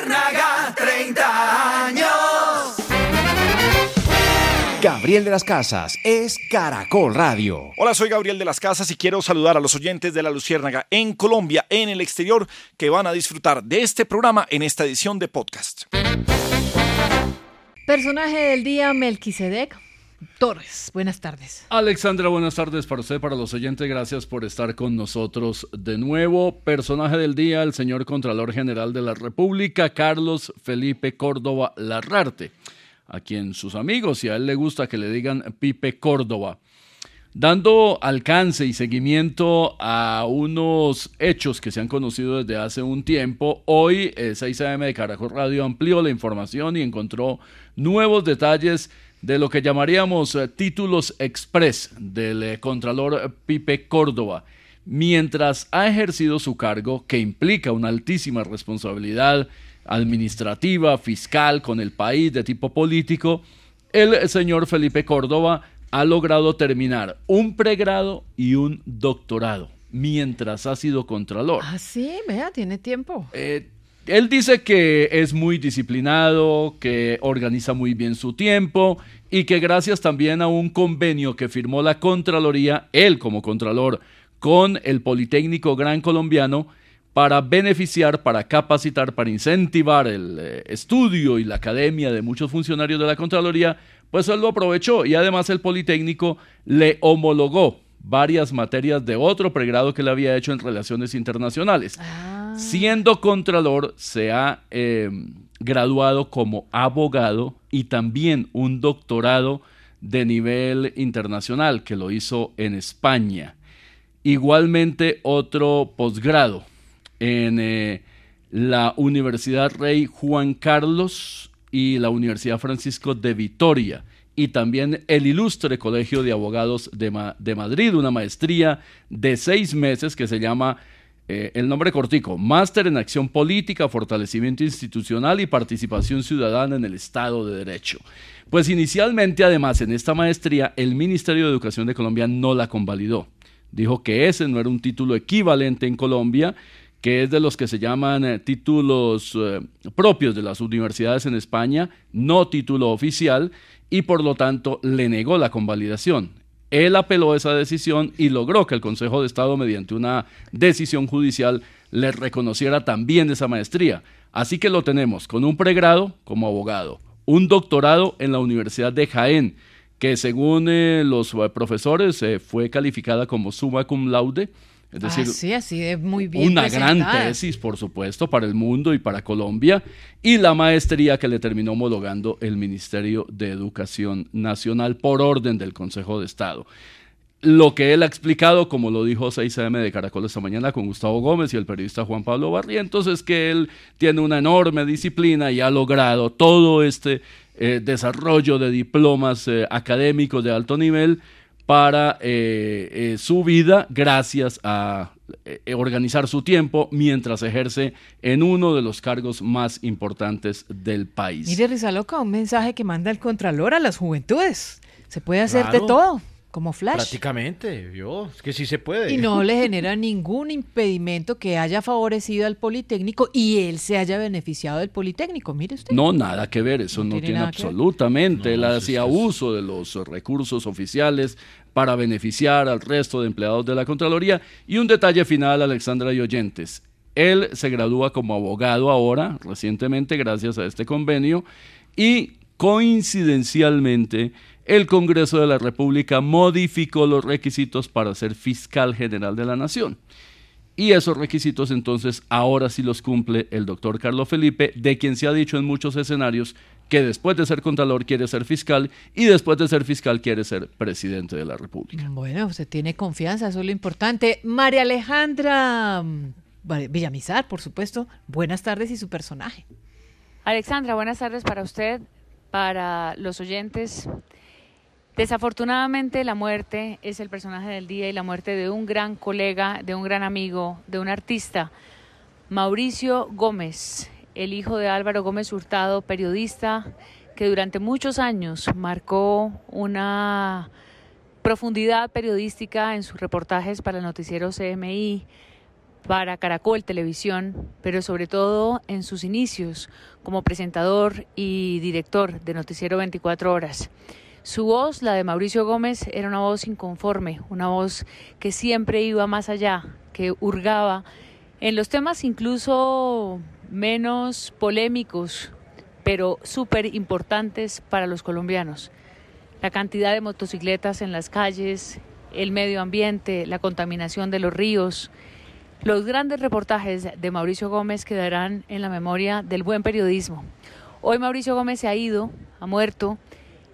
Luciérnaga, 30 años. Gabriel de las Casas es Caracol Radio. Hola, soy Gabriel de las Casas y quiero saludar a los oyentes de La Luciérnaga en Colombia, en el exterior, que van a disfrutar de este programa en esta edición de podcast. Personaje del día, Melquisedec. Torres, buenas tardes. Alexandra, buenas tardes para usted, para los oyentes. Gracias por estar con nosotros de nuevo. Personaje del día, el señor Contralor General de la República, Carlos Felipe Córdoba Larrarte, a quien sus amigos y a él le gusta que le digan Pipe Córdoba. Dando alcance y seguimiento a unos hechos que se han conocido desde hace un tiempo, hoy 6 AM de Caracol Radio amplió la información y encontró nuevos detalles de lo que llamaríamos eh, títulos express del eh, Contralor Pipe Córdoba, mientras ha ejercido su cargo que implica una altísima responsabilidad administrativa, fiscal, con el país de tipo político, el señor Felipe Córdoba ha logrado terminar un pregrado y un doctorado mientras ha sido contralor. Ah, sí, vea, tiene tiempo. Eh, él dice que es muy disciplinado, que organiza muy bien su tiempo y que gracias también a un convenio que firmó la Contraloría, él como Contralor, con el Politécnico Gran Colombiano, para beneficiar, para capacitar, para incentivar el eh, estudio y la academia de muchos funcionarios de la Contraloría, pues él lo aprovechó y además el Politécnico le homologó varias materias de otro pregrado que le había hecho en relaciones internacionales. Ah. Siendo contralor, se ha eh, graduado como abogado y también un doctorado de nivel internacional que lo hizo en España. Igualmente otro posgrado en eh, la Universidad Rey Juan Carlos y la Universidad Francisco de Vitoria y también el ilustre Colegio de Abogados de, Ma- de Madrid, una maestría de seis meses que se llama, eh, el nombre cortico, Máster en Acción Política, Fortalecimiento Institucional y Participación Ciudadana en el Estado de Derecho. Pues inicialmente, además, en esta maestría, el Ministerio de Educación de Colombia no la convalidó. Dijo que ese no era un título equivalente en Colombia, que es de los que se llaman eh, títulos eh, propios de las universidades en España, no título oficial, y por lo tanto le negó la convalidación. Él apeló esa decisión y logró que el Consejo de Estado, mediante una decisión judicial, le reconociera también esa maestría. Así que lo tenemos con un pregrado como abogado, un doctorado en la Universidad de Jaén, que según eh, los eh, profesores eh, fue calificada como summa cum laude, es decir, sí, así de muy bien una gran tesis, por supuesto, para el mundo y para Colombia, y la maestría que le terminó homologando el Ministerio de Educación Nacional por orden del Consejo de Estado. Lo que él ha explicado, como lo dijo 6am de Caracol esta mañana con Gustavo Gómez y el periodista Juan Pablo Barrientos, es que él tiene una enorme disciplina y ha logrado todo este eh, desarrollo de diplomas eh, académicos de alto nivel para eh, eh, su vida gracias a eh, organizar su tiempo mientras ejerce en uno de los cargos más importantes del país. Mire, Rizaloca, un mensaje que manda el Contralor a las juventudes. Se puede hacer de todo, como Flash. Prácticamente, yo, es que sí se puede. Y no le genera ningún impedimento que haya favorecido al Politécnico y él se haya beneficiado del Politécnico. Mire usted. No, nada que ver, eso no, tiene absolutamente. Él No, sí, hacía uso de los recursos oficiales para beneficiar al resto de empleados de la Contraloría. Y un detalle final, Alexandra y oyentes. Él se gradúa como abogado ahora, recientemente, gracias a este convenio, y coincidencialmente, el Congreso de la República modificó los requisitos para ser fiscal general de la Nación. Y esos requisitos entonces ahora sí los cumple el doctor Carlos Felipe, de quien se ha dicho en muchos escenarios que después de ser contador quiere ser fiscal y después de ser fiscal quiere ser presidente de la República. Bueno, usted tiene confianza, eso es lo importante. María Alejandra mm, Villamizar, por supuesto, buenas tardes y su personaje. Alexandra, buenas tardes para usted, para los oyentes. Desafortunadamente la muerte es el personaje del día y la muerte de un gran colega, de un gran amigo, de un artista, Mauricio Gómez, el hijo de Álvaro Gómez Hurtado, periodista que durante muchos años marcó una profundidad periodística en sus reportajes para el noticiero CMI, para Caracol Televisión, pero sobre todo en sus inicios como presentador y director de Noticiero 24 Horas. Su voz, la de Mauricio Gómez, era una voz inconforme, una voz que siempre iba más allá, que hurgaba en los temas incluso menos polémicos, pero súper importantes para los colombianos. La cantidad de motocicletas en las calles, el medio ambiente, la contaminación de los ríos. Los grandes reportajes de Mauricio Gómez quedarán en la memoria del buen periodismo. Hoy Mauricio Gómez se ha ido, ha muerto,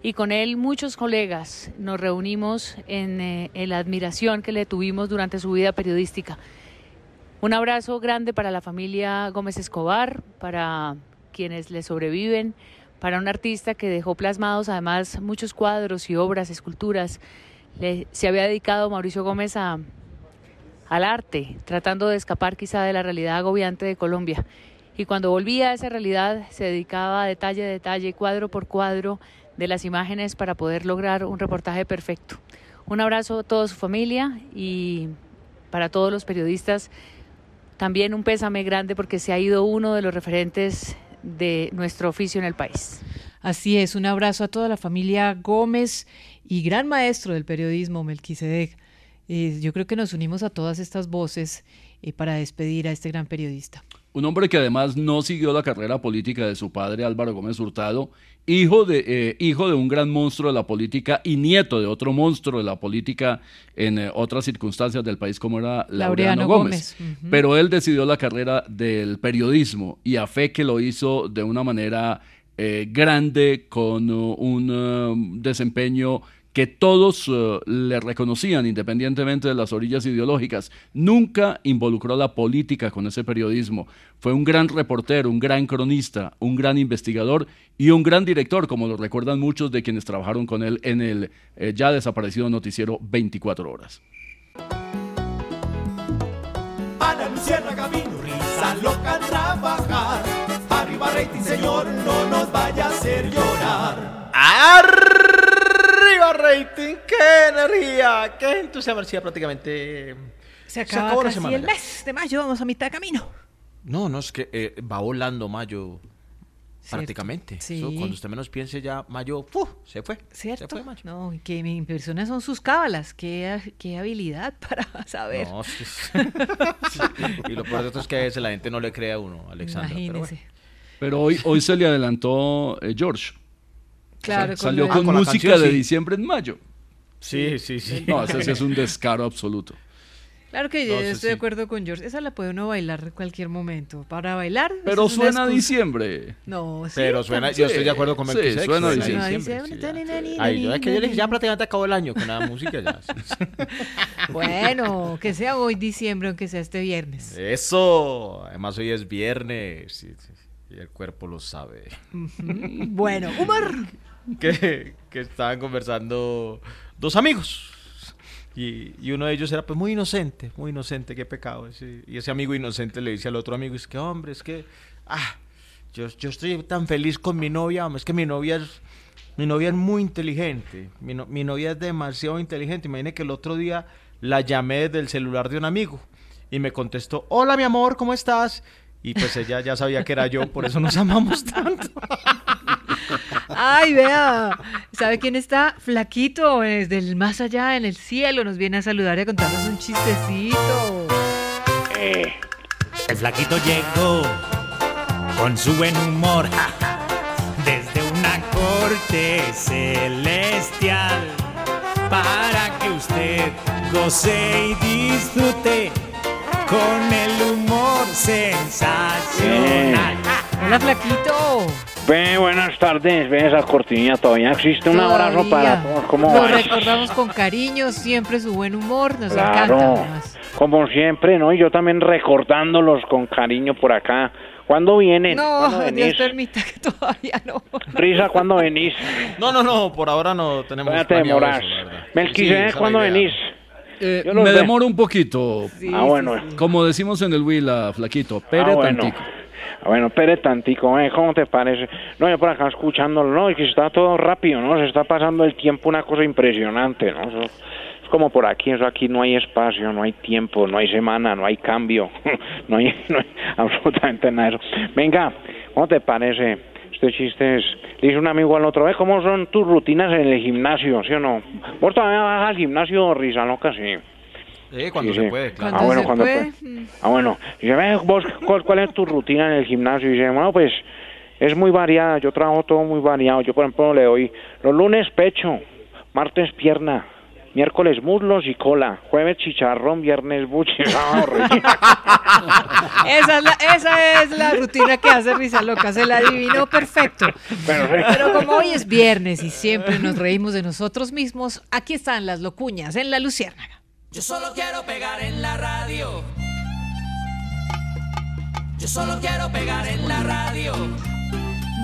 y con él muchos colegas nos reunimos en, eh, en, la admiración que le tuvimos durante su vida periodística. Un abrazo grande para la familia Gómez Escobar, para quienes le sobreviven, para un artista que dejó plasmados además muchos cuadros y obras, esculturas. Le, se había dedicado Mauricio Gómez a, al arte, tratando de escapar quizá de la realidad agobiante de Colombia. Y cuando volvía a esa realidad se dedicaba a detalle a detalle, cuadro por cuadro, de las imágenes para poder lograr un reportaje perfecto. Un abrazo a toda su familia y para todos los periodistas también un pésame grande porque se ha ido uno de los referentes de nuestro oficio en el país. Así es, un abrazo a toda la familia Gómez y gran maestro del periodismo, Melquisedec. Eh, yo creo que nos unimos a todas estas voces eh, para despedir a este gran periodista. Un hombre que además no siguió la carrera política de su padre Álvaro Gómez Hurtado, hijo de, eh, hijo de un gran monstruo de la política y nieto de otro monstruo de la política en eh, otras circunstancias del país como era Laureano, Gómez. Pero él decidió la carrera del periodismo y a fe que lo hizo de una manera eh, grande, con un desempeño que todos uh, le reconocían independientemente de las orillas ideológicas. Nunca involucró la política con ese periodismo. Fue un gran reportero, un gran cronista, un gran investigador y un gran director, como lo recuerdan muchos de quienes trabajaron con él en el eh, ya desaparecido noticiero 24 horas. loca trabajar. Arriba rating, señor, no nos vaya a hacer llorar rating, qué energía, qué entusiasmo. prácticamente se acaba casi el mes de mayo, vamos a mitad de camino. No, no, es que eh, va volando mayo prácticamente. cuando usted menos piense ya mayo, se fue. ¿Cierto? Se fue mayo. No, que mi impresión son sus cábalas, qué, qué habilidad para saber. No, sí, y lo peor de esto es que a veces la gente no le cree a uno, Alexander. Imagínese. Pero, hoy, hoy se le adelantó eh, George salió con, música de diciembre en mayo. Sí, sí, sí. No, ese sí es un descaro absoluto. Claro que yo estoy de acuerdo con George. Esa la puede uno bailar en cualquier momento. Para bailar. Pero suena a diciembre. No, sí. Pero suena, yo estoy de acuerdo con sí, suena a diciembre. Ay, es que yo ya prácticamente acabó el año con la música ya. bueno, que sea hoy diciembre, aunque sea este viernes. Eso. Además hoy es viernes. Y el cuerpo lo sabe. bueno, humor. que, estaban conversando dos amigos. Y, uno de ellos era pues muy inocente, muy inocente, qué pecado. y ese amigo inocente le dice al otro amigo, es que hombre, es que, ah, yo, yo estoy tan feliz con mi novia, es que mi novia es, mi novia es muy inteligente, mi, mi novia es demasiado inteligente. Imagine que el otro día la llamé desde el celular de un amigo y me contestó, hola mi amor, ¿cómo estás? Y pues ella ya sabía que era yo, por eso nos amamos tanto. Ay, vea, ¿sabe quién está? Flaquito, desde el más allá, en el cielo, nos viene a saludar y a contarnos un chistecito. Eh, el flaquito llegó con su buen humor desde una clase celestial para que usted goce y disfrute con el humor sensacional. Hola, Flaquito. Ve, buenas tardes. Ve esa cortinilla, todavía existe. Un abrazo Todavía. para todos. ¿Cómo Lo vas? recordamos con cariño, siempre su buen humor, nos Claro, encanta. además. como siempre, ¿no? Y yo también recordándolos con cariño por acá. ¿Cuándo vienen? ¿Cuándo No, Dios venís? permita que todavía no. Risa, ¿cuándo venís? No, no, no, por ahora no tenemos. Todavía te demoras. Melquisedec, Sí, la ¿cuándo idea. venís? Eh, me demoro un poquito. Ah, bueno. Como decimos en el Huila, flaquito. Pere Ah, bueno. tantico. Ah, Bueno, espere tantico, ¿eh? ¿Cómo te parece? No, yo por acá escuchándolo, no, es que está todo rápido, ¿no? Se está pasando el tiempo una cosa impresionante, ¿no? Es como por aquí, eso aquí no hay espacio, no hay tiempo, no hay semana, no hay cambio, no hay, absolutamente nada de eso. Venga, ¿cómo te parece? Este chiste es, le dice un amigo al otro, ¿ves cómo son tus rutinas en el gimnasio, sí o no? ¿Vos todavía vas al gimnasio, risa loca, sí? Eh, cuando Sí, se sí. puede, claro. Ah, bueno, cuando puede. Ah, bueno. Dice, "Ve, vos, ¿cuál, cuál es tu rutina en el gimnasio? Y dice, bueno, pues es muy variada. Yo trabajo todo muy variado. Yo, por ejemplo, le doy los lunes pecho, martes pierna, miércoles muslos y cola, jueves chicharrón, viernes buche, sábado relleno. Esa es, la, esa es la rutina que hace Risa Loca, se la adivinó perfecto. Sí. Pero como hoy es viernes y siempre nos reímos de nosotros mismos, aquí están las locuñas en la Luciérnaga. Yo solo quiero pegar en la radio. Yo solo quiero pegar en la radio.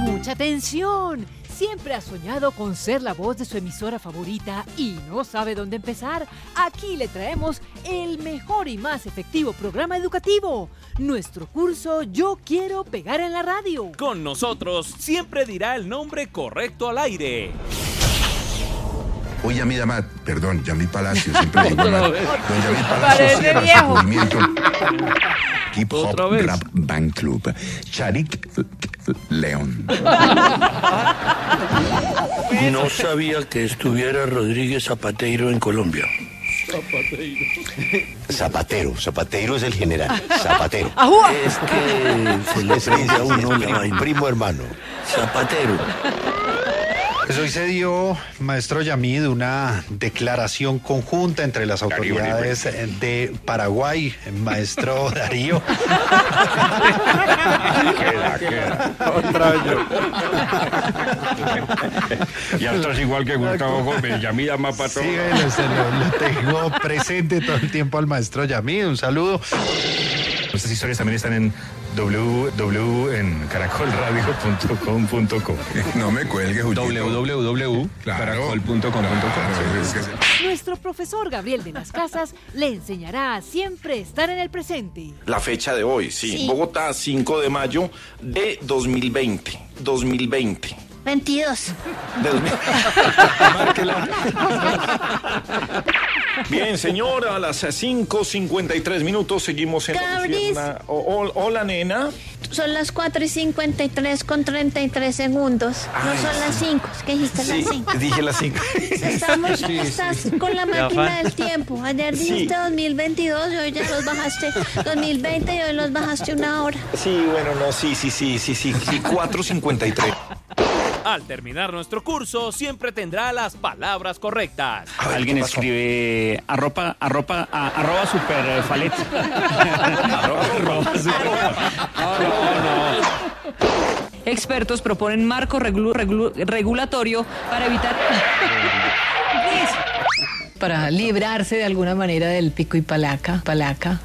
Mucha atención. Siempre ha soñado con ser la voz de su emisora favorita y no sabe dónde empezar. Aquí le traemos el mejor y más efectivo programa educativo. Nuestro curso Yo quiero pegar en la radio. Con nosotros siempre dirá el nombre correcto al aire. Hoy Yamid Amat, perdón, Yamid Palacio, siempre le digo Otra Amat. vez. Don Yamid Palacio Parece cierra su movimiento Hip Hop Otra vez. Rap Band Club. Charik León. No sabía que estuviera Rodríguez Zapateiro en Colombia. Zapatero, Zapatero es el general. Zapatero. Es que se le prende a uno vaina. Primo hermano. Zapatero. Pues hoy se dio, maestro Yamid, una declaración conjunta entre las autoridades de Paraguay, maestro Darío. Queda, queda. Ya estás igual que Gustavo Gómez, Yamid Amat para Sí, lo, se lo- lo tengo presente todo el tiempo al maestro Yamid. Un saludo. Estas historias también están en www en caracolradio.com.co. No me cuelgue, www.caracol.com.co. Nuestro profesor Gabriel de las Casas le enseñará a siempre estar en el presente. La fecha de hoy, sí. Sí. Bogotá, 5 de mayo de 2020. 2020. 22. De 2000. Bien, señora, a las 5.53 minutos seguimos en la Cabris. Lucierna. O- o- hola, nena. Son las 4 y 53 con 33 segundos. No Ay, son las 5, es que dijiste las 5. Dije las 5. Estamos, Sí, sí. estás con la máquina del tiempo. Ayer Sí. dijiste 2022 y hoy ya los bajaste 2020 y hoy los bajaste una hora. Sí, bueno, no, sí, sí, sí, sí, sí, sí, 4.53. Al terminar nuestro curso siempre tendrá las palabras correctas. Alguien escribe arropa, arropa, a- arroba superfalet. Expertos proponen marco reglu- reglu- regulatorio para evitar... Para librarse de alguna manera del pico y palaca, palaca.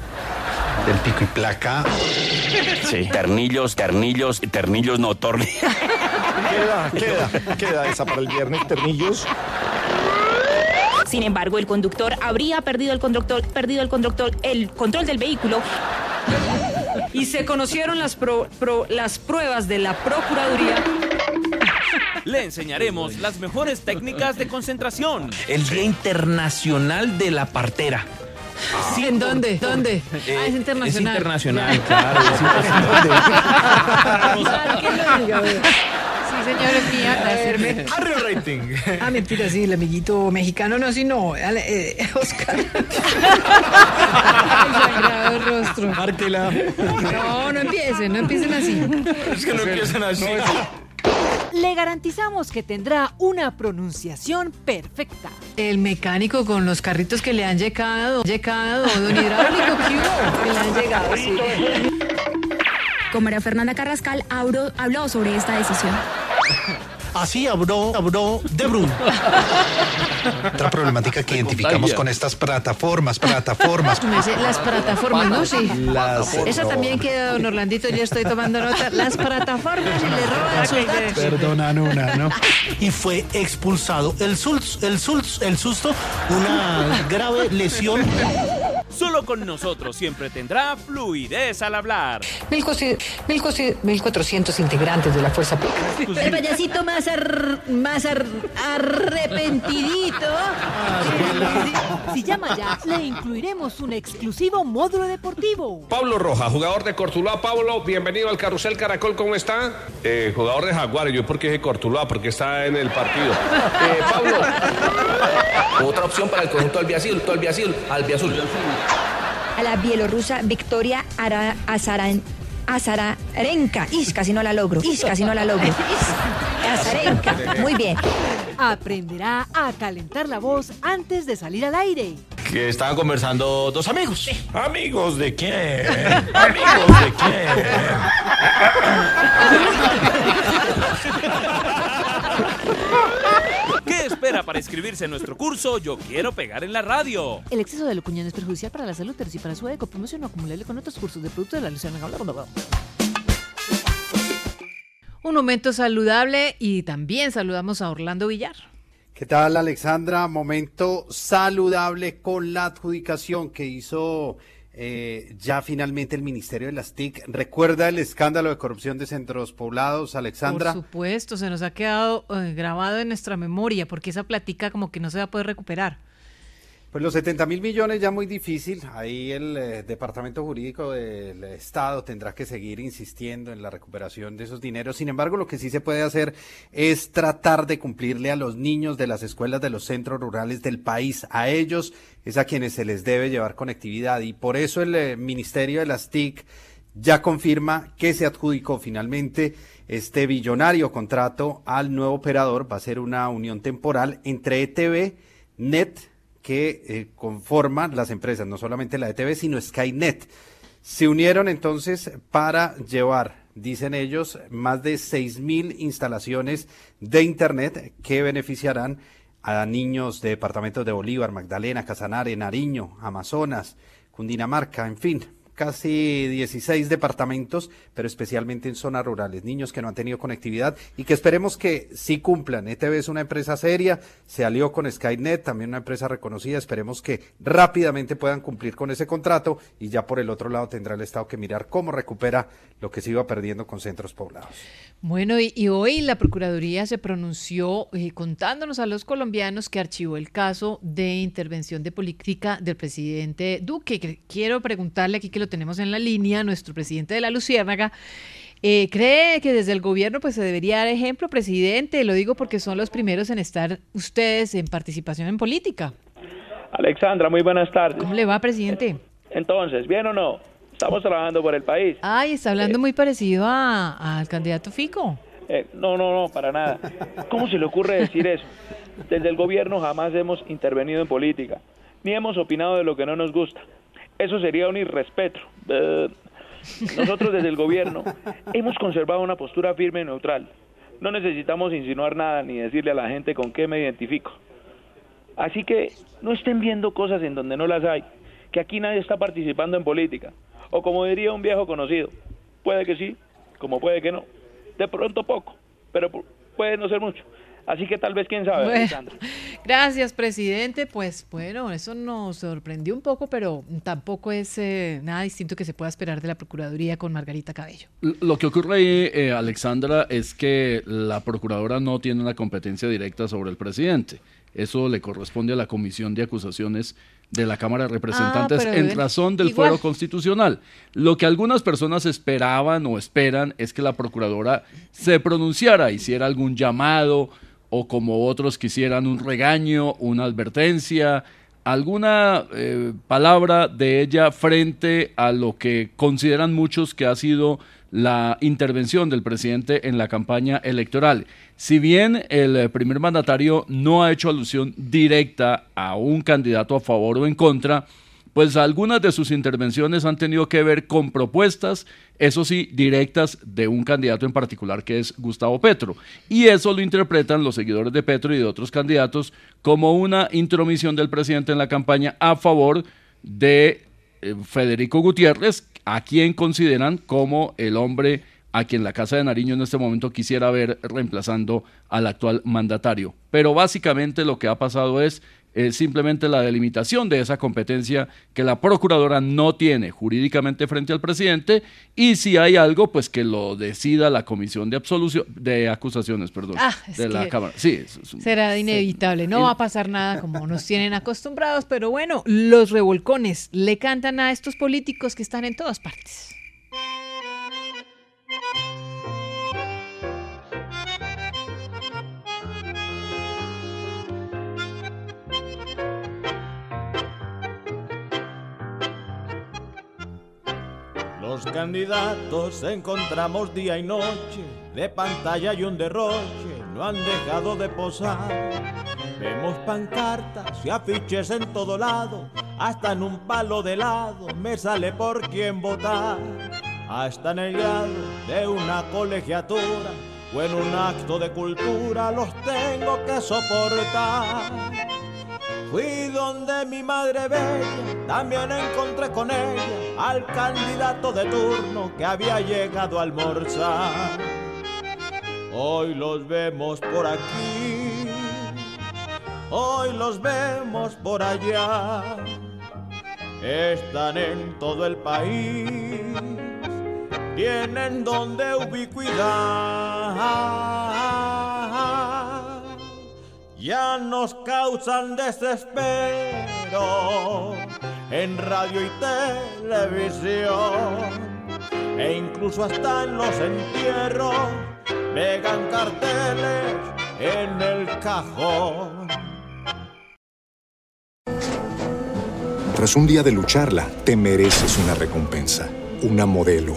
Del pico y placa. Sí. Ternillos, ternillos, ternillos no, tornillos. Queda, queda, queda esa para el viernes, ternillos. Sin embargo, el conductor habría perdido el conductor, perdido el conductor, el control del vehículo. Y se conocieron las, pro- pro- las pruebas de la Procuraduría. Le enseñaremos las mejores técnicas de concentración. El Día Internacional de la Partera. ¿En dónde? ¿Dónde? Eh, ah, es internacional. Es internacional, claro. es Claro que lo diga, ve. Sí, señor, es mía, hacerme. Harry Rating. Ah, mentira, sí, el amiguito mexicano no, sino dale, eh, Oscar. Sagrado rostro. Márquela. No, no empiecen, no empiecen así. Es que no empiezan así. le garantizamos que tendrá una pronunciación perfecta. El mecánico con los carritos que le han llegado, llegado, don hidráulico, ¿qué hubo? Que le han llegado, sí. Con María Fernanda Carrascal habló, habló sobre esta decisión. Así habló, habló de. Otra problemática que identificamos con estas plataformas, plataformas. Las plataformas, ¿no? Sí. Las- Esa también queda, don Orlandito, yo estoy tomando nota. Las plataformas y le roban sus datos. Perdonan una, ¿no? Y fue expulsado. El, el, el susto, una grave lesión. Solo con nosotros siempre tendrá fluidez al hablar. 1.400 integrantes de la fuerza pública. El payasito más, ar- más ar- arrepentidito. Si llama ya, le incluiremos un exclusivo módulo deportivo. Pablo Roja, jugador de Cortuluá. Pablo, bienvenido al Carrusel Caracol, ¿cómo está? Eh, jugador de Jaguares, yo porque dije Cortuluá, porque está en el partido. Eh, Pablo. Otra opción para el conjunto albiazul, albiazul, albiazul. A la bielorrusa Victoria Ara- Azaran- Azarenka. Ish, casi no la logro. Ish, casi no la logro. Azarenka. Muy bien. Aprenderá a calentar la voz antes de salir al aire. Que estaban conversando dos amigos. ¿Amigos de quién? ¿Amigos de ¿Qué espera para inscribirse en nuestro curso Yo Quiero Pegar en la Radio? El exceso de locuñón es perjudicial para la salud, pero sí para su eco. Promoción no acumulable con otros cursos de producto de la Luciana. Un momento saludable y también saludamos a Orlando Villar. ¿Qué tal, Alexandra? Momento saludable con la adjudicación que hizo eh, ya finalmente el Ministerio de las TIC. ¿Recuerda el escándalo de corrupción de centros poblados, Alexandra? Por supuesto, se nos ha quedado eh, grabado en nuestra memoria porque esa platica como que no se va a poder recuperar. Pues los 70 mil millones ya muy difícil. Ahí el eh, Departamento Jurídico del Estado tendrá que seguir insistiendo en la recuperación de esos dineros. Sin embargo, lo que sí se puede hacer es tratar de cumplirle a los niños de las escuelas de los centros rurales del país. A ellos es a quienes se les debe llevar conectividad. Y por eso el eh, Ministerio de las TIC ya confirma que se adjudicó finalmente este billonario contrato al nuevo operador. Va a ser una unión temporal entre ETV, NET, que eh, conforman las empresas, no solamente la ETV, sino Skynet. Se unieron entonces para llevar, dicen ellos, más de 6.000 instalaciones de Internet que beneficiarán a niños de departamentos de Bolívar, Magdalena, Casanare, Nariño, Amazonas, Cundinamarca, en fin, casi 16 departamentos, pero especialmente en zonas rurales, niños que no han tenido conectividad y que esperemos que sí cumplan. ETV es una empresa seria, se alió con Skynet, también una empresa reconocida, esperemos que rápidamente puedan cumplir con ese contrato y ya por el otro lado tendrá el Estado que mirar cómo recupera lo que se iba perdiendo con centros poblados. Bueno, y, y hoy la Procuraduría se pronunció eh, contándonos a los colombianos que archivó el caso de intervención de política del presidente Duque. Que quiero preguntarle aquí que lo tenemos en la línea, nuestro presidente de la Luciérnaga. eh, ¿Cree que desde el gobierno pues se debería dar ejemplo, presidente? Lo digo porque son los primeros en estar ustedes en participación en política. Alexandra, muy buenas tardes. ¿Cómo le va, presidente? Entonces, ¿bien o no? Estamos trabajando por el país. Ay, está hablando muy parecido a- al candidato Fico. Eh, no, no, no, para nada. ¿Cómo se le ocurre decir eso? Desde el gobierno jamás hemos intervenido en política, ni hemos opinado de lo que no nos gusta. Eso sería un irrespeto. Eh, nosotros desde el gobierno hemos conservado una postura firme y neutral. No necesitamos insinuar nada ni decirle a la gente con qué me identifico. Así que no estén viendo cosas en donde no las hay, que aquí nadie está participando en política. O como diría un viejo conocido, puede que sí, como puede que no. De pronto poco, pero pu- puede no ser mucho. Así que tal vez, quién sabe, Bueno. Alexandra. Gracias, presidente. Pues bueno, eso nos sorprendió un poco, pero tampoco es eh, nada distinto que se pueda esperar de la Procuraduría con Margarita Cabello. Lo que ocurre ahí, eh, Alexandra, es que la procuradora no tiene una competencia directa sobre el presidente. Eso le corresponde a la Comisión de Acusaciones de la Cámara de Representantes pero en razón del igual. fuero constitucional. Lo que algunas personas esperaban o esperan es que la procuradora se pronunciara, hiciera algún llamado o como otros quisieran un regaño, una advertencia, alguna eh, palabra de ella frente a lo que consideran muchos que ha sido la intervención del presidente en la campaña electoral. Si bien el eh, primer mandatario no ha hecho alusión directa a un candidato a favor o en contra, pues algunas de sus intervenciones han tenido que ver con propuestas, eso sí, directas de un candidato en particular que es Gustavo Petro. Y eso lo interpretan los seguidores de Petro y de otros candidatos como una intromisión del presidente en la campaña a favor de eh, Federico Gutiérrez, a quien consideran como el hombre a quien la Casa de Nariño en este momento quisiera ver reemplazando al actual mandatario. Pero básicamente lo que ha pasado es eh, simplemente la delimitación de esa competencia que la procuradora no tiene jurídicamente frente al presidente y si hay algo pues que lo decida la comisión de absolución de acusaciones perdón Ah, es de la cámara. Sí es- es un- Será inevitable, no va a pasar nada como nos tienen acostumbrados, pero bueno, los revolcones le cantan a estos políticos que están en todas partes. Los candidatos encontramos día y noche, de pantalla y un derroche, no han dejado de posar. Vemos pancartas y afiches en todo lado, hasta en un palo de helado me sale por quién votar. Hasta en el grado de una colegiatura o en un acto de cultura los tengo que soportar. Fui donde mi madre bella, también encontré con ella al candidato de turno que había llegado a almorzar. Hoy los vemos por aquí, hoy los vemos por allá. Están en todo el país, tienen donde ubicuidad ya nos causan desespero en radio y televisión e incluso hasta en los entierros pegan carteles en el cajón. Tras un día de lucharla, te mereces una recompensa, una modelo,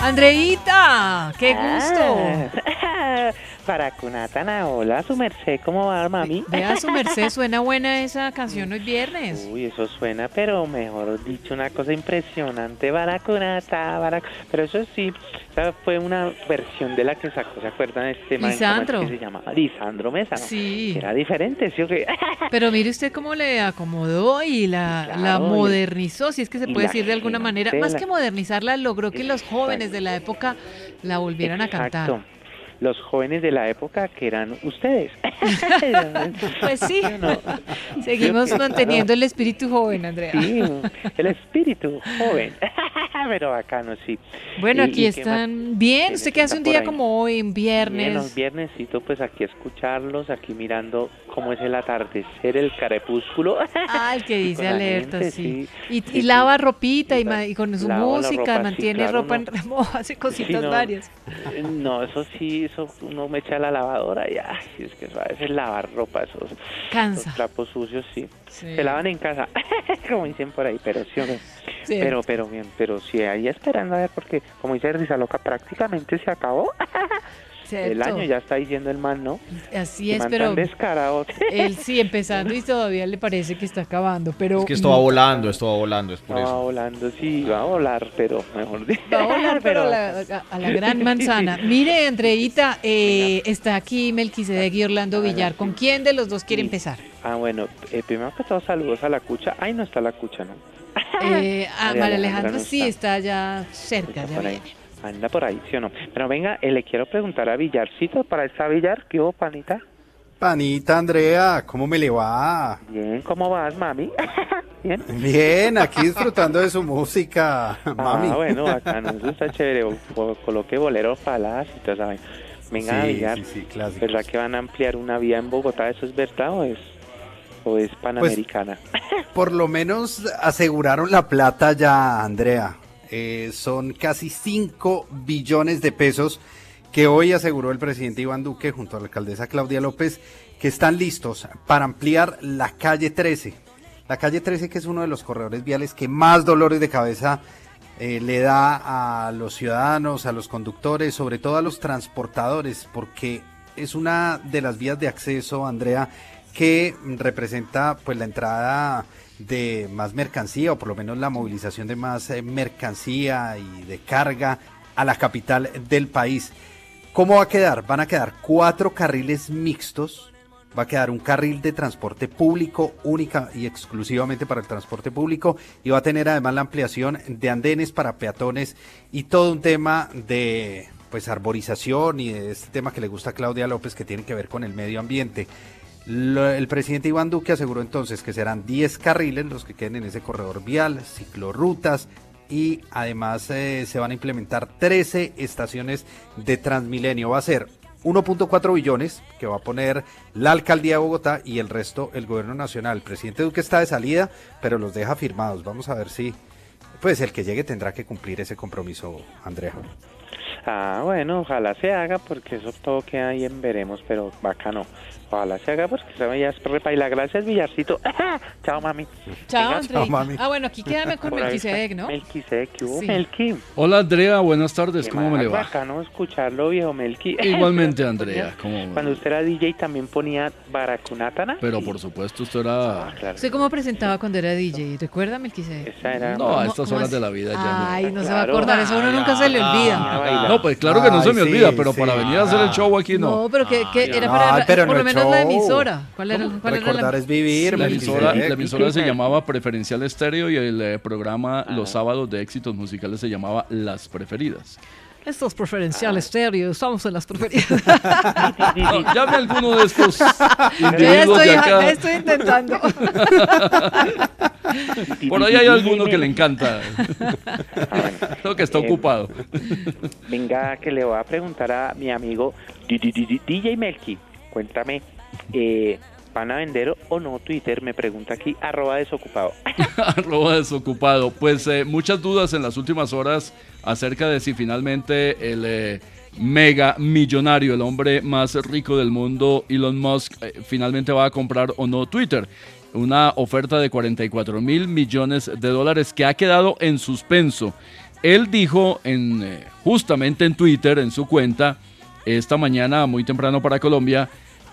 Andreita, qué gusto. Ah, para Cunatana, hola, su merced, ¿cómo va, mami? Vea su merced, suena buena esa canción hoy viernes. Uy, eso suena, pero mejor dicho, una cosa impresionante, Baracunata, Barac... Pero eso sí, esa fue una versión de la que sacó, ¿se acuerdan este man? ¿Cómo es Lisandro. que se llama? Lisandro Mesa, ¿no? Sí. Era diferente, ¿sí o qué? Pero mire usted cómo le acomodó y la, Claro, modernizó, si es que se puede decir de alguna manera. Más la- que modernizarla, logró que los jóvenes de la época la volvieran a cantar. Los jóvenes de la época que eran ustedes. Pues sí, No. seguimos manteniendo el espíritu joven, Andrea. Sí, el espíritu joven. Pero bacano, sí. Bueno, Y- aquí y están bien. ¿Usted qué hace un día como hoy, en viernes? los viernesito, pues aquí escucharlos, aquí mirando cómo es el atardecer, el crepúsculo. Ah, el que dice alerta, gente, sí. sí. Y, lava ropita y, y con su música, ropa, sí, mantiene claro, ropa en remojo, hace cositas Sí, varias. No, eso sí, eso uno me echa la lavadora y ay, es que eso a veces lavar ropa, esos, trapos sucios, sí. Sí. Se lavan en casa, como dicen por ahí, pero sí, hombre. Sí. Pero, pero bien, pero sí, ahí esperando a ver, porque como dice Risa Loca, prácticamente se acabó. El año ya está diciendo el man, ¿no? Así es, man pero tan descarado. él sí empezando y todavía le parece que está acabando, pero Es que esto va volando, esto va volando, es por Va eso. volando, sí, va a volar, pero mejor dicho. Va a volar, pero a la, a- a la gran manzana. Mire, Andreita, eh, está aquí Melquisedec y Orlando Villar. ¿Con quién de los dos quiere empezar? Ah, bueno, eh, primero que todo, saludos a la cucha. Ahí no está la cucha, ¿no? Eh, a María Alejandra Alejandra no sí está ya cerca, ya viene. Anda por ahí, ¿sí o no? Pero venga, eh, le quiero preguntar a Villarcito, para esta Villar, ¿qué hubo, panita? Panita, Andrea, ¿cómo me le va? Bien, ¿cómo vas, mami? Bien. Bien, aquí disfrutando de su música, mami. Ah, bueno, bacano, eso está chévere. O- coloque bolero palas y toda esa vaina. Venga, Sí, Villar, sí, sí. ¿verdad que van a ampliar una vía en Bogotá? ¿Eso es verdad o es, o es panamericana? Por lo menos aseguraron la plata ya, Andrea. Eh, son casi 5 billones de pesos que hoy aseguró el presidente Iván Duque junto a la alcaldesa Claudia López que están listos para ampliar la calle 13. La calle 13 que es uno de los corredores viales que más dolores de cabeza eh, le da a los ciudadanos, a los conductores, sobre todo a los transportadores, porque es una de las vías de acceso, Andrea, que representa pues la entrada de más mercancía o por lo menos la movilización de más eh, mercancía y de carga a la capital del país. ¿Cómo va a quedar? Van a quedar cuatro carriles mixtos, va a quedar un carril de transporte público única y exclusivamente para el transporte público y va a tener además la ampliación de andenes para peatones y todo un tema de pues arborización y de este tema que le gusta a Claudia López que tiene que ver con el medio ambiente. Lo- el presidente Iván Duque aseguró entonces que serán 10 carriles los que queden en ese corredor vial, ciclorrutas y además eh, se van a implementar 13 estaciones de Transmilenio. Va a ser 1.4 billones que va a poner la alcaldía de Bogotá y el resto el gobierno nacional. El presidente Duque está de salida, pero los deja firmados. Vamos a ver si pues el que llegue tendrá que cumplir ese compromiso, Andrea. Ah, bueno, ojalá se haga porque eso todo queda ahí en veremos, pero bacano. Ojalá se haga porque esa ya es repaila. Gracias, Villarcito. Chao, mami. Chao, Andreita. Ah, bueno, aquí quédame con Melquisedec, ¿no? Melquisedec, ¿qué hubo, Sí. Melqui? Hola Andrea, buenas tardes, Qué ¿cómo me le va? bacano escucharlo, viejo Melqui. Igualmente Andrea, ¿cómo? Cuando usted era DJ también ponía Baracunátana. Pero por supuesto usted era... ¿Usted cómo presentaba cuando era DJ? ¿Recuerda, Melquisedec? Esa era... No, a ¿Cómo- estas horas así? de la vida ya no. Ay, no se va a acordar, eso a uno nunca se le olvida. No, pues claro que no se me olvida, pero para venir a hacer el show aquí no. No, pero que, que era para por lo es menos la emisora. ¿Cuál era, cuál era Recordar la... es vivir. La emisora, la emisora se llamaba Preferencial Estéreo y el eh, programa los sábados de éxitos musicales se llamaba Las Preferidas. Estos preferenciales estéreo, estamos en las preferidas. No, llame a alguno de estos individuos estoy, de acá. estoy intentando. Por ahí hay alguno que le encanta. Creo que está Eh, ocupado. Venga, que le voy a preguntar a mi amigo DJ Melqui. Cuéntame, eh, ¿van a vender o no Twitter? Me pregunta aquí, arroba desocupado. Arroba desocupado. Pues eh, muchas dudas en las últimas horas acerca de si finalmente el eh, mega millonario, el hombre más rico del mundo, Elon Musk, finalmente va a comprar o no Twitter. Una oferta de 44 mil millones de dólares que ha quedado en suspenso. Él dijo en, justamente en Twitter, en su cuenta, esta mañana muy temprano para Colombia,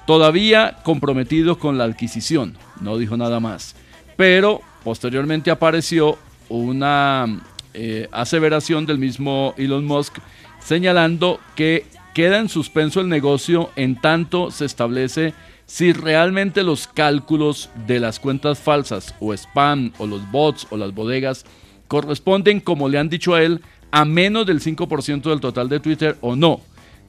todavía comprometido con la adquisición. No dijo nada más. Pero posteriormente apareció una eh, aseveración del mismo Elon Musk señalando que queda en suspenso el negocio en tanto se establece si realmente los cálculos de las cuentas falsas o spam o los bots o las bodegas corresponden, como le han dicho a él, a menos del 5% del total de Twitter o no.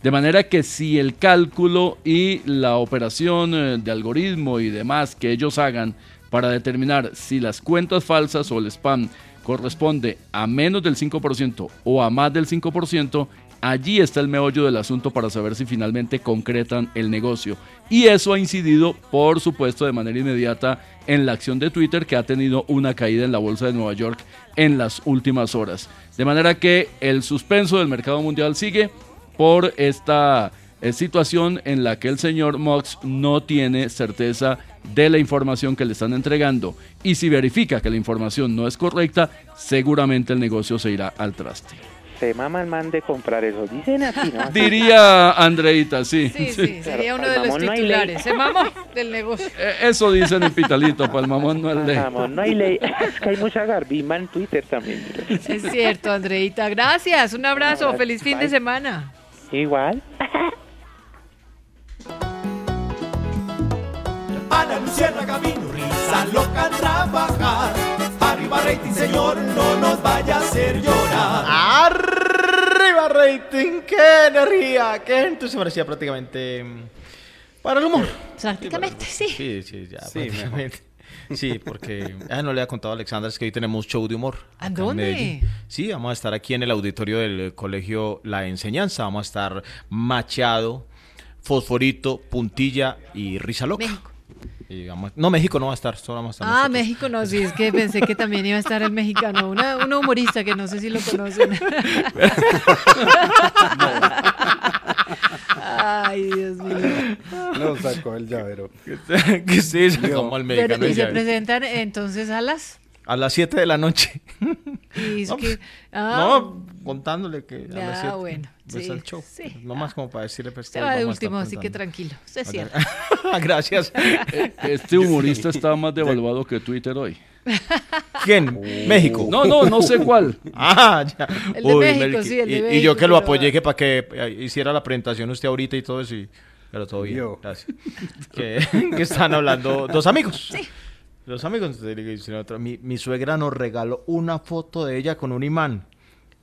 De manera que si el cálculo y la operación eh, de algoritmo y demás que ellos hagan para determinar si las cuentas falsas o el spam corresponde a menos del 5% o a más del 5%, allí está el meollo del asunto para saber si finalmente concretan el negocio. Y eso ha incidido, por supuesto, de manera inmediata en la acción de Twitter que ha tenido una caída en la bolsa de Nueva York en las últimas horas. De manera que el suspenso del mercado mundial sigue por esta eh, situación en la que el señor Mox no tiene certeza de la información que le están entregando y si verifica que la información no es correcta, seguramente el negocio se irá al traste. se mama el man de comprar eso. Dicen así, ¿no? Diría Andreita, sí. Sí, sí, sería uno de los no hay titulares. Se mamó del negocio. Eh, Eso dicen en Pitalito, para el mamón no es ley. Vamos, no hay ley. Es que hay mucha garbima en Twitter también. Es cierto, Andreita. Gracias. Un abrazo. Feliz fin de semana. Igual. A la luciérnaga vino risa loca a trabajar. Arriba rating, señor, no nos vaya a hacer llorar. ¡Arriba rating! ¡Qué energía! ¡Qué entusiasmo! Parecía prácticamente mm, para el humor. Prácticamente, sí. Sí, sí, ya. Sí, prácticamente. Sí, porque ah, no le ha contado a Alexandra, es que hoy tenemos show de humor. ¿A dónde? Sí, vamos a estar aquí en el auditorio del colegio La Enseñanza. Vamos a estar Machado, Fosforito, Puntilla y Risa Loca. México. Y vamos- no, México no va a estar, solo vamos a estar Ah, nosotros. México no, sí, es que pensé que también iba a estar el mexicano, una, un humorista que no sé si lo conocen. Ay, Dios mío. No sacó el llavero. que sí, sacamos al Pero, mexicano. y y se presentan entonces a las... A las 7 de la noche. Y es No, que, pues, ah, No, contándole que a las Ah, 7 bueno, pues, sí, el show. sí. No más como para decirle pues, se va de último, así que tranquilo. Se cierra. Gracias. Este humorista está más devaluado que Twitter hoy. ¿Quién? México. No, no, no sé cuál. Ah, ya. El de México, Melqui. sí, el de y, y México, yo que lo pero- apoyé que para que eh, hiciera la presentación usted ahorita y todo eso. y- pero todo bien. Yo. Gracias. que, que están hablando dos amigos. Dos amigos. Entonces, le dicen a otro, mi, mi suegra nos regaló una foto de ella con un imán.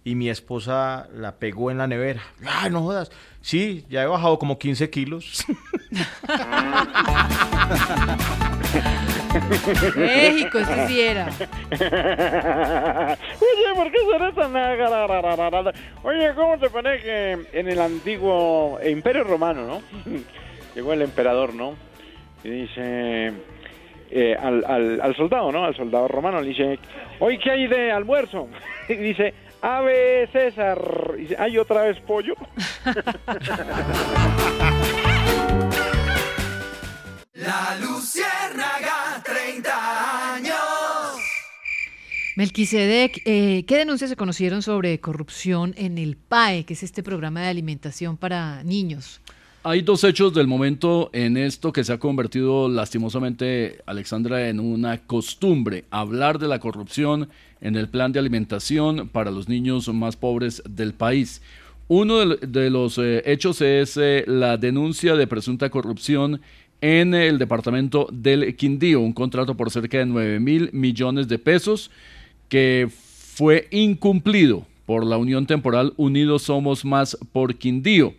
Y mi esposa la pegó en la nevera. Ay, no jodas. Sí, ya he bajado como 15 kilos. México, este sí era. Oye, ¿por qué será tan? Oye, ¿cómo te parece que en el antiguo Imperio Romano, ¿no? Llegó el emperador, ¿no? Y dice eh, al, al, al soldado, ¿no? Al soldado romano le dice, ¿hoy qué hay de almuerzo? Y dice, ave César. Y dice, ¿hay otra vez pollo? La luciérnaga, 30 años. Melquisedec, eh, ¿qué denuncias se conocieron sobre corrupción en el PAE, que es este programa de alimentación para niños? Hay dos hechos del momento en esto que se ha convertido lastimosamente, Alexandra, en una costumbre, hablar de la corrupción en el plan de alimentación para los niños más pobres del país. Uno de, los eh, hechos es eh, la denuncia de presunta corrupción en el departamento del Quindío, un contrato por cerca de 9 mil millones de pesos que fue incumplido por la Unión Temporal Unidos Somos Más por Quindío.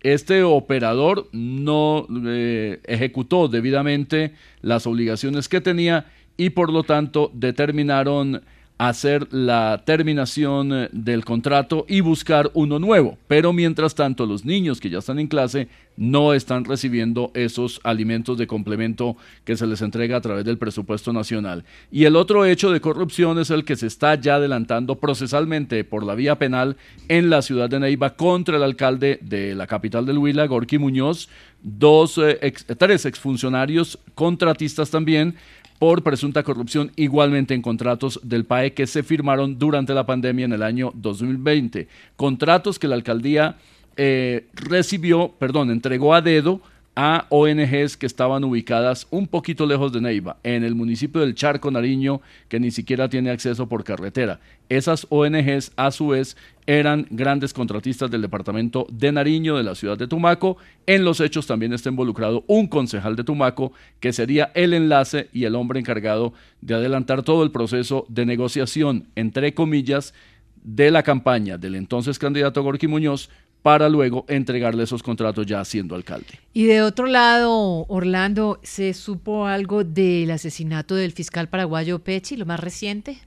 Este operador no eh, ejecutó debidamente las obligaciones que tenía y por lo tanto determinaron hacer la terminación eh, del contrato y buscar uno nuevo. Pero mientras tanto, los niños que ya están en clase no están recibiendo esos alimentos de complemento que se les entrega a través del presupuesto nacional. Y el otro hecho de corrupción es el que se está ya adelantando procesalmente por la vía penal en la ciudad de Neiva contra el alcalde de la capital del Huila, Gorky Muñoz, dos, eh, ex- tres exfuncionarios contratistas también por presunta corrupción igualmente en contratos del PAE que se firmaron durante la pandemia en el año 2020. Contratos que la alcaldía eh, recibió, perdón, entregó a dedo a ONGs que estaban ubicadas un poquito lejos de Neiva, en el municipio del Charco Nariño, que ni siquiera tiene acceso por carretera. Esas ONGs, a su vez, eran grandes contratistas del departamento de Nariño, de la ciudad de Tumaco. En los hechos también está involucrado un concejal de Tumaco, que sería el enlace y el hombre encargado de adelantar todo el proceso de negociación, entre comillas, de la campaña del entonces candidato Gorky Muñoz para luego entregarle esos contratos ya siendo alcalde. Y de otro lado, Orlando, ¿se supo algo del asesinato del fiscal paraguayo Pechi, lo más reciente?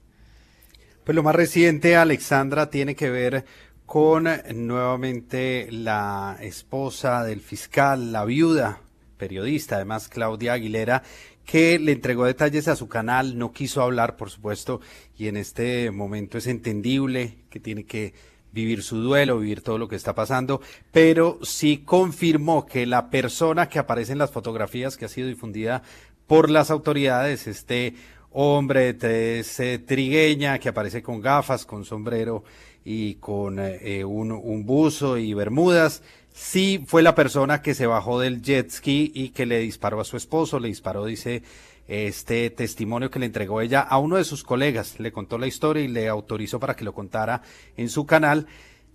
Pues lo más reciente, Alexandra, tiene que ver con nuevamente la esposa del fiscal, la viuda, periodista, además Claudia Aguilera, que le entregó detalles a su canal, no quiso hablar, por supuesto, y en este momento es entendible que tiene que vivir su duelo, vivir todo lo que está pasando, pero sí confirmó que la persona que aparece en las fotografías que ha sido difundida por las autoridades, este hombre tez, eh, trigueña que aparece con gafas, con sombrero y con eh, un, un buzo y bermudas. Sí fue la persona que se bajó del jet ski y que le disparó a su esposo, le disparó, dice este testimonio que le entregó ella a uno de sus colegas, le contó la historia y le autorizó para que lo contara en su canal.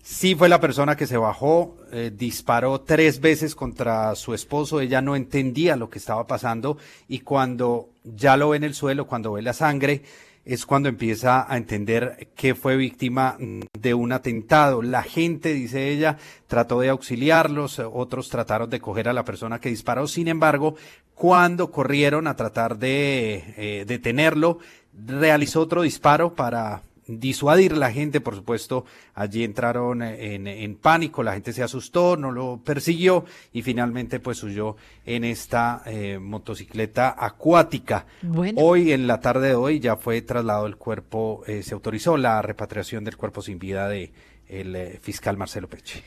Sí fue la persona que se bajó, eh, disparó tres veces contra su esposo, ella no entendía lo que estaba pasando y cuando ya lo ve en el suelo, cuando ve la sangre, es cuando empieza a entender que fue víctima de un atentado. La gente, dice ella, trató de auxiliarlos, otros trataron de coger a la persona que disparó. Sin embargo, cuando corrieron a tratar de eh, detenerlo, realizó otro disparo para disuadir a la gente, por supuesto, allí entraron en, en, pánico, la gente se asustó, no lo persiguió y finalmente pues huyó en esta eh, motocicleta acuática. Bueno. Hoy, en la tarde de hoy, ya fue trasladado el cuerpo, eh, se autorizó la repatriación del cuerpo sin vida de el eh, fiscal Marcelo Peche.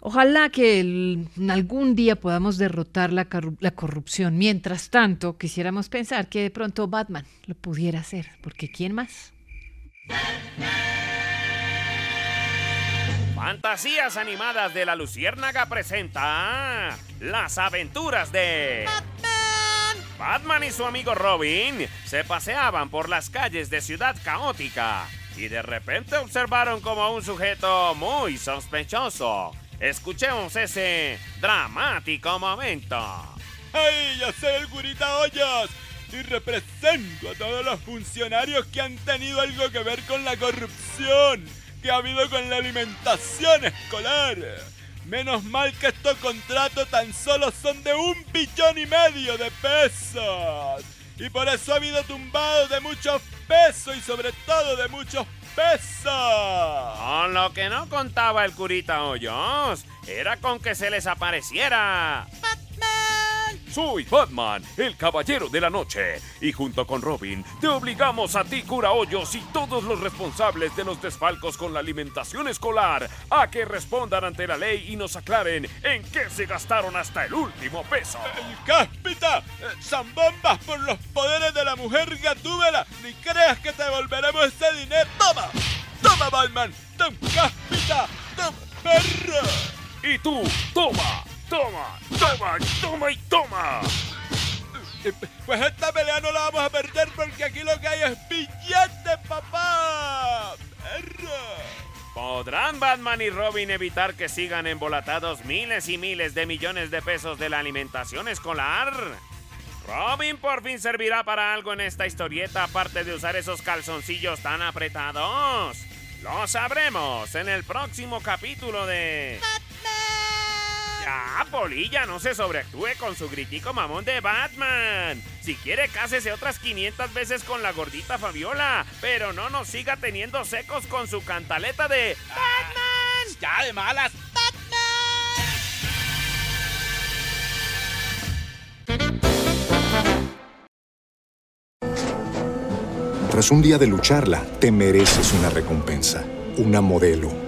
Ojalá que el- algún día podamos derrotar la, la corrupción. Mientras tanto, quisiéramos pensar que de pronto Batman lo pudiera hacer, porque ¿quién más? Fantasías animadas de la Luciérnaga presenta las aventuras de Batman y su amigo Robin se paseaban por las calles de Ciudad Caótica y de repente observaron como un sujeto muy sospechoso. Escuchemos ese dramático momento. ¡Hey! Yo soy el Gurita Hoyos y represento a todos los funcionarios que han tenido algo que ver con la corrupción que ha habido con la alimentación escolar. Menos mal que estos contratos tan solo son de un billón y medio de pesos. Y por eso ha habido tumbados de muchos pesos y sobre todo de muchos pesos. Con lo que no contaba el curita Hoyos era con que se les apareciera. Soy Batman, el caballero de la noche, y junto con Robin te obligamos a ti, cura hoyos y todos los responsables de los desfalcos con la alimentación escolar a que respondan ante la ley y nos aclaren en qué se gastaron hasta el último peso. El cáspita, eh, zambombas por los poderes de la mujer gatúbela. Ni creas que te devolveremos ese dinero. ¡Toma! ¡Toma, Batman! ¡Toma, cáspita! ¡Toma, perro! Y tú, toma, toma, toma, toma y toma. Eh, Pues esta pelea no la vamos a perder porque aquí lo que hay es billete, papá. ¿Podrán Batman y Robin evitar que sigan embolatados miles y miles de millones de pesos de la alimentación escolar? Robin por fin servirá para algo en esta historieta aparte de usar esos calzoncillos tan apretados. Lo sabremos en el próximo capítulo de... Ya, Polilla, no se sobreactúe con su gritico mamón de Batman. Si quiere, cásese otras 500 veces con la gordita Fabiola, pero no nos siga teniendo secos con su cantaleta de Batman. Ya de malas. Tras un día de lucharla, te mereces una recompensa, una modelo,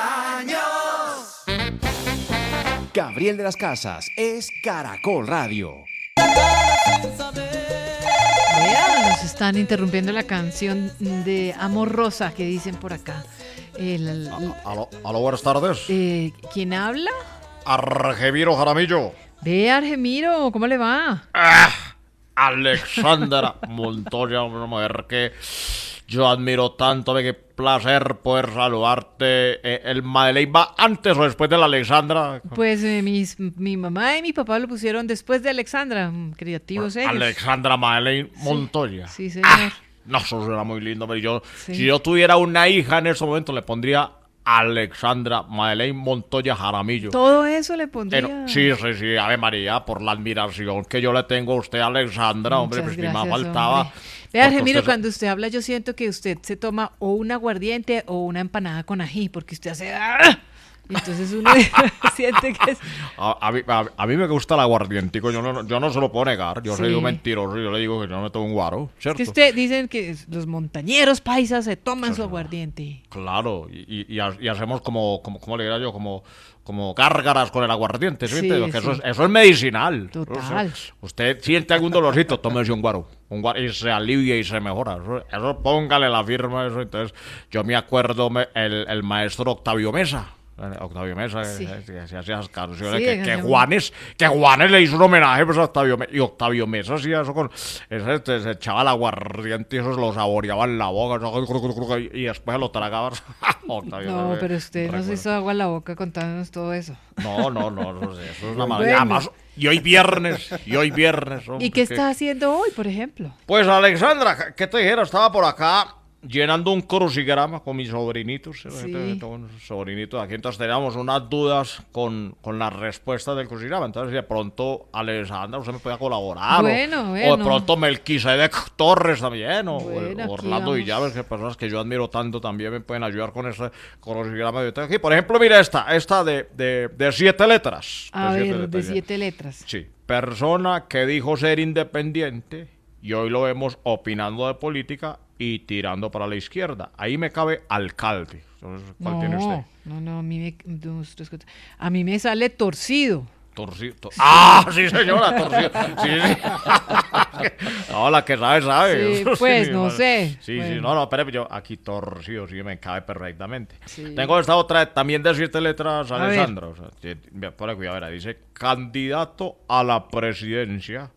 Gabriel de las Casas es Caracol Radio. Vean, nos están interrumpiendo la canción de Amor Rosa que dicen por acá. El- el- Aló, aló, buenas tardes. eh, ¿Quién habla? Argemiro Jaramillo. Ve, Argemiro, ¿cómo le va? Ah, Alexandra Montoya, una mujer que yo admiro tanto, ve qué placer poder saludarte. Eh, ¿El Madeleine va antes o después de la Alexandra? Pues eh, mis- mi mamá y mi papá lo pusieron después de Alexandra, creativos ellos. Alexandra Madeleine Montoya. Sí, señor. No, eso suena muy lindo, pero yo, Sí. si yo tuviera una hija en ese momento, le pondría Alexandra Madeleine Montoya Jaramillo. Todo eso le pondría. Pero, sí, sí, sí, Ave María, por la admiración que yo le tengo a usted, Alexandra, hombre, pues ni más gracias, faltaba. hombre. Vea, usted- cuando usted habla, yo siento que usted se toma o un aguardiente o una empanada con ají, porque usted hace. ¡ah! Y entonces uno siente que es. A, a mí, a- a mí me gusta el aguardientico, yo no, yo no se lo puedo negar, yo soy un mentiroso, yo le digo que yo no me tomo un guaro, Es ¿cierto? que usted dicen que los montañeros paisas se toman su aguardiente. Claro, y, y- y ha- y hacemos como, como, ¿cómo le diría yo? Como, como gárgaras con el aguardiente, ¿sí? Sí? Que eso, es, eso es medicinal. Total. Usted siente algún dolorcito, tómese un guaro. Un guaro y se alivia y se mejora. Eso, eso póngale la firma, eso. Entonces, yo me acuerdo me- el, el maestro Octavio Mesa. Octavio Mesa, Sí. que, se hacía esas canciones, Sí, que, que Juanes, que Juanes le hizo un homenaje pues, a Octavio Mesa. Y Octavio Mesa hacía eso con. Ese, este, se echaba el aguardiente y eso se lo saboreaba en la boca. Y, después lo tragaba. Octavio No, pero usted nos recuerdo. hizo agua en la boca contándonos todo eso. No, no, no, no eso es una Bueno. maravilla. Además, y hoy viernes, y hoy viernes. hombre, ¿Y qué que- está haciendo hoy, por ejemplo? Pues Alexandra, ¿qué te dijera? Estaba por acá llenando un crucigrama con mis sobrinitos. ¿eh? Sí. Tengo unos sobrinitos aquí, entonces teníamos unas dudas con, con las respuestas del crucigrama. Entonces, de pronto, Alexandra, usted me puede colaborar. o- Bueno, o, bueno. de pronto Melquisedec Torres también, o, Bueno, o Orlando. Villaves, que personas que yo admiro tanto también me pueden ayudar con ese crucigrama tengo aquí. Por ejemplo, mira esta, esta de, de, de siete letras. A de siete ver, de letras. siete letras. Sí, persona que dijo ser independiente y hoy lo vemos opinando de política y tirando para la izquierda. Ahí me cabe alcalde. Entonces, ¿Cuál tiene usted? No, no, no, a mí me. A mí me sale torcido. Torcido. tor- ¡Ah! Sí, señora, torcido. Sí, sí. no, la que sabe, sabe. Sí, pues, no sé. Sí, sí, no, no, espérame, yo aquí torcido, sí, me cabe perfectamente. Tengo esta otra, también de siete letras, A ver. Alessandra. O sea, ponle cuidado, verá, dice candidato a la presidencia,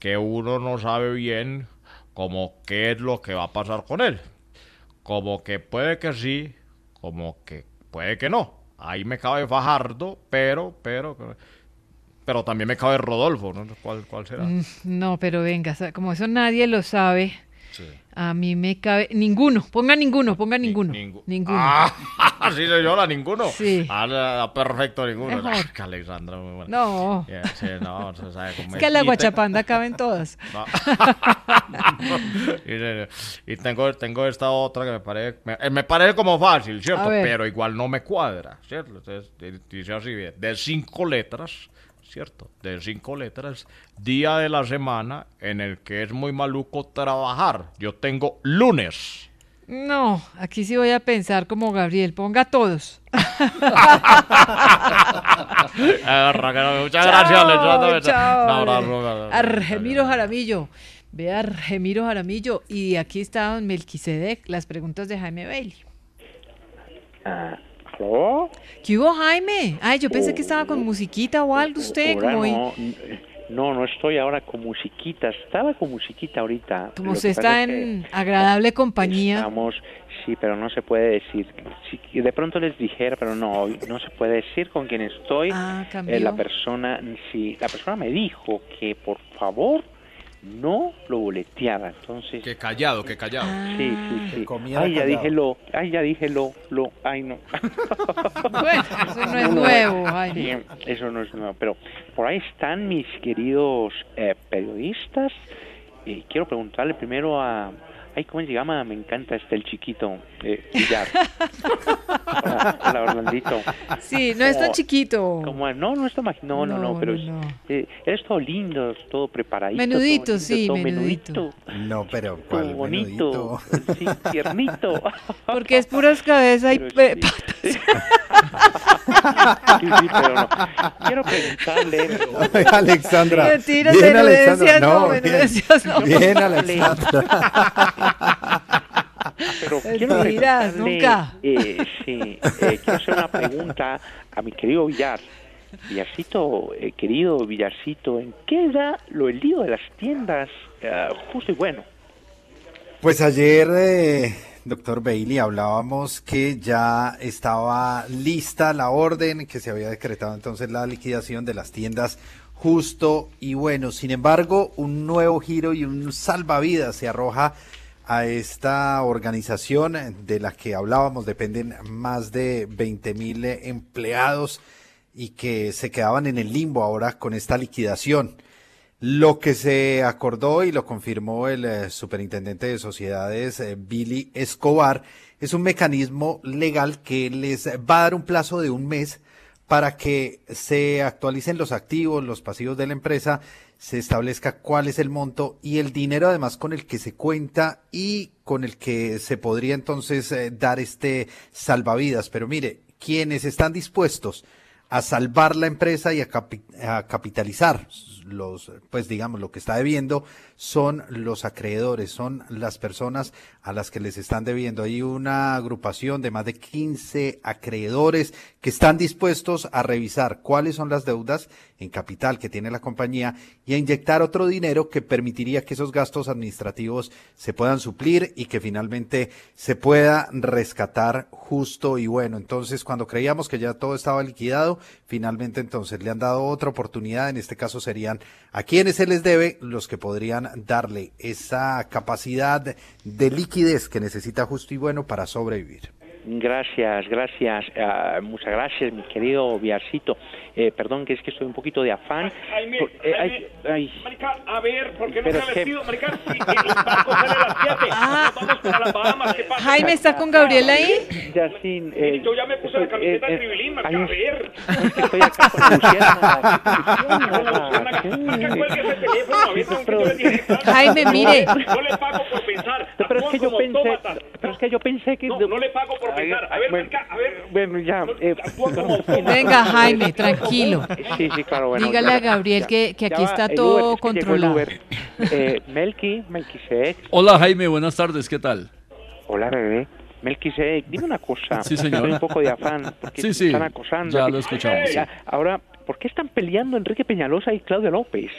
que uno no sabe bien como qué es lo que va a pasar con él. Como que puede que sí, como que puede que no. Ahí me cabe Fajardo, pero, pero, pero también me cabe Rodolfo, ¿no? ¿Cuál, cuál será? Mm, No, pero venga, como eso nadie lo sabe. A mí me cabe. Ninguno, ponga ninguno, ponga ninguno. Ninguno. Ah, sí, señora, ninguno. Sí. Ah, perfecto, ninguno. Ah, que Alexandra, muy buena. No. Yeah, sí, no, se sabe Es que la guachapanda caben todas. No. y, y tengo, tengo esta otra que me parece, me, eh, me parece como fácil, ¿cierto? Pero igual no me cuadra, ¿cierto? Entonces, di- dice así, de- de cinco letras, ¿cierto? De cinco letras, día de la semana en el que es muy maluco trabajar. Yo tengo lunes. No, aquí sí voy a pensar como Gabriel, ponga todos. Muchas gracias, chao, Un abrazo. hombre. Argemiro Jaramillo. Ve a Argemiro Jaramillo. Y aquí está don Melquisedec, las preguntas de Jaime Bailey. ¿Aló? ¿Qué hubo, Jaime? Ay, yo pensé que estaba con musiquita o algo usted, Ahora como, hoy- no, no, estoy ahora con musiquita. Estaba con musiquita ahorita. como usted está en agradable compañía. Estamos, sí, pero no se puede decir. Sí, de pronto les dijera, pero no, no se puede decir con quién estoy. Ah, cambió. Eh, la persona, sí, la persona me dijo que por favor no lo boleteara. Entonces, Que callado, que callado. sí, Ah. sí, sí. comiera Ay, ya callado. dije lo, ay, ya dije lo, lo, ay no. Bueno, eso no es nuevo, sí, Jaime. eso no es nuevo, pero por ahí están mis queridos eh, periodistas. Y quiero preguntarle primero a, ay, ¿cómo se llama? Me encanta este el chiquito eh, Villar. hola, hola, Orlandito. Sí, no es tan ¿Cómo- chiquito. cómo es? No, no está mag- no, no, no, No, pero no, es, eh, eres todo lindo, todo preparadito. Menudito, todo lindo, sí, todo menudito. No, pero Todo ¿cuál bonito, menudito? sí, tiernito. Porque es puras cabezas y pe- patas. Sí, sí, pero no. Quiero preguntarle. Alexandra. Bien, Alexandra. bien. no. Bien, Alexandra. Pero quiero Mentiras, preguntarle, nunca. eh, sí, eh, quiero hacer una pregunta a mi querido Villar. Villarcito, eh, querido Villarcito, ¿en qué da lo el lío de las tiendas eh, justo y bueno? Pues ayer, eh, doctor Bailey, hablábamos que ya estaba lista la orden, que se había decretado entonces la liquidación de las tiendas justo y bueno. Sin embargo, un nuevo giro y un salvavidas se arroja a esta organización de la que hablábamos, dependen más de 20 mil empleados y que se quedaban en el limbo ahora con esta liquidación. Lo que se acordó y lo confirmó el eh, superintendente de sociedades, eh, Billy Escobar, es un mecanismo legal que les va a dar un plazo de un mes para que se actualicen los activos, los pasivos de la empresa, se establezca cuál es el monto y el dinero además con el que se cuenta y con el que se podría entonces eh, dar este salvavidas. Pero mire, quienes están dispuestos a salvar la empresa y a, capi- a capitalizar los, pues digamos, lo que está debiendo son los acreedores, son las personas a las que les están debiendo. Hay una agrupación de más de 15 acreedores que están dispuestos a revisar cuáles son las deudas en capital que tiene la compañía y a inyectar otro dinero que permitiría que esos gastos administrativos se puedan suplir y que finalmente se pueda rescatar justo y bueno. Entonces, cuando creíamos que ya todo estaba liquidado, finalmente entonces le han dado otra oportunidad. En este caso serían a quienes se les debe los que podrían darle esa capacidad de liquidez que necesita justo y bueno para sobrevivir. Gracias, gracias, ah, muchas gracias, mi querido Villarcito. Eh, perdón, que es que estoy un poquito de afán. Jaime, Por- eh, ay, ay, marica, a ver, ¿por qué no se ha vestido, marica? Si el barco sale a las 7, Ah. nos vamos para las Bahamas, ¿qué pasa? Jaime, ¿está con Gabriela ahí? Yacine, eh, Yo ya me puse la estoy- camiseta eh, de eh, Tribilín, marica, ay, a ver. es que estoy acá con Luciana. Jaime, mire. No le pago por pensar, Pero es que yo pensé, autómata. pero es que yo pensé que... No, no le pago por A ver, marica, a ver. Bueno, ya. eh, Venga, Jaime, tranquilo. Sí, sí, claro, bueno. Dígale ya- a Gabriel ya- que, que aquí va, está todo Uber, controlado. Eh, Melqui, Melquisedec. Hola Jaime, buenas tardes, ¿qué tal? Hola, bebé. Melquisedec, dime una cosa. Sí, señor. Un poco de afán. Porque Sí, sí, Están acosando. ya lo escuchamos, Ya, Ahora, ¿por qué están peleando Enrique Peñalosa y Claudio López?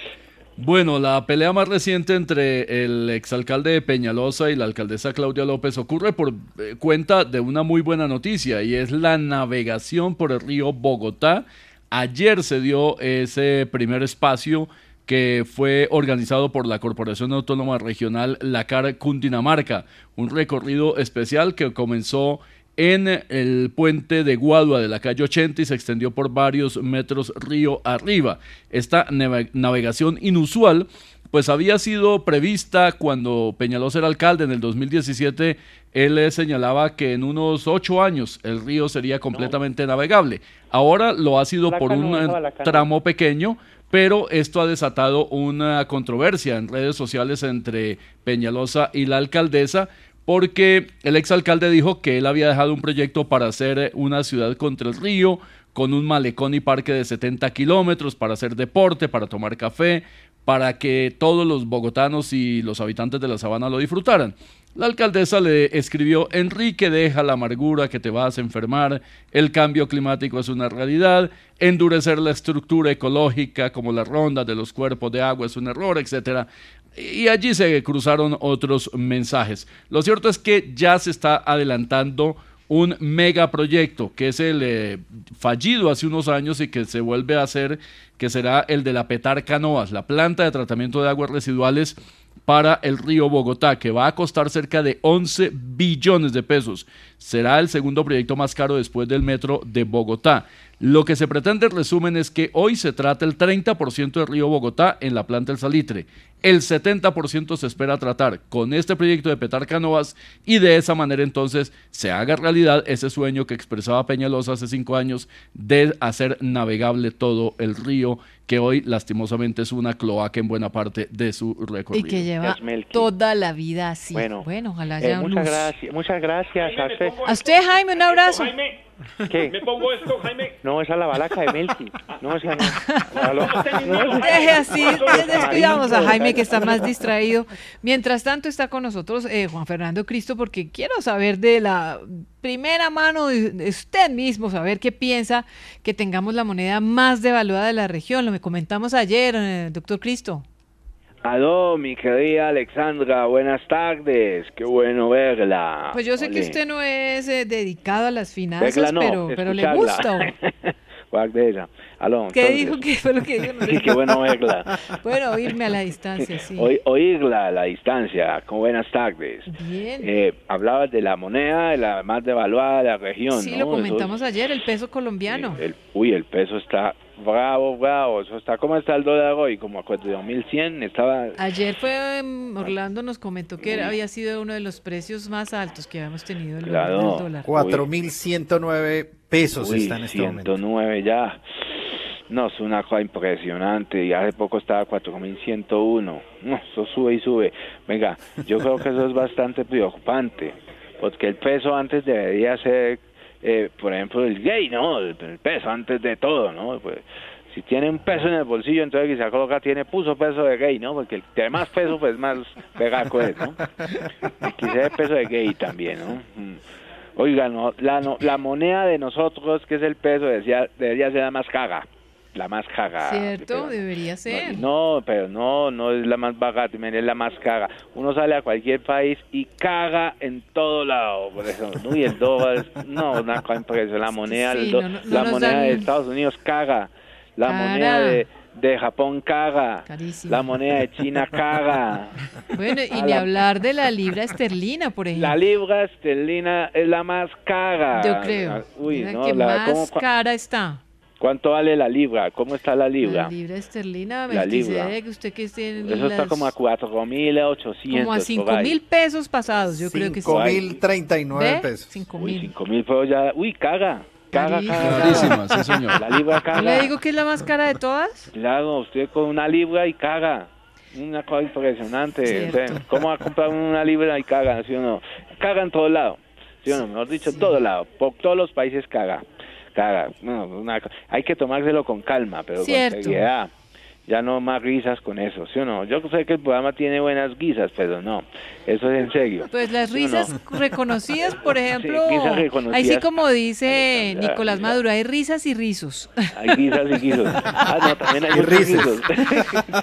Bueno, la pelea más reciente entre el exalcalde de Peñalosa y la alcaldesa Claudia López ocurre por eh, cuenta de una muy buena noticia y es la navegación por el río Bogotá. Ayer se dio ese primer espacio que fue organizado por la Corporación Autónoma Regional La Car Cundinamarca, un recorrido especial que comenzó en el puente de Guadua de la calle 80 y se extendió por varios metros río arriba. Esta nave- navegación inusual pues había sido prevista cuando Peñalosa era alcalde en el 2017. Él eh, señalaba que en unos ocho años el río sería completamente navegable. Ahora lo ha sido La por canoa, un eh, tramo pequeño, pero esto ha desatado una controversia en redes sociales entre Peñalosa y la alcaldesa porque el exalcalde dijo que él había dejado un proyecto para hacer eh, una ciudad contra el río, con un malecón y parque de 70 kilómetros para hacer deporte, para tomar café, para que todos los bogotanos y los habitantes de la sabana lo disfrutaran. La alcaldesa le escribió, Enrique, deja la amargura que te vas a enfermar, el cambio climático es una realidad, endurecer la estructura ecológica como las rondas de los cuerpos de agua es un error, etcétera. Y allí se cruzaron otros mensajes. Lo cierto es que ya se está adelantando un megaproyecto que es el eh, fallido hace unos años y que se vuelve a hacer, que será el de la Petar Canoas, la planta de tratamiento de aguas residuales para el río Bogotá, que va a costar cerca de 11 billones de pesos. Será el segundo proyecto más caro después del metro de Bogotá. Lo que se pretende en resumen es que hoy se trata el 30% del río Bogotá en la planta del Salitre. El 70% se espera tratar con este proyecto de Petar Canoas y de esa manera entonces se haga realidad ese sueño que expresaba Peñalosa hace cinco años de hacer navegable todo el río que hoy lastimosamente es una cloaca en buena parte de su Y recorrido. que lleva toda la vida así. Bueno, Bueno, ojalá Eh, haya muchas luz. gracias, muchas gracias a usted. A usted, Jaime, un abrazo. Jaime, ¿Qué? ¿Me pongo esto, Jaime? No, esa es la balaca de Melqui. No, esa no. Aló. Deje así, despidamos a Jaime que está más distraído. Mientras tanto está con nosotros eh, Juan Fernando Cristo porque quiero saber de la primera mano de usted mismo, saber qué piensa que tengamos la moneda más devaluada de la región. Lo me comentamos ayer, eh, doctor Cristo. Aló, mi querida Alexandra, buenas tardes. Qué bueno verla. Pues yo sé que Ole. usted no es eh, dedicado a las finanzas, no, pero, pero le gusta. Guardela. Aló, ¿Qué entonces. dijo? ¿Qué fue lo que dijo? Sí, qué bueno verla. Bueno, oírme a la distancia, sí. Oí- oírla a la distancia, con buenas tardes. Bien. Eh, hablabas de la moneda, de la más devaluada de la región. Sí, ¿no? lo Eso- comentamos ayer, el peso colombiano. el, uy, el peso está bravo, bravo. Eso está, ¿Cómo está el dólar hoy? Como a 4.100, estaba... Ayer fue mm, Orlando nos comentó que era- había sido uno de los precios más altos que habíamos tenido el, Claro. el dólar. 4.109 pesos Uy, está en este momento. 109 ya. No, es una cosa impresionante. Y hace poco estaba 4.101. No, eso sube y sube. Venga, yo creo que eso es bastante preocupante. Porque el peso antes debería ser, eh, por ejemplo, el gay, ¿no? El, el peso antes de todo, ¿no? Pues, si tiene un peso en el bolsillo, entonces quizá coloca tiene puso peso de gay, ¿no? Porque el que más peso, pues más pegaco es, ¿no? Y quizá el peso de gay también, ¿no? Mm. Oiga, no, la, no- la moneda de nosotros, que es el peso, decía, debería ser la más caga. La más caga. ¿Cierto? Debería ser. No, pero no, no es la más barata, mire, es la más caga. Uno sale a cualquier país y caga en todo lado, por eso. ¿no? Y el dólar, no, una cosa. La moneda, Sí, do- no, no, no la moneda dan- de Estados Unidos caga. La Cara. moneda de, de Japón caga. Carísimo. La moneda de China caga. Bueno, y A ni la- hablar de la libra esterlina, por ejemplo. La libra esterlina es la más cara. Yo creo. Uy, Mira no, que la- más ¿cómo- cara está. ¿Cuánto vale la libra? ¿Cómo está la libra? La libra esterlina, La libra. Usted que tiene Eso está las- como a 4.800. como a por 5 ahí. mil pesos pasados, yo creo que sí. 5.039 ¿Ve? pesos. 5 Uy, mil. 5.000 pesos ya. Uy, caga. Caga, caga. Sí, señor. La libra caga. ¿No le digo que es la más cara de todas? Claro, usted con una libra y caga. Una cosa impresionante. Cierto. O sea, ¿Cómo va a comprar una libra y caga? ¿Sí o no? Caga en todos lados. ¿Sí o no? Mejor dicho, en todos lados. Por todos los países caga. Caga. No, una hay que tomárselo con calma, pero Cierto. con seriedad. Ya no más risas con eso, ¿sí o no? Yo sé que el programa tiene buenas guisas, pero no. Eso es en serio. Pues las ¿Sí no? risas reconocidas, por ejemplo, risas reconocidas. así como dice Nicolás. Maduro, hay risas y rizos. Hay guisas y guisos. Ah, no, también hay. Sí, sí,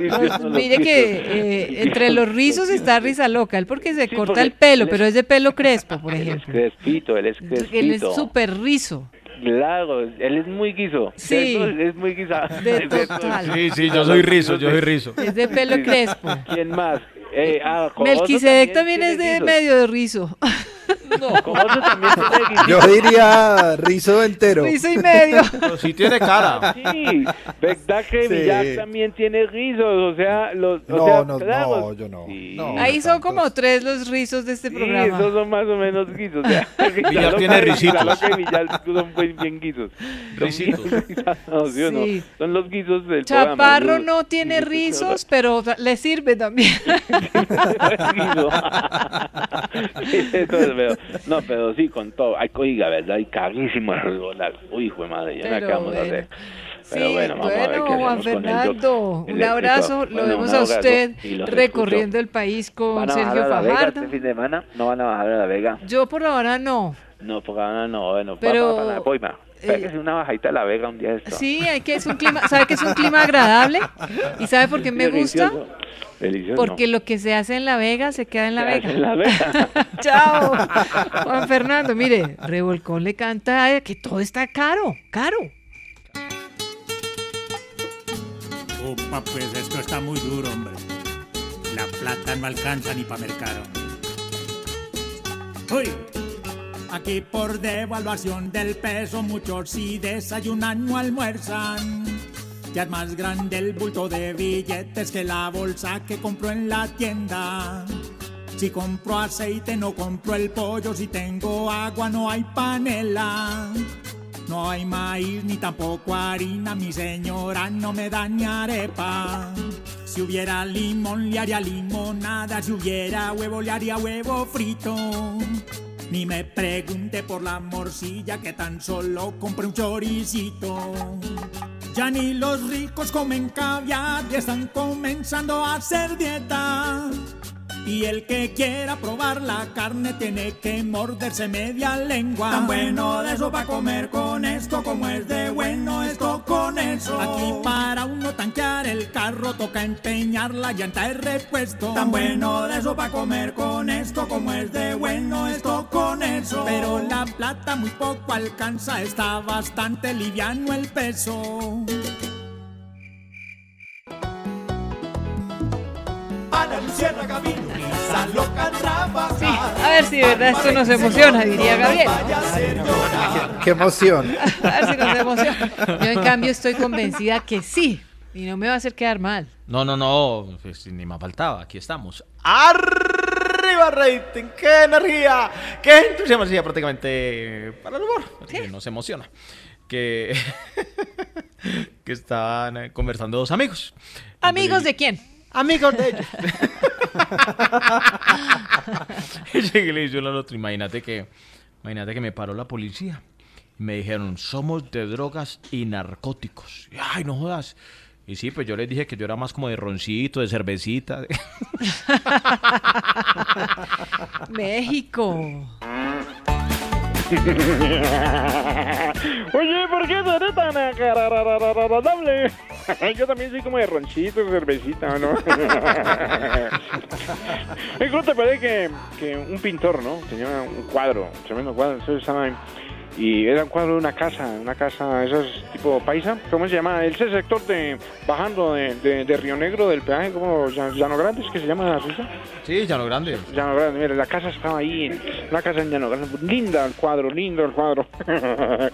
Pues, los mire que eh, entre los rizos está risa loca, él porque se corta porque el pelo, es- pero es de pelo crespo, por Él es ejemplo. crespito, él es Él es crespito. súper rizo. Claro, él es muy guiso. Sí. Es muy guisa. De Es total. Sí, sí, yo soy rizo, yo soy rizo. Es de pelo crespo. ¿Quién más? Eh, ah, Melquisedec también es de guisos. medio de rizo. No, Cogoso también tiene guisos. Yo diría rizo entero. Rizo y medio. Pero sí tiene cara. Sí, verdad que Sí. Millac también tiene rizos, o sea, los, o No, sea, no, claro. no, yo no. Sí. No, Ahí son tantos. como tres los rizos de este Sí, programa. esos son más o menos guisos. o sea, Villar tiene risitos. Lo que Villar son bien, bien guisos. Son Risitos. bien guisados, ¿sí o no? Sí. Son los guisos del programa. Chaparro ¿sí? no tiene rizos, pero le sirve también. Guiso. Sí, eso es, pero- no, pero sí, con todo. Hay oiga, ¿verdad? Y carísimo el. Uy, hijo de madre, ya Pero qué vamos a bueno. hacer. Sí, bueno, Juan Fernando, un abrazo. Lo vemos a usted recorriendo escucho. el país con ¿Van a bajar Sergio La Vega Fajardo. este fin de semana? ¿No van a bajar a La Vega? Yo por ahora no. No, por ahora no, bueno, Pero, para, para, Poima. eh, una bajadita a La Vega un día esto. Sí, hay que es un clima, ¿sabe que es un clima agradable? ¿Y sabe por qué me gusta? Delicioso. Porque lo que se hace en La Vega se queda en La Se Vega. en La Vega. Chao. Juan Fernando, mire, Revolcón le canta eh, que todo está caro, caro. Pues esto está muy duro, hombre. La plata no alcanza ni para mercado. ¡Uy! Aquí por devaluación del peso muchos si desayunan no almuerzan. Ya es más grande el bulto de billetes que la bolsa que compró en la tienda. Si compro aceite no compro el pollo, si tengo agua no hay panela. No hay maíz ni tampoco harina, mi señora no me da ni arepa. Si hubiera limón le haría limonada, si hubiera huevo le haría huevo frito. Ni me pregunte por la morcilla que tan solo compré un choricito. Ya ni los ricos comen caviar y están comenzando a hacer dieta. Y el que quiera probar la carne tiene que morderse media lengua. Tan bueno de eso para comer con esto, como es de bueno esto con eso. Aquí para uno tanquear el carro toca empeñar la llanta de repuesto. Tan bueno de eso para comer con esto, como es de bueno esto con eso. Pero la plata muy poco alcanza, está bastante liviano el peso. Vino risa loca a trabajar. A ver si de verdad esto nos emociona, diría Gabriel. Qué emoción. A ver si nos emociona. Yo en cambio estoy convencida que sí. Y no me va a hacer quedar mal. No, no, no, pues, ni me faltaba, aquí estamos. ¡Arriba rating! ¡Qué energía! ¡Qué entusiasmo! Sí, prácticamente para el humor, porque nos emociona. Que, que estaban eh, conversando dos amigos. ¿Amigos de quién? Amigos de ellos. y llegué y le dije uno al otro, imagínate que, imagínate que me paró la policía. Y me dijeron, somos de drogas y narcóticos. Y, Ay, no jodas. Y sí, pues yo les dije que yo era más como de roncito, de cervecita. México. Oye, ¿por qué eres tan agradable? Yo también soy como de ronchito, cervecita, ¿no? Como te parece que, un pintor, ¿no? Tenía un cuadro, un tremendo cuadro, entonces estaba y era un cuadro de una casa, una casa, esos tipo paisa, ¿cómo se llama? Ese sector de, bajando de, de, de Río Negro del peaje, como Llano Grande, ¿es que se llama la Suiza? Sí, Llano Grande. Llano Grande, mire, la casa estaba ahí, una casa en Llano Grande, linda el cuadro, lindo el cuadro.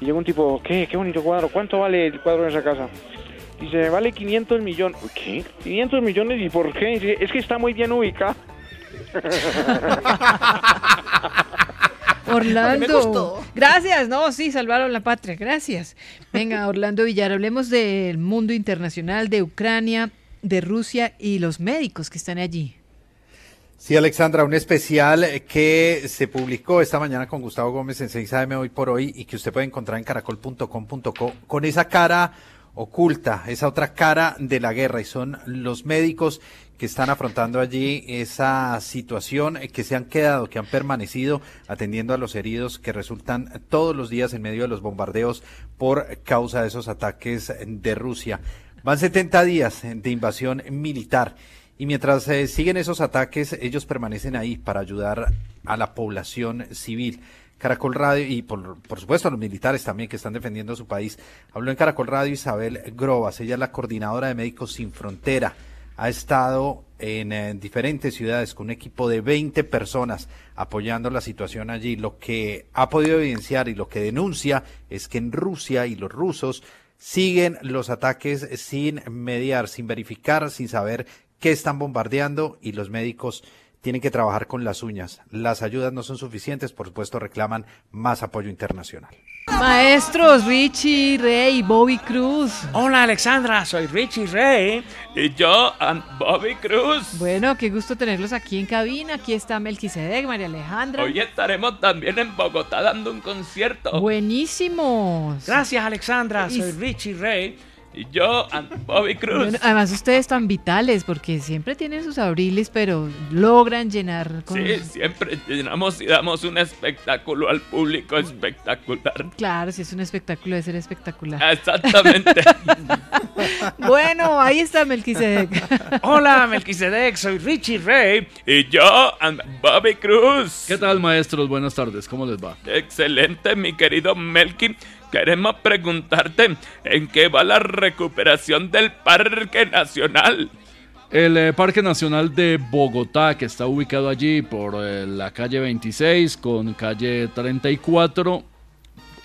y llegó un tipo, ¿qué? Qué bonito cuadro, ¿cuánto vale el cuadro de esa casa? Dice, vale 500 millones. ¿Qué? ¿500 millones? ¿Y por qué? Dice, es que está muy bien ubicado. Orlando. Gracias, no, sí, salvaron la patria, gracias. Venga, Orlando Villar, hablemos del mundo internacional, de Ucrania, de Rusia y los médicos que están allí. Sí, Alexandra, un especial que se publicó esta mañana con Gustavo Gómez en 6am hoy por hoy y que usted puede encontrar en caracol.com.co con esa cara oculta, esa otra cara de la guerra y son los médicos que están afrontando allí esa situación, eh, que se han quedado, que han permanecido atendiendo a los heridos que resultan todos los días en medio de los bombardeos por causa de esos ataques de Rusia. Van 70 días de invasión militar y mientras eh, siguen esos ataques, ellos permanecen ahí para ayudar a la población civil. Caracol Radio y por, por supuesto a los militares también que están defendiendo su país. Habló en Caracol Radio Isabel Grobas, ella es la coordinadora de Médicos Sin Frontera. Ha estado en, eh, diferentes ciudades con un equipo de 20 personas apoyando la situación allí. Lo que ha podido evidenciar y lo que denuncia es que en Rusia y los rusos siguen los ataques sin mediar, sin verificar, sin saber qué están bombardeando y los médicos tienen que trabajar con las uñas. Las ayudas no son suficientes, por supuesto reclaman más apoyo internacional. Maestros, Richie, Rey, Bobby Cruz. Hola Alexandra, soy Richie Rey. Y yo, Bobby Cruz. Bueno, qué gusto tenerlos aquí en cabina. Aquí está Melquisedec, María Alejandra. Hoy estaremos también en Bogotá dando un concierto. Buenísimos. Gracias Alexandra, soy Y- Richie Rey. Y yo, and Bobby Cruz. Bueno, además ustedes tan vitales porque siempre tienen sus abriles, pero logran llenar con... Sí, siempre llenamos y damos un espectáculo al público espectacular. Claro, si es un espectáculo, debe ser espectacular. Exactamente. bueno, ahí está Melquisedec. Hola Melquisedec, soy Richie Rey. Y yo, and Bobby Cruz. ¿Qué tal, maestros? Buenas tardes, ¿cómo les va? Excelente, mi querido Melky. Queremos preguntarte en qué va la recuperación del Parque Nacional. El eh, Parque Nacional de Bogotá, que está ubicado allí por eh, la calle 26 con calle 34,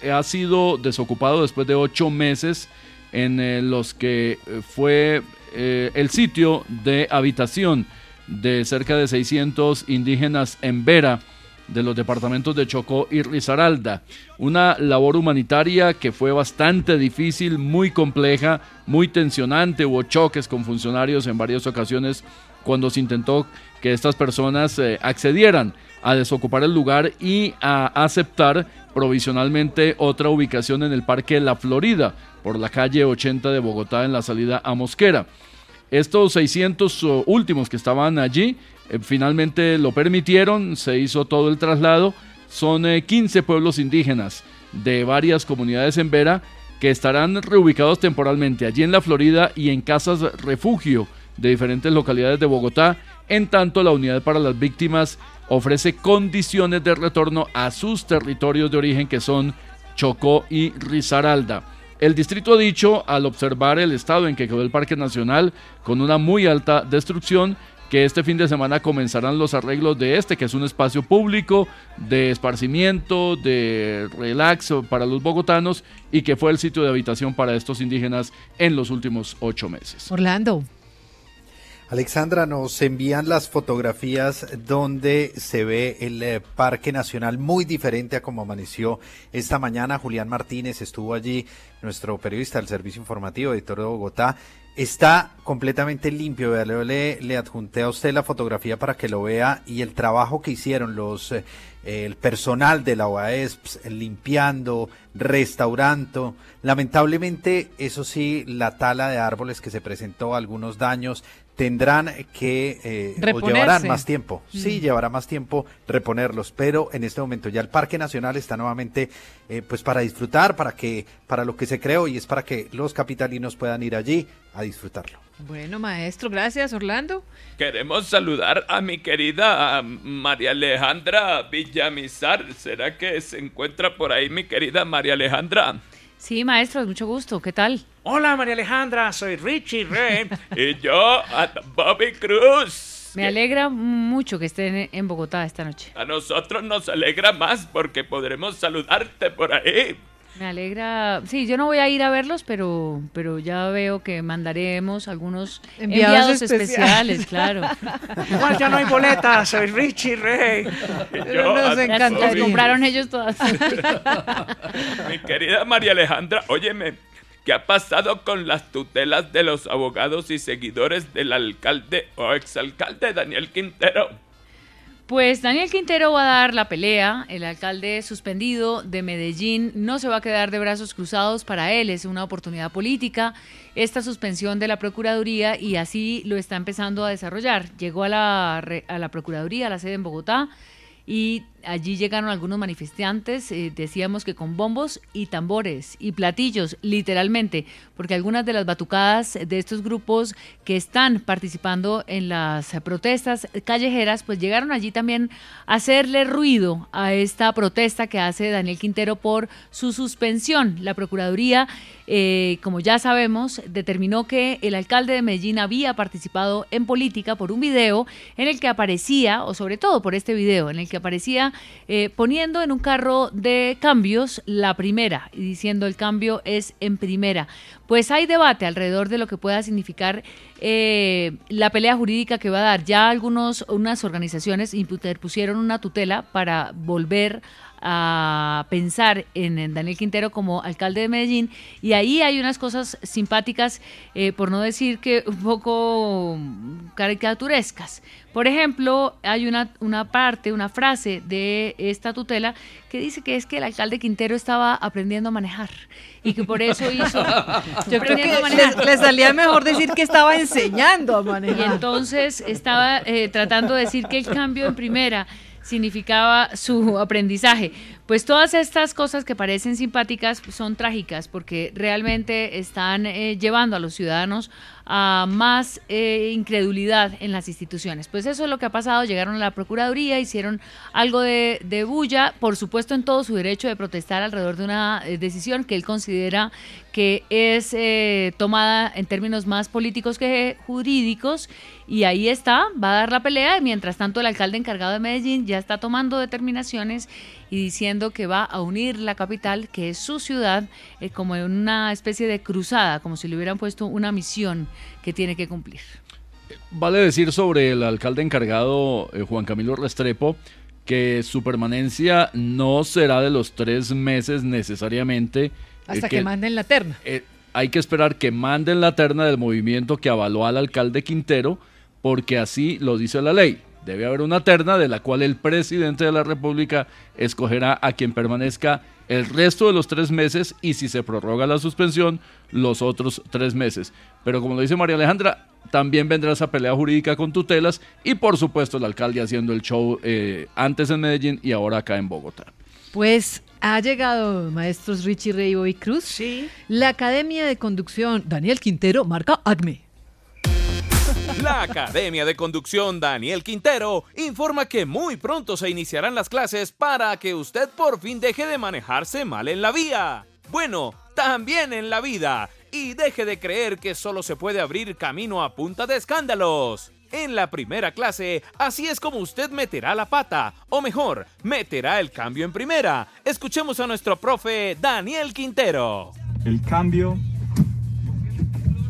eh, ha sido desocupado después de ocho meses en los que fue el sitio de habitación de cerca de 600 indígenas en Vera de los departamentos de Chocó y Risaralda. Una labor humanitaria que fue bastante difícil, muy compleja, muy tensionante. Hubo choques con funcionarios en varias ocasiones cuando se intentó que estas personas eh, accedieran a desocupar el lugar y a aceptar provisionalmente otra ubicación en el Parque La Florida, por la calle 80 de Bogotá en la salida a Mosquera. Estos 600 uh, últimos que estaban allí finalmente lo permitieron, se hizo todo el traslado. Son eh, 15 pueblos indígenas de varias comunidades en Vera que estarán reubicados temporalmente allí en la Florida y en casas refugio de diferentes localidades de Bogotá. En tanto, la unidad para las víctimas ofrece condiciones de retorno a sus territorios de origen que son Chocó y Risaralda. El distrito ha dicho, al observar el estado en que quedó el Parque Nacional con una muy alta destrucción, que este fin de semana comenzarán los arreglos de este, que es un espacio público de esparcimiento, de relax para los bogotanos y que fue el sitio de habitación para estos indígenas en los últimos ocho meses. Orlando. Alexandra, nos envían las fotografías donde se ve el eh, Parque Nacional muy diferente a como amaneció esta mañana. Julián Martínez estuvo allí, nuestro periodista del Servicio Informativo, editor de Bogotá. Está completamente limpio. Le, le- adjunté a usted la fotografía para que lo vea y el trabajo que hicieron los eh, el personal de la OAESP limpiando, restaurando. Lamentablemente, eso sí, la tala de árboles que se presentó, algunos daños, tendrán que eh, o llevarán más tiempo. Sí, llevará más tiempo reponerlos, pero en este momento ya el Parque Nacional está nuevamente eh, pues para disfrutar, para que para lo que se creó y es para que los capitalinos puedan ir allí a disfrutarlo. Bueno, maestro, gracias, Orlando. Queremos saludar a mi querida ah, María Alejandra Villamizar. ¿Será que se encuentra por ahí mi querida María Alejandra? Sí, maestro, mucho gusto. ¿Qué tal? Hola María Alejandra, soy Richie Ray. Y yo Bobby Cruz. Me alegra mucho que estén en Bogotá esta noche. A nosotros nos alegra más porque podremos saludarte por ahí. Me alegra. Sí, yo no voy a ir a verlos, pero, pero ya veo que mandaremos algunos Enviados enviados, especiales. especiales, claro. Igual ya no hay boletas, soy Richie Ray. yo Las- a las compraron ellos todas. Mi querida María Alejandra, óyeme, ¿qué ha pasado con las tutelas de los abogados y seguidores del alcalde o exalcalde Daniel Quintero? Pues Daniel Quintero va a dar la pelea. El alcalde suspendido de Medellín no se va a quedar de brazos cruzados para él. Es una oportunidad política esta suspensión de la Procuraduría y así lo está empezando a desarrollar. Llegó a la, a la Procuraduría, a la sede en Bogotá, y allí llegaron algunos manifestantes, eh, decíamos que con bombos y tambores y platillos, literalmente, porque algunas de las batucadas de estos grupos que están participando en las protestas callejeras, pues llegaron allí también a hacerle ruido a esta protesta que hace Daniel Quintero por su suspensión. La Procuraduría, eh, como ya sabemos, determinó que el alcalde de Medellín había participado en política por un video en el que aparecía, o sobre todo por este video, en el que aparecía eh, poniendo en un carro de cambios la primera y diciendo el cambio es en primera. Pues hay debate alrededor de lo que pueda significar eh, la pelea jurídica que va a dar. Ya algunos, unas organizaciones interpusieron una tutela para volver a pensar en, en Daniel Quintero como alcalde de Medellín y ahí hay unas cosas simpáticas, eh, por no decir que un poco caricaturescas. Por ejemplo, hay una, una parte, una frase de esta tutela que dice que es que el alcalde Quintero estaba aprendiendo a manejar y que por eso hizo... Yo creo que a le, le salía mejor decir que estaba enseñando a Y manejar. entonces estaba eh, tratando de decir que el cambio en primera significaba su aprendizaje. Pues todas estas cosas que parecen simpáticas son trágicas porque realmente están eh, llevando a los ciudadanos a más eh, incredulidad en las instituciones. Pues eso es lo que ha pasado. Llegaron a la Procuraduría, hicieron algo de, bulla, por supuesto en todo su derecho de protestar alrededor de una eh, decisión que él considera que es tomada en términos más políticos que jurídicos y ahí está, va a dar la pelea. Mientras tanto, el alcalde encargado de Medellín ya está tomando determinaciones y diciendo que va a unir la capital, que es su ciudad, eh, como en una especie de cruzada, como si le hubieran puesto una misión que tiene que cumplir. Vale decir sobre el alcalde encargado, eh, Juan Camilo Restrepo, que su permanencia no será de los tres meses necesariamente. eh, Hasta que, manden la terna. eh, hay que esperar que manden la terna del movimiento que avaló al alcalde Quintero, porque así lo dice la ley. Debe haber una terna de la cual el presidente de la República escogerá a quien permanezca el resto de los tres meses y si se prorroga la suspensión, los otros tres meses. Pero como lo dice María Alejandra, también vendrá esa pelea jurídica con tutelas y por supuesto el alcalde haciendo el show eh, antes en Medellín y ahora acá en Bogotá. Pues ha llegado, maestros Richie Reibo y Cruz. Sí. La Academia de Conducción Daniel Quintero marca ACME. La Academia de Conducción Daniel Quintero informa que muy pronto se iniciarán las clases para que usted por fin deje de manejarse mal en la vía. Bueno, también en la vida. Y deje de creer que solo se puede abrir camino a punta de escándalos. En la primera clase, así es como usted meterá la pata, o mejor, meterá el cambio en primera. Escuchemos a nuestro profe Daniel Quintero. El cambio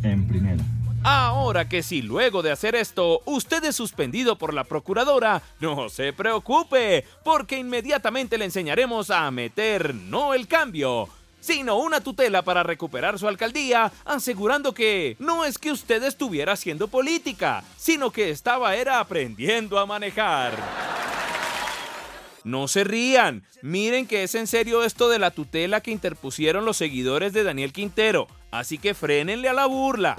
en primera. Ahora que si luego de hacer esto usted es suspendido por la procuradora, no se preocupe, porque inmediatamente le enseñaremos a meter no el cambio, sino una tutela para recuperar su alcaldía, asegurando que no es que usted estuviera haciendo política, sino que estaba era aprendiendo a manejar. No se rían, miren que es en serio esto de la tutela que interpusieron los seguidores de Daniel Quintero, así que frénenle a la burla.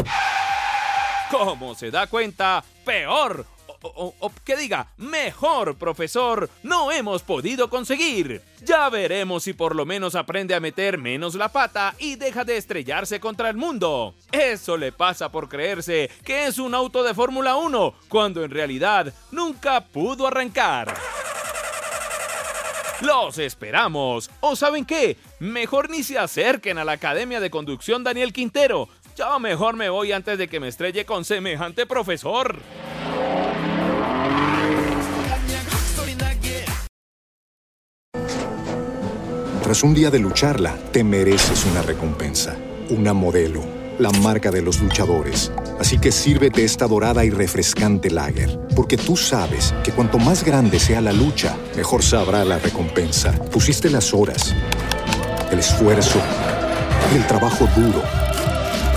Como se da cuenta, peor o, que diga, mejor profesor, no hemos podido conseguir. Ya veremos si por lo menos aprende a meter menos la pata y deja de estrellarse contra el mundo. Eso le pasa por creerse que es un auto de Fórmula 1, cuando en realidad nunca pudo arrancar. Los esperamos. ¿O saben qué? Mejor ni se acerquen a la Academia de Conducción Daniel Quintero. Yo mejor me voy antes de que me estrelle con semejante profesor. Tras un día de lucharla, te mereces una recompensa, una modelo, la marca de los luchadores. Así que sírvete esta dorada y refrescante lager, porque tú sabes que cuanto más grande sea la lucha, mejor sabrá la recompensa. Pusiste las horas, el esfuerzo, el trabajo duro.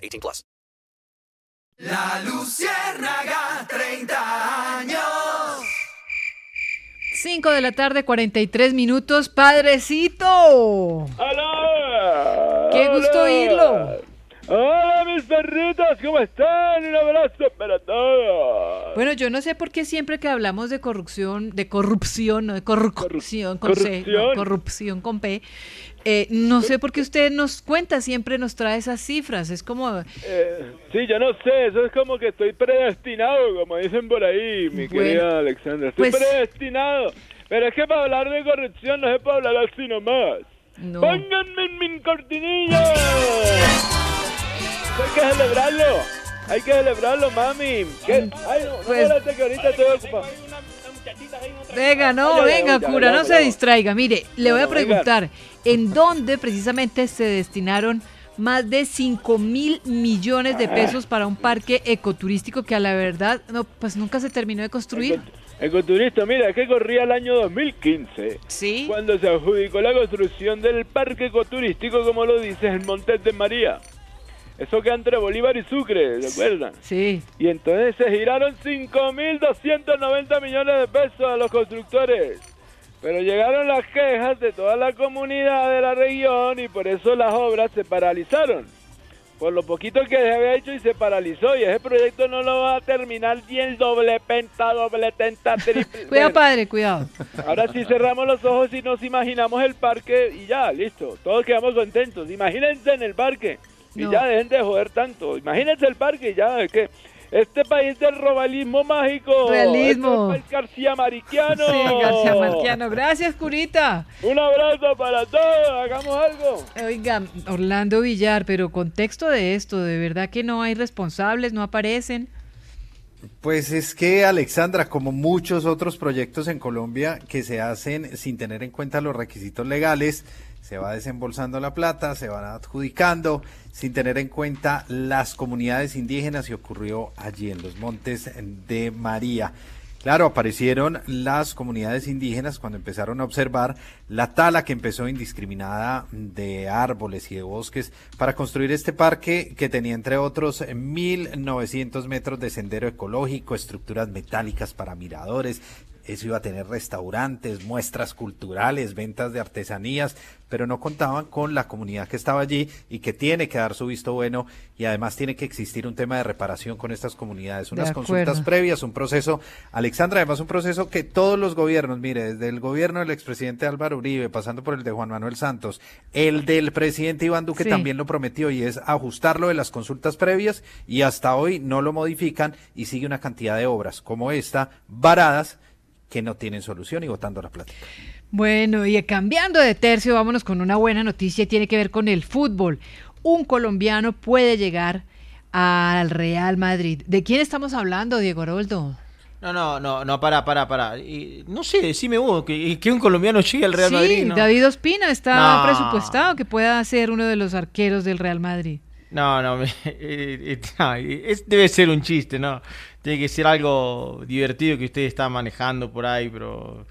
18 plus. La Luciérnaga, 30 años. 5 de la tarde, 43 minutos. ¡Padrecito! ¡Hola! ¡Qué gusto oírlo! ¡Hola, mis perritos! ¿Cómo están? Un abrazo para todos. Bueno, yo no sé por qué siempre que hablamos de corrupción, de corrupción, no de corrupción con C, no, corrupción. corrupción con P, eh, no sé por qué usted nos cuenta, siempre nos trae esas cifras. Es como, Eh, sí, yo no sé, eso es como que estoy predestinado, como dicen por ahí, mi Bueno, querida Alexandra. Estoy pues- predestinado. Pero es que para hablar de corrupción no se puede hablar así nomás. No. ¡Pónganme en mi cortinilla! Hay que celebrarlo. Hay que celebrarlo, mami. ¿Qué? Ay, no, no Pues- espérate que ahorita estoy ocupado. Venga, no, venga, cura, no se distraiga. Mire, le voy a preguntar, ¿en dónde precisamente se destinaron más de 5 mil millones de pesos para un parque ecoturístico que a la verdad, no, pues nunca se terminó de construir? Ecoturista, mira, que corría el año 2015. Sí. Cuando se adjudicó la construcción del parque ecoturístico, como lo dices, en Montes de María. Eso queda entre Bolívar y Sucre, ¿se acuerdan? Sí. Y entonces se giraron 5.290 millones de pesos a los constructores. Pero llegaron las quejas de toda la comunidad de la región y por eso las obras se paralizaron. Por lo poquito que se había hecho y se paralizó y ese proyecto no lo va a terminar ni el doble penta, doble tenta, triple. Cuidado, padre, cuidado. Ahora sí cerramos los ojos y nos imaginamos el parque y ya, listo. Todos quedamos contentos. Imagínense en el parque y No. ya dejen de joder tanto. Imagínense el parque ya, es que Este país del robalismo mágico. Realismo. Este es el García Mariquiano. Sí, García Marquiano. Gracias, Curita. Un abrazo para todos. Hagamos algo. Oiga, Orlando Villar, pero contexto de esto, de verdad que no hay responsables, no aparecen. Pues es que, Alexandra, como muchos otros proyectos en Colombia que se hacen sin tener en cuenta los requisitos legales, se va desembolsando la plata, se van adjudicando sin tener en cuenta las comunidades indígenas y ocurrió allí en los montes de María. Claro, aparecieron las comunidades indígenas cuando empezaron a observar la tala que empezó indiscriminada de árboles y de bosques para construir este parque que tenía entre otros 1.900 metros de sendero ecológico, estructuras metálicas para miradores, eso iba a tener restaurantes, muestras culturales, ventas de artesanías, pero no contaban con la comunidad que estaba allí y que tiene que dar su visto bueno y además tiene que existir un tema de reparación con estas comunidades, unas consultas previas, un proceso, Alexandra, además un proceso que todos los gobiernos, mire, desde el gobierno del expresidente Álvaro Uribe, pasando por el de Juan Manuel Santos, el del presidente Iván Duque Sí. también lo prometió y es ajustarlo de las consultas previas y hasta hoy no lo modifican y sigue una cantidad de obras como esta, varadas, que no tienen solución y votando la plata. Bueno, y cambiando de tercio, vámonos con una buena noticia y tiene que ver con el fútbol. Un colombiano puede llegar al Real Madrid. ¿De quién estamos hablando, Diego Aroldo? No, no, no, no, para, para, para. Y, no sé, decime vos, que, que un colombiano llegue al Real sí, Madrid. ¿no? David Ospina está No. presupuestado que pueda ser uno de los arqueros del Real Madrid. No, no, me- eh, eh, es- debe ser un chiste, ¿no? Tiene que ser algo divertido que usted está manejando por ahí, pero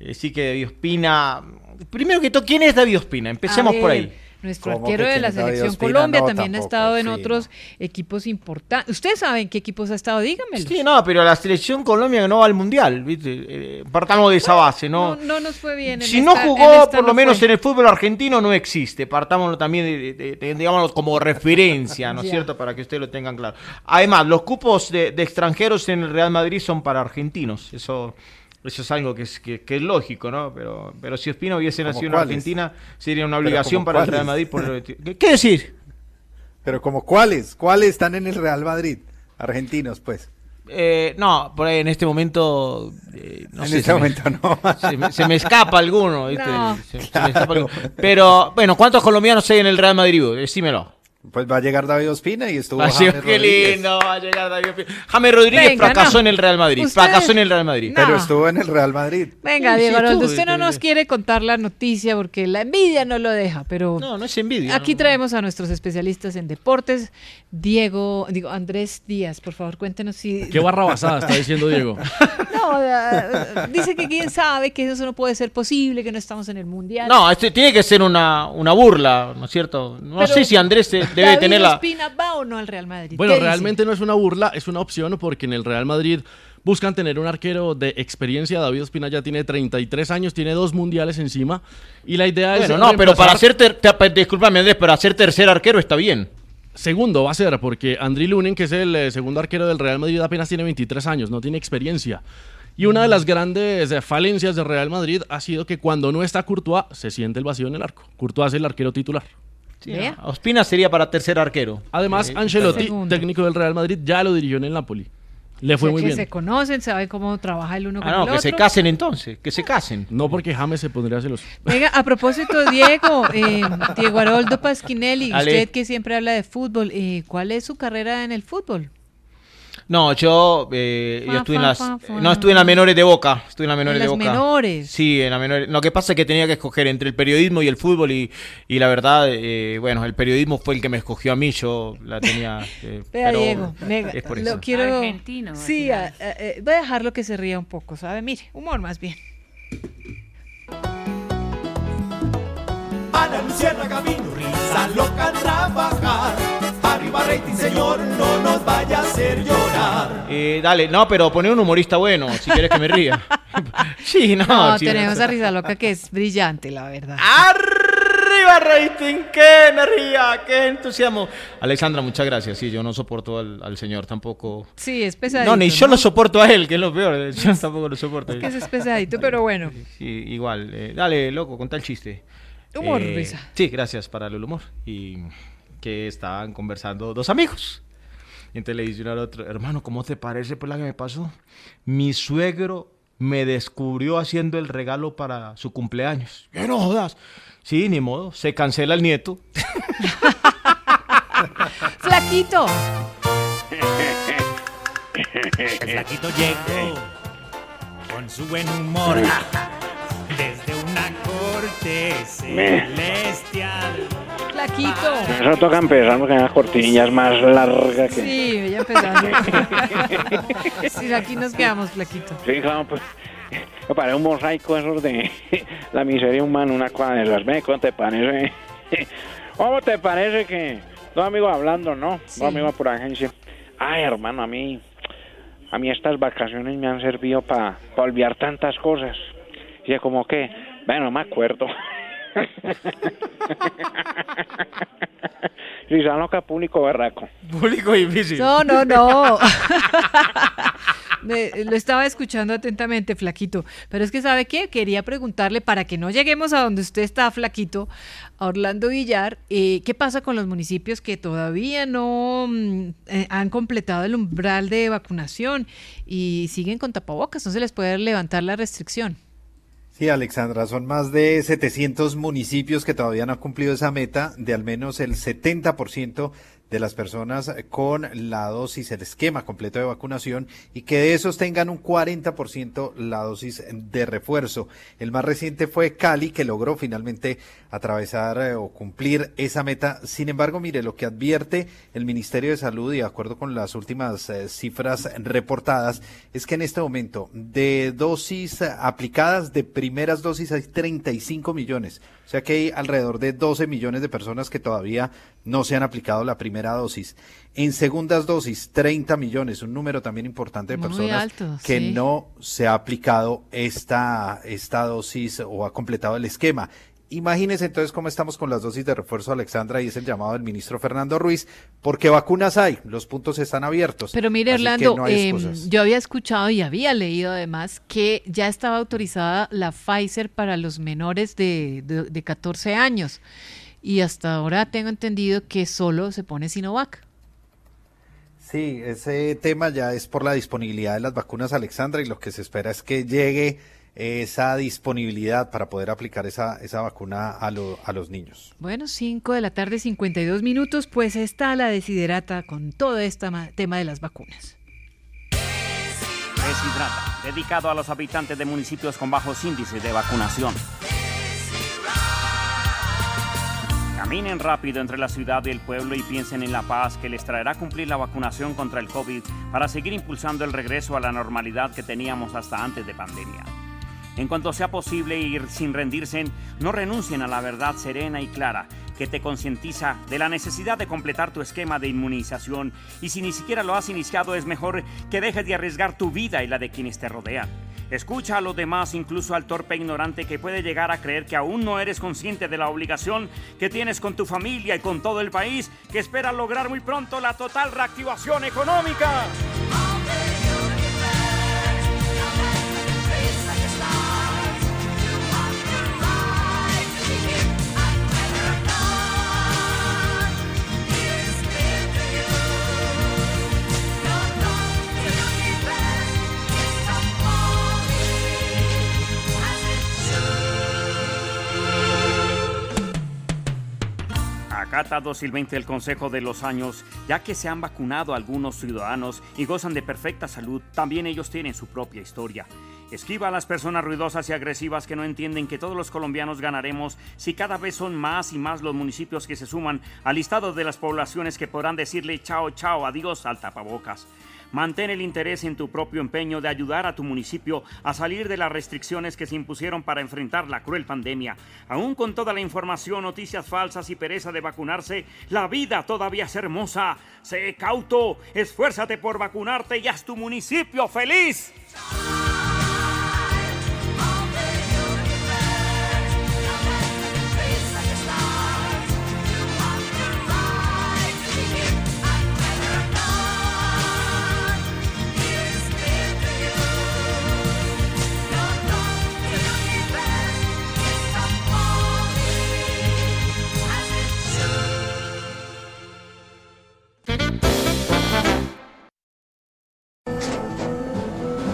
eh, sí que David Ospina... Primero que todo, ¿quién es David Ospina? Empecemos por ahí. Nuestro ¿Cómo arquero que de la selección Ospina? Colombia No, también ha estado en sí, otros equipos importantes. Ustedes saben qué equipos ha estado, dígamelo. Sí, no, pero la selección Colombia no va al Mundial, ¿viste? Eh, partamos de esa base, ¿no? No, no nos fue bien. en Si esta- no jugó, por lo no menos fue. en el fútbol argentino, no existe. Partámoslo también, de, de- de- digámoslo, como referencia, ¿no es cierto? Para que ustedes lo tengan claro. Además, los cupos de, de extranjeros en el Real Madrid son para argentinos. Eso, eso es algo que es, que, que es lógico, ¿no? Pero, pero si Ospina hubiese ¿Cómo nacido en? Argentina, sería una ¿Pero obligación para el Real? Madrid. Por ¿Qué, qué decir? Pero como cuáles, cuáles están en el Real Madrid, argentinos, pues. Eh, no, por ahí en este momento. eh, no En sé, este se me- momento no. Se me, se me escapa alguno, ¿viste? No. Se- se me escapa alguno. Pero, bueno, ¿cuántos colombianos hay en el Real Madrid? Decímelo. Pues va a llegar David Ospina y estuvo Va James qué Rodríguez. lindo, va a llegar David Ospina. James Rodríguez Venga, fracasó no. en el Real Madrid. Usted- Fracasó en el Real Madrid. Pero estuvo en el Real Madrid. Venga, Sí, Diego sí, Aroldo, tú, usted no nos quiere contar la noticia porque la envidia no lo deja, pero No, no es envidia. aquí ¿no? traemos a nuestros especialistas en deportes. Diego, digo, Andrés Díaz, por favor, cuéntenos si... Qué barra basada está diciendo Diego. No, dice que quién sabe que eso no puede ser posible, que no estamos en el Mundial. No, este tiene que ser una, una burla, ¿no es cierto? No Pero sé si Andrés eh, debe David tener la... Ospina va o no al Real Madrid? Bueno, realmente no es una burla, es una opción porque en el Real Madrid buscan tener un arquero de experiencia. David Ospina ya tiene 33 años, tiene dos mundiales encima. Y la idea es. Bueno, no, pero para ser... ter- ter- discúlpame, Andrés, para ser tercer arquero está bien. Segundo va a ser, porque Andriy Lunin, que es el eh, segundo arquero del Real Madrid, apenas tiene 23 años, no tiene experiencia. Y una de las grandes eh, falencias del Real Madrid ha sido que cuando no está Courtois, se siente el vacío en el arco. Courtois es el arquero titular. Vea. Ospina sería para tercer arquero. Además, Eh, Ancelotti, técnico del Real Madrid, ya lo dirigió en el Napoli. Le O fue sea, muy que bien. se conocen, saben cómo trabaja el uno con Ah, no, el que otro. se casen entonces, que se casen. No porque James se pondría celoso. Venga, a propósito, Diego, eh, Diego Aroldo Pasquinelli, Ale. usted que siempre habla de fútbol, eh, ¿cuál es su carrera en el fútbol? No, yo, eh, yo Fa, estuve en las, fa, fa. no estuve en las menores de Boca, estuve en las menores En de las Boca. menores. Sí, en las menores. Lo que pasa es que tenía que escoger entre el periodismo y el fútbol y, y la verdad, eh, bueno, el periodismo fue el que me escogió a mí, yo la tenía. eh, Vea, pero Diego, mega- es por lo eso. quiero... Argentino, Sí, a- a- eh, voy a dejarlo que se ría un poco, ¿sabe? Mire, humor más bien. Ana Luciérnaga vino, risa loca trabajar. Arriba rating, señor, no nos vaya a hacer llorar. Eh, dale, no, pero poné un humorista bueno, si quieres que me ría. sí, no. No, sí, tenemos a Risa Loca que es brillante, la verdad. ¡Arriba rating! ¡Qué energía! ¡Qué entusiasmo! Alexandra, muchas gracias. Sí, yo no soporto al, al señor tampoco. Sí, es pesadito. No, ni yo lo soporto a él, que es lo peor. Yo tampoco lo soporto. Es que es pesadito, pero bueno. Sí, igual. eh, dale, loco, contá el chiste. Humor, Eh, Risa. Sí, gracias para el humor. Y que estaban conversando dos amigos. Y entonces le dice uno al otro, hermano, ¿cómo te parece pues la que me pasó? Mi suegro me descubrió haciendo el regalo para su cumpleaños. ¿Qué no jodas? Sí, ni modo, se cancela el nieto. Flaquito. El flaquito llegó con su buen humor desde celestial. Flaquito. Eso toca empezar porque la cortinilla es más larga que... Sí, ya empezando. sí, aquí nos quedamos, Flaquito. Sí, claro, pues me parece un mosaico esos de la miseria humana, una cosa de esas. Ve, ¿cómo te parece? ¿Cómo te parece que dos amigos hablando, no? Dos amigos por agencia. Ay, hermano, a mí, a mí estas vacaciones me han servido para olvidar tantas cosas. Y es como que, bueno, no me acuerdo. Rizaloca público berraco. Público difícil. No, no, no. Me- lo estaba escuchando atentamente, Flaquito. Pero es que, ¿sabe qué? Quería preguntarle, para que no lleguemos a donde usted está, Flaquito, a Orlando Villar, eh, ¿qué pasa con los municipios que todavía no mm, eh, han completado el umbral de vacunación y siguen con tapabocas? No se les puede levantar la restricción. Sí, Alexandra, son más de 700 municipios que todavía no han cumplido esa meta de al menos el 70% de las personas con la dosis, el esquema completo de vacunación y que de esos tengan un 40% la dosis de refuerzo. El más reciente fue Cali, que logró finalmente atravesar eh, o cumplir esa meta. Sin embargo, mire, lo que advierte el Ministerio de Salud y de acuerdo con las últimas eh, cifras reportadas es que en este momento de dosis eh, aplicadas, de primeras dosis hay 35 millones. O sea que hay alrededor de 12 millones de personas que todavía no se han aplicado la primera dosis. En segundas dosis, 30 millones, un número también importante de Muy personas alto, que sí. no se ha aplicado esta, esta dosis o ha completado el esquema. Imagínense entonces cómo estamos con las dosis de refuerzo, Alexandra, y es el llamado del ministro Fernando Ruiz, porque vacunas hay, los puntos están abiertos. Pero mire, Orlando, no em, yo había escuchado y había leído además que ya estaba autorizada la Pfizer para los menores de, de, de 14 años. Y hasta ahora tengo entendido que solo se pone Sinovac. Sí, ese tema ya es por la disponibilidad de las vacunas, Alexandra, y lo que se espera es que llegue esa disponibilidad para poder aplicar esa, esa vacuna a, lo- a los niños. Bueno, 5 de la tarde, 52 minutos, pues está la desiderata con todo este ma- tema de las vacunas. Deshidrata, dedicado a los habitantes de municipios con bajos índices de vacunación. Caminen rápido entre la ciudad y el pueblo y piensen en la paz que les traerá cumplir la vacunación contra el COVID para seguir impulsando el regreso a la normalidad que teníamos hasta antes de pandemia. En cuanto sea posible y sin rendirse, no renuncien a la verdad serena y clara que te concientiza de la necesidad de completar tu esquema de inmunización y si ni siquiera lo has iniciado es mejor que dejes de arriesgar tu vida y la de quienes te rodean. Escucha a los demás, incluso al torpe ignorante que puede llegar a creer que aún no eres consciente de la obligación que tienes con tu familia y con todo el país que espera lograr muy pronto la total reactivación económica. Acata dócilmente el consejo de los años, ya que se han vacunado algunos ciudadanos y gozan de perfecta salud, también ellos tienen su propia historia. Esquiva a las personas ruidosas y agresivas que no entienden que todos los colombianos ganaremos si cada vez son más y más los municipios que se suman al listado de las poblaciones que podrán decirle chao, chao, adiós al tapabocas. Mantén el interés en tu propio empeño de ayudar a tu municipio a salir de las restricciones que se impusieron para enfrentar la cruel pandemia. Aún con toda la información, noticias falsas y pereza de vacunarse, la vida todavía es hermosa. Sé cauto, esfuérzate por vacunarte y haz tu municipio feliz.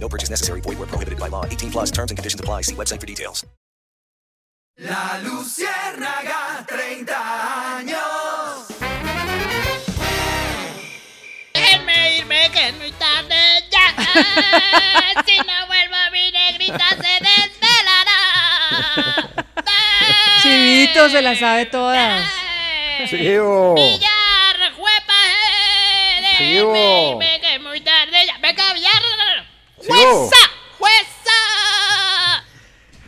No purchase necessary. Void where prohibited by law. 18 plus terms and conditions apply. See website for details. La Luciérnaga, 30 años. Déjenme irme que es muy tarde ya. Si no vuelvo mi negrita se desvelará. Chivito se la sabe todas. Chivo. Villar, juepa, eh, déjenme Chivo. irme que es muy tarde ya. Venga, Villar. Chivo. Jueza, jueza.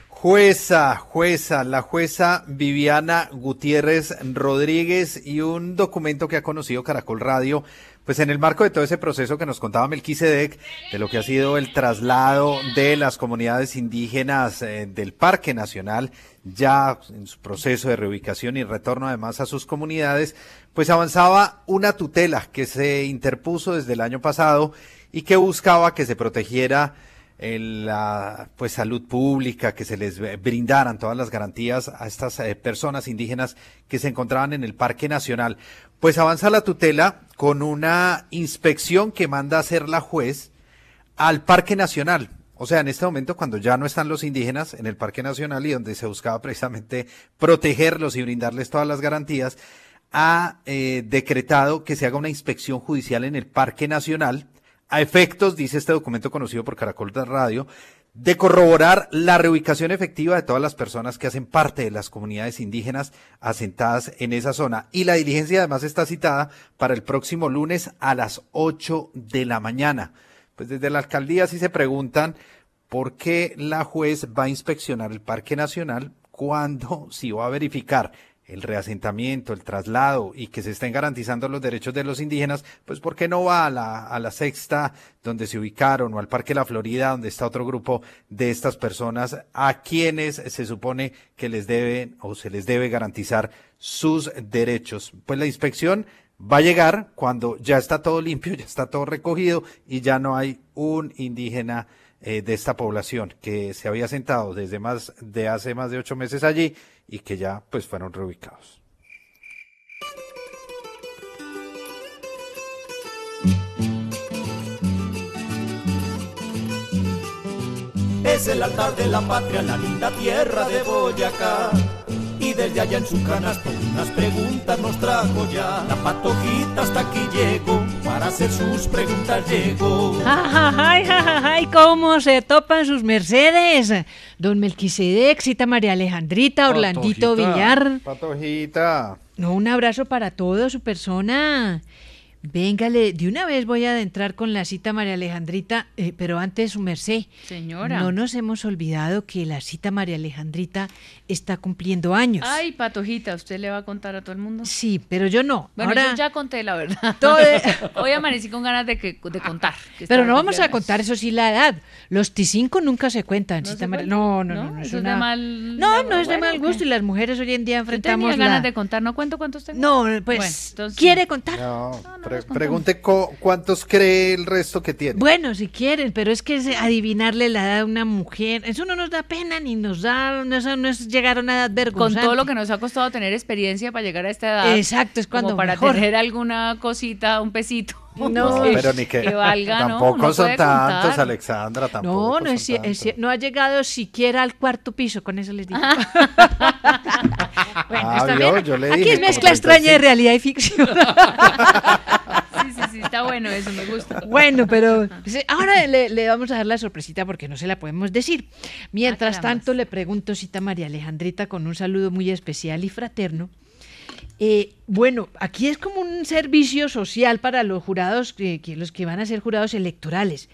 Jueza, jueza, la jueza Viviana Gutiérrez Rodríguez y un documento que ha conocido Caracol Radio, pues en el marco de todo ese proceso que nos contaba Melquisedec, de lo que ha sido el traslado de las comunidades indígenas eh, del Parque Nacional, ya en su proceso de reubicación y retorno además a sus comunidades, pues avanzaba una tutela que se interpuso desde el año pasado y que buscaba que se protegiera en la pues salud pública, que se les eh, brindaran todas las garantías a estas eh, personas indígenas que se encontraban en el Parque Nacional. Pues avanza la tutela con una inspección que manda a hacer la juez al Parque Nacional. O sea, en este momento, cuando ya no están los indígenas en el Parque Nacional y donde se buscaba precisamente protegerlos y brindarles todas las garantías, ha eh, decretado que se haga una inspección judicial en el Parque Nacional a efectos, dice este documento conocido por Caracol de Radio, de corroborar la reubicación efectiva de todas las personas que hacen parte de las comunidades indígenas asentadas en esa zona. Y la diligencia además está citada para el próximo lunes a las 8 de la mañana. Pues desde la alcaldía sí se preguntan por qué la juez va a inspeccionar el Parque Nacional cuando si va a verificar el reasentamiento, el traslado y que se estén garantizando los derechos de los indígenas, pues ¿por qué no va a la, a la sexta donde se ubicaron o al Parque La Florida donde está otro grupo de estas personas a quienes se supone que les deben o se les debe garantizar sus derechos? Pues la inspección va a llegar cuando ya está todo limpio, ya está todo recogido y ya no hay un indígena eh, de esta población que se había sentado desde más de hace más de ocho meses allí y que ya pues fueron reubicados. Es el altar de la patria, la linda tierra de Boyacá. Y desde allá en su canasto unas preguntas nos trajo ya. La patojita hasta aquí llegó, para hacer sus preguntas llegó. Ay, ay, cómo se topan sus mercedes. Don Melquisedec, cita María Alejandrita, Orlandito Patojita, Villar. Patojita. No, un abrazo para toda su persona. Véngale, de una vez voy a adentrar con la cita María Alejandrita, eh, pero antes su merced. Señora. No nos hemos olvidado que la cita María Alejandrita está cumpliendo años. Ay, patojita, ¿usted le va a contar a todo el mundo? Sí, pero yo no. Bueno, Ahora, yo ya conté la verdad. Todo- Hoy amanecí con ganas de, que, de contar. que pero no vamos a contar eso sí la edad. Los T5 nunca se cuentan. ¿No cita se María- no, no, no, ¿No? no, Eso es una- de mal- No, no es de mal gusto y las mujeres hoy en día Yo enfrentamos tenía ganas la... de contar, no cuento cuántos tengo. No, pues, Bueno, entonces- ¿quiere contar? No, pre- pregunte co- cuántos cree el resto que tiene. Bueno, si quieren, pero es que es adivinarle la edad a una mujer, eso no nos da pena ni nos da, no, eso no es llegar a una edad Con vergonzante. todo lo que nos ha costado tener experiencia para llegar a esta edad. Exacto, es cuando Como para mejor. tener alguna cosita, un pesito. No, pero ni que, valga, ¿no? tampoco son tantos, contar. Alexandra, tampoco. No, no, es, es no ha llegado siquiera al cuarto piso, con eso les digo. bueno, Ah, está vio, bien. yo le Aquí dije es mezcla extraña de 35. realidad y ficción. Sí, sí, sí, está bueno eso, me gusta. Bueno, pero ahora le, le vamos a dar la sorpresita porque no se la podemos decir. Mientras Ah, tanto, le pregunto, cita María Alejandrita, con un saludo muy especial y fraterno. Eh, bueno, aquí es como un servicio social para los jurados, que, los que van a ser jurados electorales.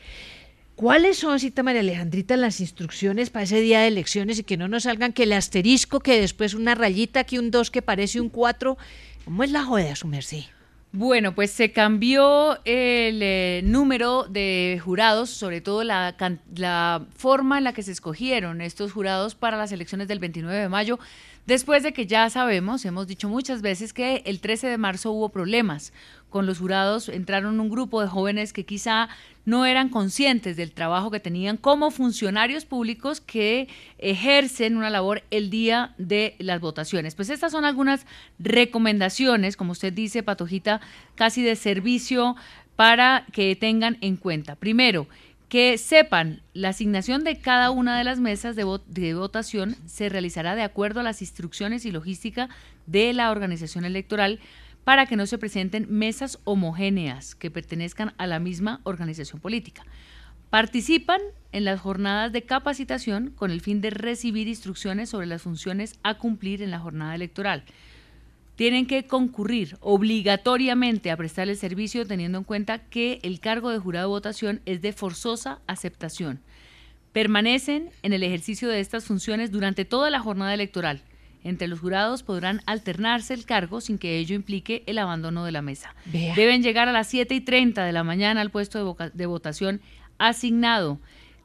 ¿Cuáles son, cita María Alejandrita, las instrucciones para ese día de elecciones y que no nos salgan que el asterisco, que después una rayita, que un 2 que parece un 4? ¿Cómo es la joda, su merced? Bueno, pues se cambió el eh, número de jurados, sobre todo la forma en la que se escogieron estos jurados para las elecciones del 29 de mayo, después de que ya sabemos, hemos dicho muchas veces que el 13 de marzo hubo problemas con los jurados, entraron un grupo de jóvenes que quizá no eran conscientes del trabajo que tenían como funcionarios públicos que ejercen una labor el día de las votaciones. Pues estas son algunas recomendaciones, como usted dice, Patojita, casi de servicio para que tengan en cuenta. Primero, que sepan la asignación de cada una de las mesas de, de votación se realizará de acuerdo a las instrucciones y logística de la organización electoral para que no se presenten mesas homogéneas que pertenezcan a la misma organización política. Participan en las jornadas de capacitación con el fin de recibir instrucciones sobre las funciones a cumplir en la jornada electoral. Tienen que concurrir obligatoriamente a prestar el servicio teniendo en cuenta que el cargo de jurado de votación es de forzosa aceptación. Permanecen en el ejercicio de estas funciones durante toda la jornada electoral. Entre los jurados podrán alternarse el cargo sin que ello implique el abandono de la mesa. Vea. Deben llegar a las 7 y 30 de la mañana al puesto de, de votación asignado.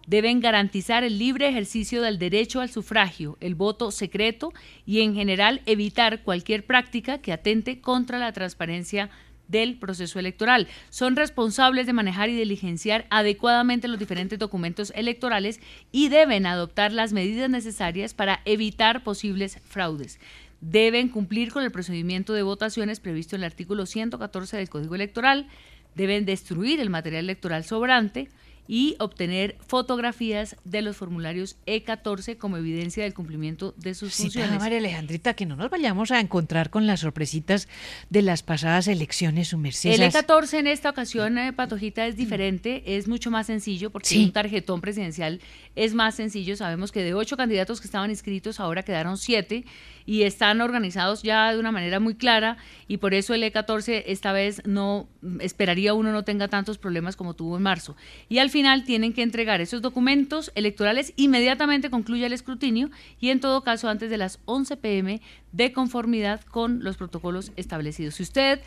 Deben garantizar el libre ejercicio del derecho al sufragio, el voto secreto y en general evitar cualquier práctica que atente contra la transparencia del proceso electoral. Son responsables de manejar y diligenciar adecuadamente los diferentes documentos electorales y deben adoptar las medidas necesarias para evitar posibles fraudes. Deben cumplir con el procedimiento de votaciones previsto en el artículo 114 del Código Electoral, deben destruir el material electoral sobrante y obtener fotografías de los formularios E14 como evidencia del cumplimiento de sus Sí, funciones. María Alejandrita, que no nos vayamos a encontrar con las sorpresitas de las pasadas elecciones, su merced. El Esas- E14 en esta ocasión, eh, Patojita, es diferente, es mucho más sencillo porque Sí. un tarjetón presidencial es más sencillo. Sabemos que de ocho candidatos que estaban inscritos, ahora quedaron siete y están organizados ya de una manera muy clara y por eso el E14 esta vez no mm, esperaría uno no tenga tantos problemas como tuvo en marzo. Y al final tienen que entregar esos documentos electorales inmediatamente concluya el escrutinio y en todo caso antes de las 11 pm de conformidad con los protocolos establecidos. Si usted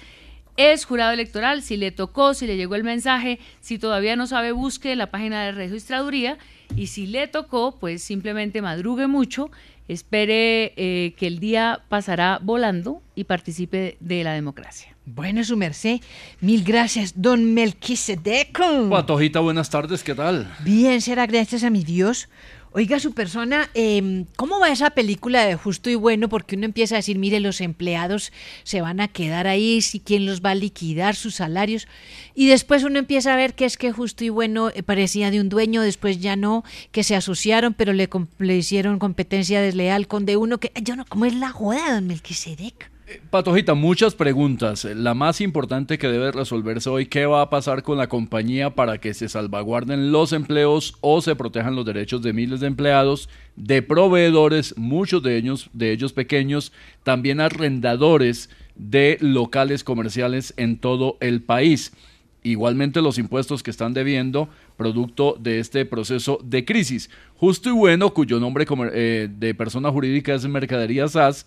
es jurado electoral, si le tocó, si le llegó el mensaje, si todavía no sabe, busque la página de registraduría y si le tocó, pues simplemente madrugue mucho, espere eh, que el día pasará volando y participe de la democracia. Bueno, su merced, mil gracias, don Melquisedeco. Patojita, buenas tardes, ¿qué tal? Bien, será gracias a mi Dios. Oiga, su persona, eh, ¿cómo va esa película de Justo y Bueno? Porque uno empieza a decir, mire, los empleados se van a quedar ahí, si quién los va a liquidar, sus salarios. Y después uno empieza a ver que es que Justo y Bueno eh, parecía de un dueño, después ya no, que se asociaron, pero le, le hicieron competencia desleal con de uno que... Yo no, ¿cómo es la joda, don Melquisedec? Patojita, muchas preguntas. La más importante que debe resolverse hoy, ¿qué va a pasar con la compañía para que se salvaguarden los empleos o se protejan los derechos de miles de empleados, de proveedores, muchos de ellos, de ellos pequeños, también arrendadores de locales comerciales en todo el país? Igualmente los impuestos que están debiendo producto de este proceso de crisis. Justo y bueno, cuyo nombre eh, de persona jurídica es Mercadería SAS,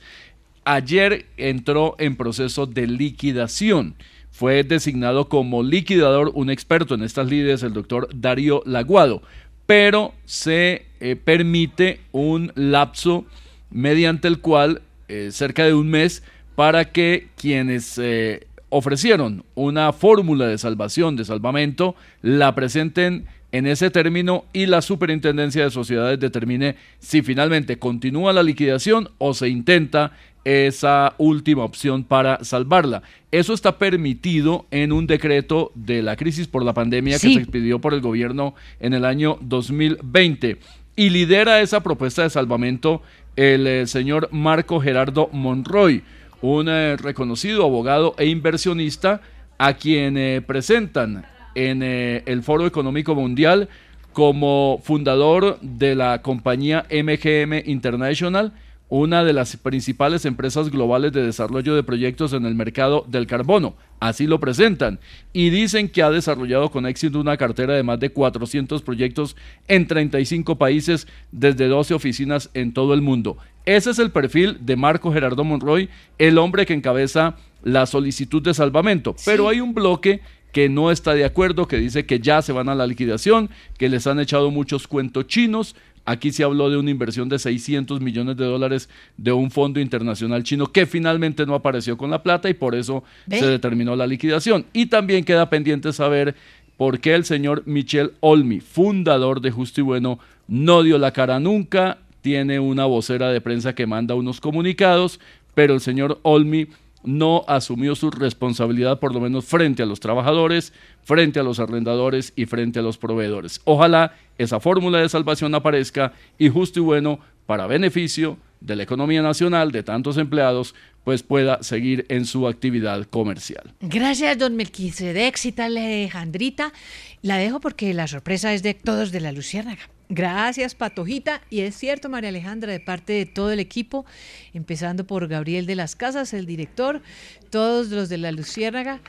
ayer entró en proceso de liquidación. Fue designado como liquidador un experto en estas lides, el doctor Darío Laguado, pero se eh, permite un lapso mediante el cual eh, cerca de un mes para que quienes eh, ofrecieron una fórmula de salvación, de salvamento, la presenten en ese término y la Superintendencia de Sociedades determine si finalmente continúa la liquidación o se intenta esa última opción para salvarla. Eso está permitido en un decreto de la crisis por la pandemia Sí. que se expidió por el gobierno en el año 2020 y lidera esa propuesta de salvamento el eh, señor Marco Gerardo Monroy, un eh, reconocido abogado e inversionista a quien eh, presentan en eh, el Foro Económico Mundial como fundador de la compañía MGM International, una de las principales empresas globales de desarrollo de proyectos en el mercado del carbono. Así lo presentan. Y dicen que ha desarrollado con éxito una cartera de más de 400 proyectos en 35 países desde 12 oficinas en todo el mundo. Ese es el perfil de Marco Gerardo Monroy, el hombre que encabeza la solicitud de salvamento. Pero hay un bloque que no está de acuerdo, que dice que ya se van a la liquidación, que les han echado muchos cuentos chinos. Aquí se habló de una inversión de 600 millones de dólares de un fondo internacional chino que finalmente no apareció con la plata y por eso se determinó la liquidación. Y también queda pendiente saber por qué el señor Michel Olmi, fundador de Justo y Bueno, no dio la cara nunca, tiene una vocera de prensa que manda unos comunicados, pero el señor Olmi no asumió su responsabilidad, por lo menos frente a los trabajadores, frente a los arrendadores y frente a los proveedores. Ojalá esa fórmula de salvación aparezca y justo y bueno, para beneficio de la economía nacional, de tantos empleados, pues pueda seguir en su actividad comercial. Gracias, don Melquisedec, cita Alejandrita. La dejo porque la sorpresa es de todos de la Luciérnaga. Gracias, Patojita. Y es cierto, María Alejandra, de parte de todo el equipo, empezando por Gabriel de las Casas, el director, todos los de la Luciérnaga,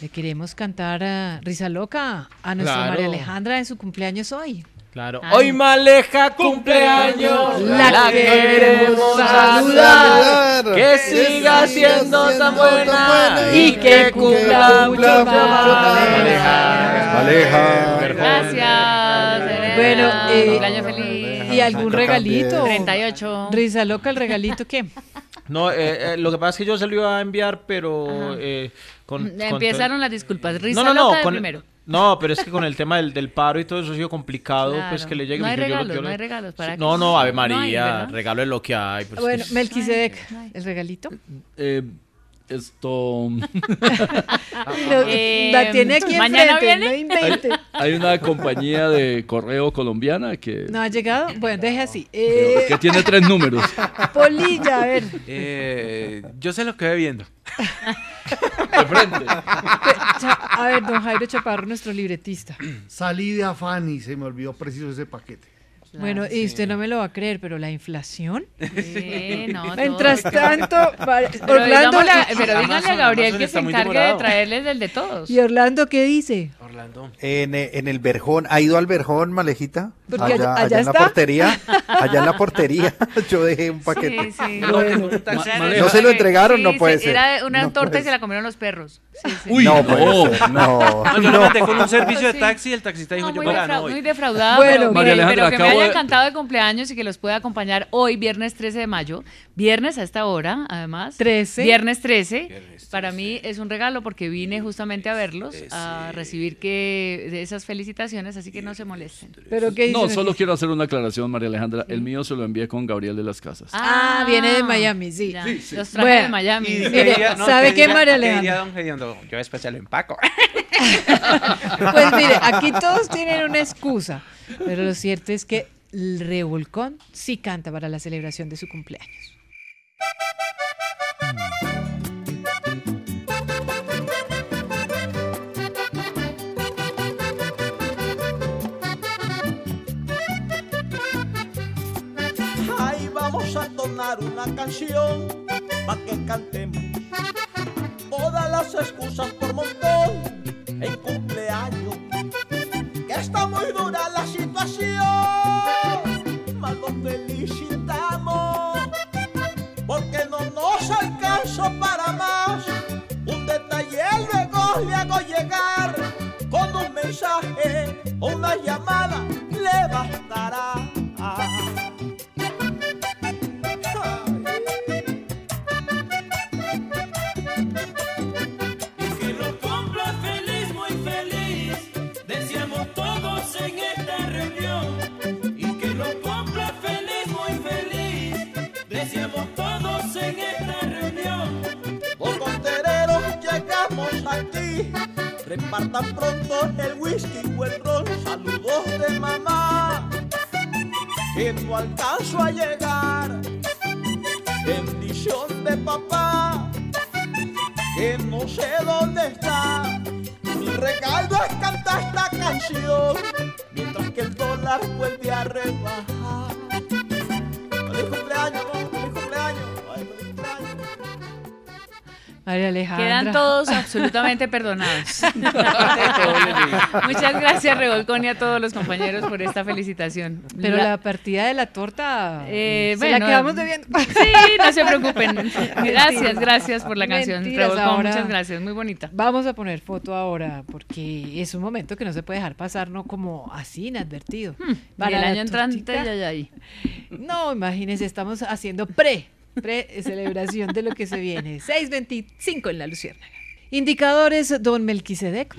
le queremos cantar a Risa Loca a nuestra Claro. María Alejandra en su cumpleaños hoy. Claro. Ay. Hoy Maleja cumpleaños, La la queremos saludar, que siga siendo tan buena y que cumpla mucho más. Aleja. Gracias. Elena. Eh, cumpleaños feliz. ¿Y algún regalito? 38. Risa Loca, ¿el regalito qué? No, eh, eh, lo que pasa es que yo se lo iba a enviar, pero eh, con, con Empezaron las disculpas. Risa no, no, loca no, de con- primero. No, pero es que con el tema del, del paro y todo eso ha sido complicado, Claro. pues que le llegue. No hay regalos, yo lo- no hay regalos, ¿para Sí, qué? No, no, Ave No hay, María, regalo es lo que hay. pues, Bueno, que- Melquisedec, ¿el regalito? Eh, esto. Lo- Eh, la tiene aquí ¿mañana enfrente, viene? no invente. Hay una compañía de correo colombiana que, ¿No ha llegado? Bueno, deje así. que, Eh, que tiene tres números. Polilla, a ver. Eh, yo sé lo que voy viendo. De frente. A ver, don Jairo Chaparro, nuestro libretista. Salí de afán y se me olvidó preciso ese paquete. Bueno, y usted no me lo va a creer, pero la inflación. Sí, no, Mientras todo. tanto, Pero, Orlando. digámosle a- ¿qué- pero díganle a Gabriel Amazon que se encargue de traerles el de todos. ¿Y Orlando qué dice? Orlando. En, eh, en el Verjón, ¿ha ido al Verjón, Malejita? Porque allá- allá, allá en la está. portería, allá en la portería, yo dejé un paquete. Sí, sí. Bueno, ¿No se lo entregaron? Sí, No puede se- ser. Era una No torta y se la comieron los perros. Sí, sí. Uy, no, no. puede ser, no, No, yo lo con un servicio de taxi y el taxista dijo, No, yo muy, me la defra- no voy. muy defraudada, Bueno, pero, María pero que me haya encantado de cumpleaños y que los pueda acompañar hoy, viernes 13 de mayo. Viernes a esta hora, además. 13. Viernes 13. Para mí es un regalo porque vine justamente a verlos, a recibir que de esas felicitaciones, así que no se molesten. ¿Pero qué No, solo quiero hacer una aclaración, María Alejandra. El mío se lo envié con Gabriel de las Casas. Ah, viene de Miami, sí. ya. Sí, sí. Los traje Bueno, de Miami. Y Mire, diría- no, ¿sabe qué, María ¿qué diría Alejandra? Yo después se lo empaco. Pues mire, aquí todos tienen una excusa, pero lo cierto es que el Revolcón sí canta para la celebración de su cumpleaños. Ahí a tomar una canción pa' que cantemos. Todas las excusas por montón en cumpleaños. Que está muy dura la situación. Mas los felicitamos. Porque no nos alcanzó para más. Un detalle luego le hago llegar. Con un mensaje o una llamada le bastará. Repartan pronto el whisky o el ron, saludos de mamá, que no alcanzo a llegar. Bendición de papá, que no sé dónde está. Mi regalo es cantar esta canción, mientras que el dólar vuelve a rebajar. ¡Feliz cumpleaños! María Alejandra. Quedan todos absolutamente perdonados. Muchas gracias, Revolcón, y a todos los compañeros por esta felicitación. Pero la partida de la torta Eh, se la bueno, quedamos debiendo. Sí, no se preocupen. Gracias, gracias por la canción. Revolcón, muchas gracias, muy bonita. Vamos a poner foto ahora porque es un momento que no se puede dejar pasar, no como así inadvertido. y el la año entrante, ya, ya ahí. No, imagínense, estamos haciendo pre, pre celebración de lo que se viene. 6.25 en la Luciérnaga. Indicadores, don Melquisedec.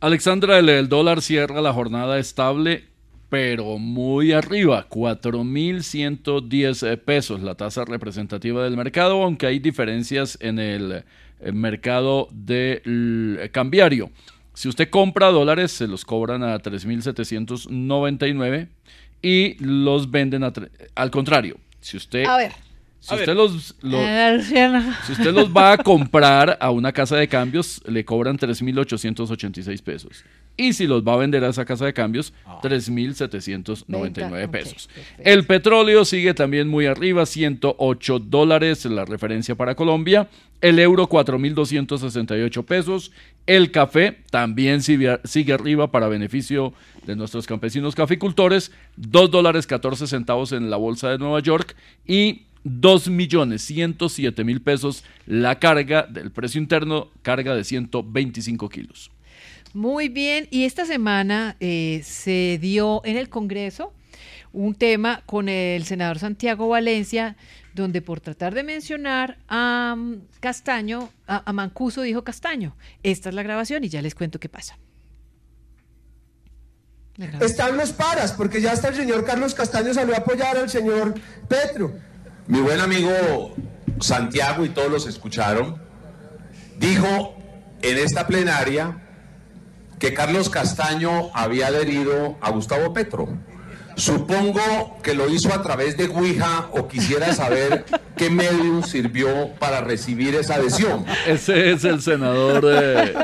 Alexandra, el, dólar cierra la jornada estable, pero muy arriba, 4.110 eh, pesos, la tasa representativa del mercado, aunque hay diferencias en el eh, mercado del eh, cambiario. Si usted compra dólares, se los cobran a 3.799 y los venden al contrario. Si usted, A ver. si usted los, si usted los va a comprar a una casa de cambios, le cobran 3.886 pesos. Y si los va a vender a esa casa de cambios, 3.799 Venta, ok, pesos. El petróleo sigue también muy arriba, 108 dólares, la referencia para Colombia. El euro, 4.268 pesos. El café también sigue, sigue arriba para beneficio de nuestros campesinos caficultores. 2 dólares 14 centavos en la bolsa de Nueva York. Y 2 millones 107 mil pesos la carga del precio interno, carga de 125 kilos. Muy bien, y esta semana eh, se dio en el Congreso un tema con el senador Santiago Valencia, donde por tratar de mencionar a mm, Castaño, a, a Mancuso dijo Castaño. Esta es la grabación y ya les cuento qué pasa. Están los paras, porque ya hasta el señor Carlos Castaño salió a apoyar al señor Petro. Mi buen amigo Santiago y todos los escucharon, dijo en esta plenaria que Carlos Castaño había adherido a Gustavo Petro. Supongo que lo hizo a través de Ouija o quisiera saber qué medium sirvió para recibir esa adhesión. Ese es el senador eh,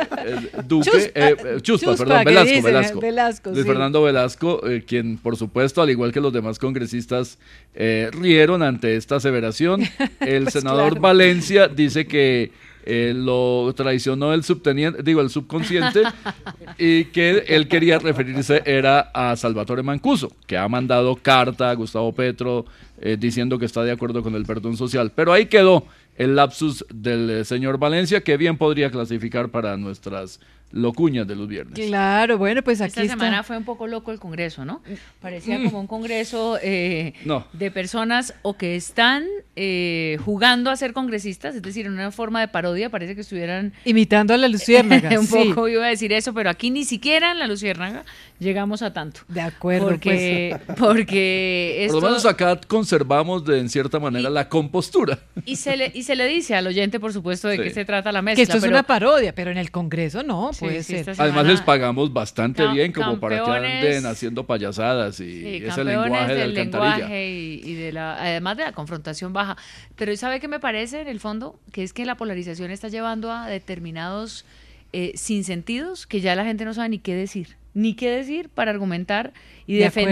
Duque, Chuspa, eh, eh, Chuspa, Chuspa, perdón, Velasco, dicen, Velasco. Velasco, Luis sí. Fernando Velasco, eh, quien por supuesto, al igual que los demás congresistas, eh, rieron ante esta aseveración. El Pues senador claro. Valencia dice que eh, lo traicionó el subteniente, digo, el subconsciente, y que él quería referirse era a Salvatore Mancuso, que ha mandado carta a Gustavo Petro eh, diciendo que está de acuerdo con el perdón social. Pero ahí quedó el lapsus del eh, señor Valencia, que bien podría clasificar para nuestras locuñas de los viernes. Claro, bueno, pues aquí Esta está. semana fue un poco loco el Congreso, ¿no? Parecía Mm. como un Congreso eh, No. de personas o que están eh, jugando a ser congresistas, es decir, en una forma de parodia, parece que estuvieran Imitando a la Luciérnaga. un sí. poco iba a decir eso, pero aquí ni siquiera en la Luciérnaga llegamos a tanto. De acuerdo, Porque, pues. porque Por esto... lo menos acá conservamos de, en cierta manera la compostura. Y se, le, y se le dice al oyente, por supuesto, de Sí. qué se trata la mezcla. Que esto es una parodia, pero en el Congreso no, Sí, puede sí, ser. esta semana- Además les pagamos bastante Cam- bien como para que anden haciendo payasadas y Sí, ese lenguaje de del alcantarilla. lenguaje y, y de la, además de la confrontación baja. Pero ¿sabe qué me parece en el fondo? Que es que la polarización está llevando a determinados eh, sinsentidos que ya la gente no sabe ni qué decir, ni qué decir para argumentar y De acuerdo.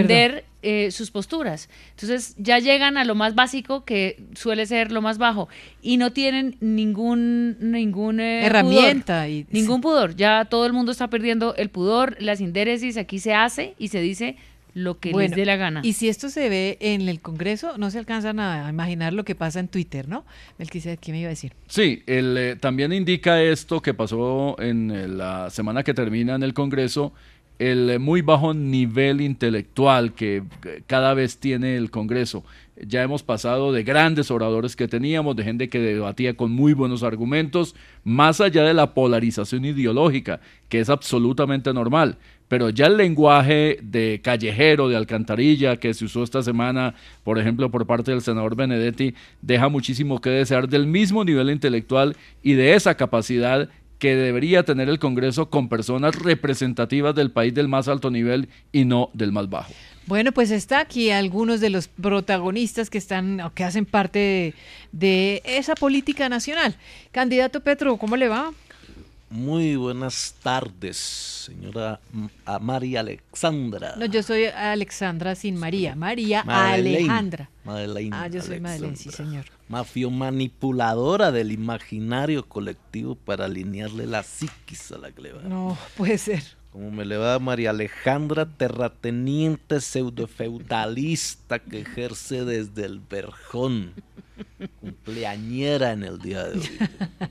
Eh, sus posturas. Entonces ya llegan a lo más básico que suele ser lo más bajo y no tienen ningún ningún eh, Herramienta pudor. y- ningún pudor. Ya todo el mundo está perdiendo el pudor, las indéresis aquí se hace y se dice lo que Bueno, les dé la gana. Y si esto se ve en el Congreso, no se alcanzan a imaginar lo que pasa en Twitter, ¿no? Melquisedec, ¿qué me iba a decir? Sí, el, eh, también indica esto que pasó en eh, la semana que termina en el Congreso, el muy bajo nivel intelectual que eh, cada vez tiene el Congreso. Ya hemos pasado de grandes oradores que teníamos, de gente que debatía con muy buenos argumentos, más allá de la polarización ideológica, que es absolutamente normal. Pero ya el lenguaje de callejero, de alcantarilla, que se usó esta semana, por ejemplo, por parte del senador Benedetti, deja muchísimo que desear del mismo nivel intelectual y de esa capacidad que debería tener el Congreso con personas representativas del país del más alto nivel y no del más bajo. Bueno, pues está aquí algunos de los protagonistas que están o que hacen parte de, de esa política nacional. Candidato Petro, ¿cómo le va? Muy buenas tardes, señora a María Alexandra. No, yo soy Alexandra sin María. María Madeleine. Alejandra. Madeleine Ah, yo soy. Madeleine, sí, señor. Mafio manipuladora del imaginario colectivo para alinearle la psiquis a la gleba. No, puede ser. Como me le va María Alejandra, terrateniente pseudo-feudalista que ejerce desde el Verjón. Cumpleañera en el día de hoy.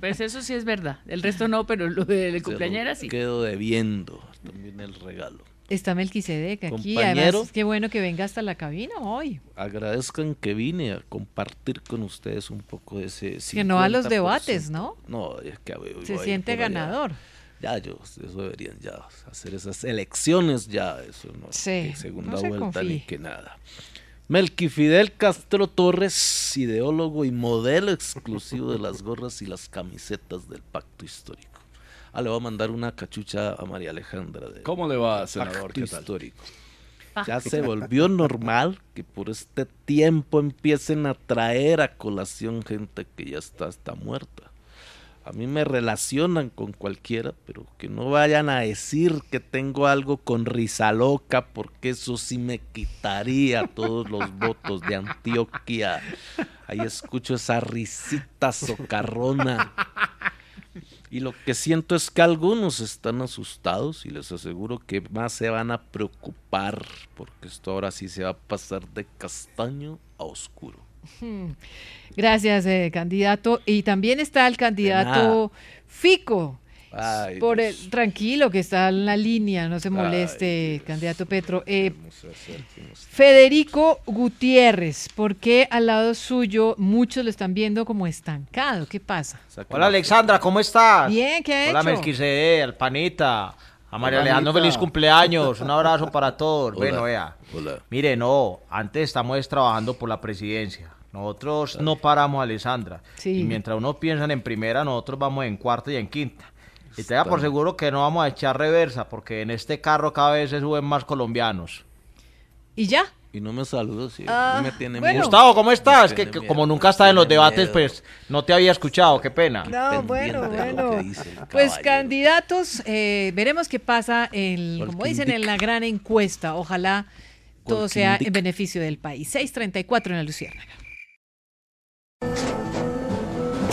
Pues eso sí es verdad. El resto no, pero lo de la cumpleañera sí. Quedo debiendo también el regalo. Está Melquisedec aquí. Compañero. Además, qué bueno que venga hasta la cabina hoy. Agradezcan que vine a compartir con ustedes un poco de ese. Que no a los 50%. debates, ¿no? No, es que hoy Se voy siente allá. ganador. Ya, yo, eso deberían ya hacer esas elecciones, ya, eso no. Sí, que segunda no se vuelta ni confíe. que nada. Melqui Fidel Castro Torres, ideólogo y modelo exclusivo de las gorras y las camisetas del pacto histórico. Ah, le voy a mandar una cachucha a María Alejandra. De ¿Cómo le va, senador? Pacto ¿Qué tal? histórico. Ya se volvió normal que por este tiempo empiecen a traer a colación gente que ya está, está muerta. A mí me relacionan con cualquiera, pero que no vayan a decir que tengo algo con risa loca, porque eso sí me quitaría todos los votos de Antioquia. Ahí escucho esa risita socarrona. Y lo que siento es que algunos están asustados y les aseguro que más se van a preocupar, porque esto ahora sí se va a pasar de castaño a oscuro. Hmm. Gracias, eh, candidato. Y también está el candidato Fico. Ay, Por el, tranquilo, que está en la línea, no se moleste, candidato Petro. Eh, Federico Gutiérrez, ¿por qué al lado suyo muchos lo están viendo como estancado? ¿Qué pasa? Hola Alexandra, ¿cómo estás? Bien, ¿qué ha Hola hecho? Melquisede, al panita. A María Hola, Alejandro, feliz cumpleaños. Un abrazo para todos. Hola. Bueno, vea. Hola. Mire, no, antes estamos trabajando por la presidencia. Nosotros no paramos, Alessandra. Sí. Y mientras uno piensa en primera, nosotros vamos en cuarta y en quinta. Y te da por seguro que no vamos a echar reversa, porque en este carro cada vez se suben más colombianos. ¿Y ya? Y no me saludas, sí. Ah, me tiene bueno. miedo. Gustavo, ¿cómo estás? Que, que miedo, como nunca estás en los debates, miedo. pues no te había escuchado, qué pena. No, bueno, bueno. Pues candidatos, eh, veremos qué pasa, en, como dicen en la gran encuesta. Ojalá todo sea en beneficio del país. 634 en la Luciérnaga.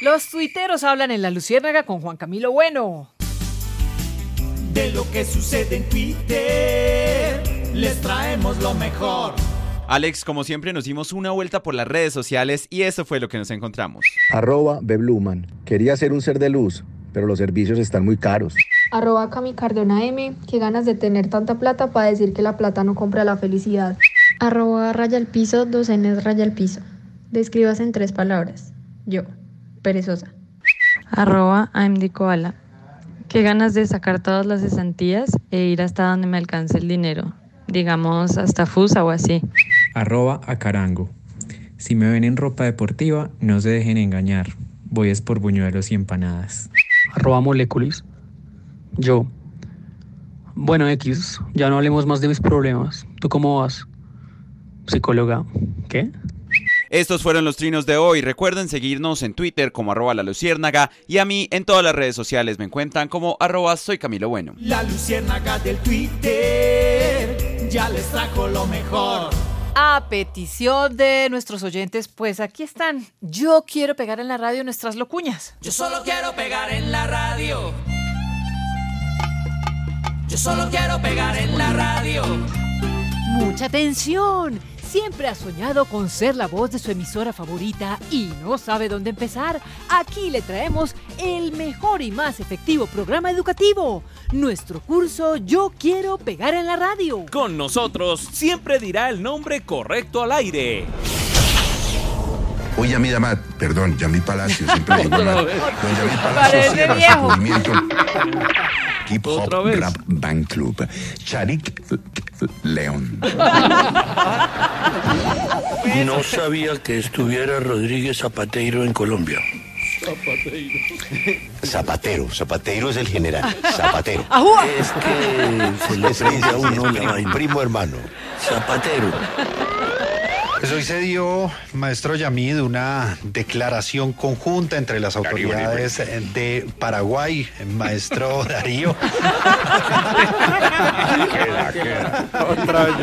Los tuiteros hablan en la Luciérnaga con Juan Camilo Bueno. De lo que sucede en Twitter, les traemos lo mejor. Alex, como siempre, nos dimos una vuelta por las redes sociales y eso fue lo que nos encontramos. Arroba Bebluman. Quería ser un ser de luz, pero los servicios están muy caros. Arroba Cami Cardona M, qué ganas de tener tanta plata para decir que la plata no compra la felicidad. Arroba raya al piso, dos Ns raya al piso. Describas en tres palabras. Yo, perezosa. Arroba AMD Koala. Qué ganas de sacar todas las cesantías e ir hasta donde me alcance el dinero. Digamos hasta Fusa o así. Arroba Acarango. Si me ven en ropa deportiva, no se dejen engañar. Voy es por buñuelos y empanadas. arroba moléculis. Yo. Bueno, X, ya no hablemos más de mis problemas. ¿Tú cómo vas? Psicóloga. ¿Qué? Estos fueron los trinos de hoy. Recuerden seguirnos en Twitter como arroba la luciérnaga y a mí en todas las redes sociales me encuentran como arroba soy Camilo Bueno. La Luciérnaga del Twitter ya les trajo lo mejor. A petición de nuestros oyentes, pues aquí están. Yo quiero pegar en la radio nuestras locuñas. Yo solo quiero pegar en la radio. Yo solo quiero pegar en la radio. Mucha atención. Siempre ha soñado con ser la voz de su emisora favorita y no sabe dónde empezar. Aquí le traemos el mejor y más efectivo programa educativo. Nuestro curso Yo quiero pegar en la radio. Con nosotros siempre dirá el nombre correcto al aire. Hoy Yamid Amat, perdón, Yamid Palacio, siempre digo Amat. Don Yamid Palacio cierra su movimiento Hip Hop Rap Band Club. Charik León. No sabía que estuviera Rodríguez Zapateiro en Colombia. Zapatero, Zapatero es el general. Zapatero. Es que se le prende a uno primo hermano. Zapatero. Pues hoy se dio, maestro Yamid, una declaración conjunta entre las autoridades de Paraguay, maestro Darío. Queda, queda. Otra vez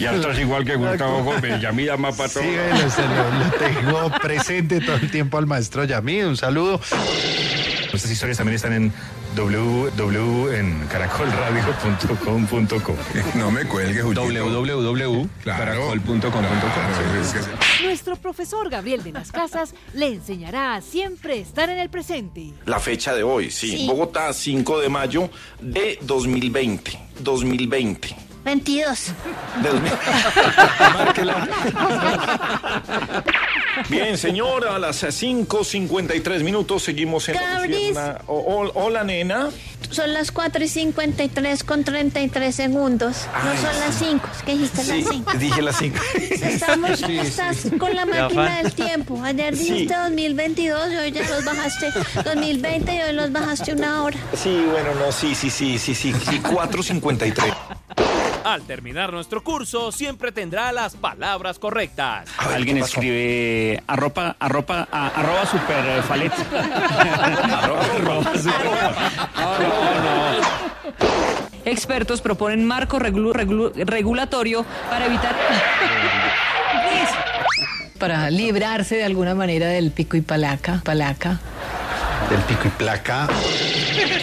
Ya estás igual que Gustavo Gómez, Yamid ama para Sí, lo, se lo- lo tengo presente todo el tiempo al maestro Yamid. Un saludo. Estas historias también están en www en caracolradio.com.co. No me cuelgue, www.caracol.com.co. Nuestro profesor Gabriel de las Casas le enseñará a siempre estar en el presente. La fecha de hoy, sí. Sí. Bogotá, 5 de mayo de 2020. 2020. 22. De 2000. Bien, señora, a las 5.53 minutos seguimos en la Cabris. Lucierna. O- o- hola, nena. Son las 4 y 53 con 33 segundos. No Ay, son las 5. Es que dijiste Sí, las 5. dije las 5. Estamos, Sí, estás sí. con la máquina del tiempo. Ayer Sí. dijiste 2022 y hoy ya los bajaste 2020 y hoy los bajaste una hora. Sí, bueno, no, sí, sí, sí, sí, sí, sí, 4.53. Al terminar nuestro curso siempre tendrá las palabras correctas. Alguien escribe arropa, arropa, a- arroba superfalet. Expertos proponen marco regulu- regulatorio para evitar... Para librarse de alguna manera del pico y palaca. Palaca. Del pico y placa.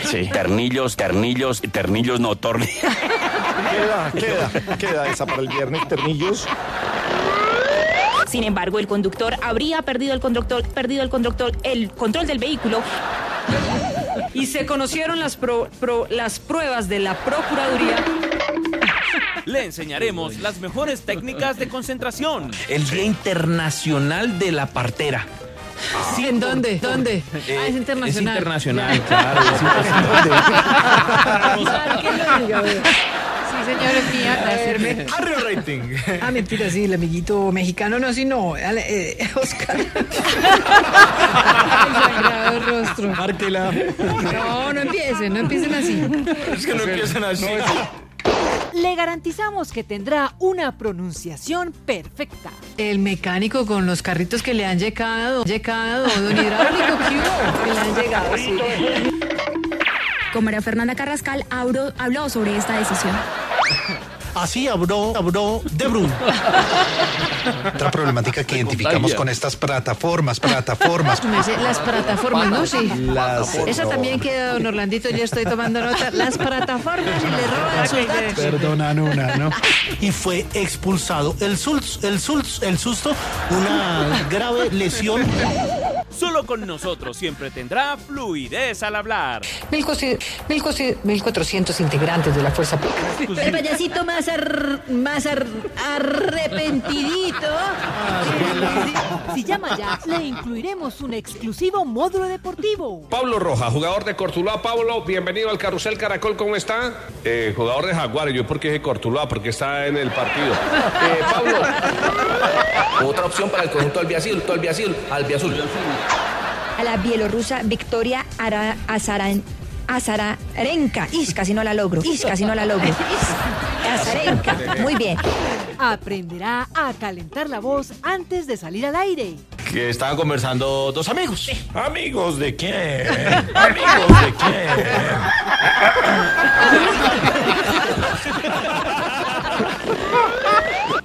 Sí, ternillos, ternillos, ternillos no, torni. Queda, queda, queda esa para el viernes, ternillos. Sin embargo, el conductor habría perdido el conductor, perdido el conductor, el control del vehículo. Y se conocieron las, pro- pro- las pruebas de la Procuraduría. Le enseñaremos las mejores técnicas de concentración. El Día Internacional de la Partera. ¿En dónde? ¿Dónde? ah, es internacional. Es internacional, claro. es Márquenlo, señores, mía, hacerme. Arrio rating. Ah, mentira, sí, el amiguito mexicano no, sí, no. Eh, Oscar. Sangrado rostro. Márquela. No, no empiecen, no empiecen así. Es que no empiezan así. Le garantizamos que tendrá una pronunciación perfecta. El mecánico con los carritos que le han llegado, llegado, don hidráulico, ¿qué hubo? Que le han llegado, sí. Con María Fernanda Carrascal habló sobre esta decisión. Así habló, habló de Brun. Otra problemática que identificamos con estas plataformas, plataformas. Las plataformas, ¿no? Sí. Las- Esa también queda, don Orlandito, yo estoy tomando nota. Las plataformas y le roban sus datos. Perdona, Nuna, ¿no? Y fue expulsado. El, sus- el, sus- el susto, una grave lesión. Solo con nosotros siempre tendrá fluidez al hablar. 1.400 integrantes de la fuerza El payasito más, ar- más ar- arrepentidito. Si, si llama ya, le incluiremos un exclusivo módulo deportivo. Pablo Roja, jugador de Cortuluá. Pablo, bienvenido al Carrusel Caracol, ¿cómo está? Eh, jugador de Jaguares, yo porque dije Cortuluá, porque está en el partido. Eh, Pablo. Otra opción para el conjunto albiazul, albiazul, albiazul. A la bielorrusa Victoria Ara- Azaran- Azarenka. Is, casi no la logro. Is, casi no la logro. Azarenka. Muy bien. Aprenderá a calentar la voz antes de salir al aire. Que estaban conversando dos amigos. ¿Amigos de quién? ¿Amigos de quién?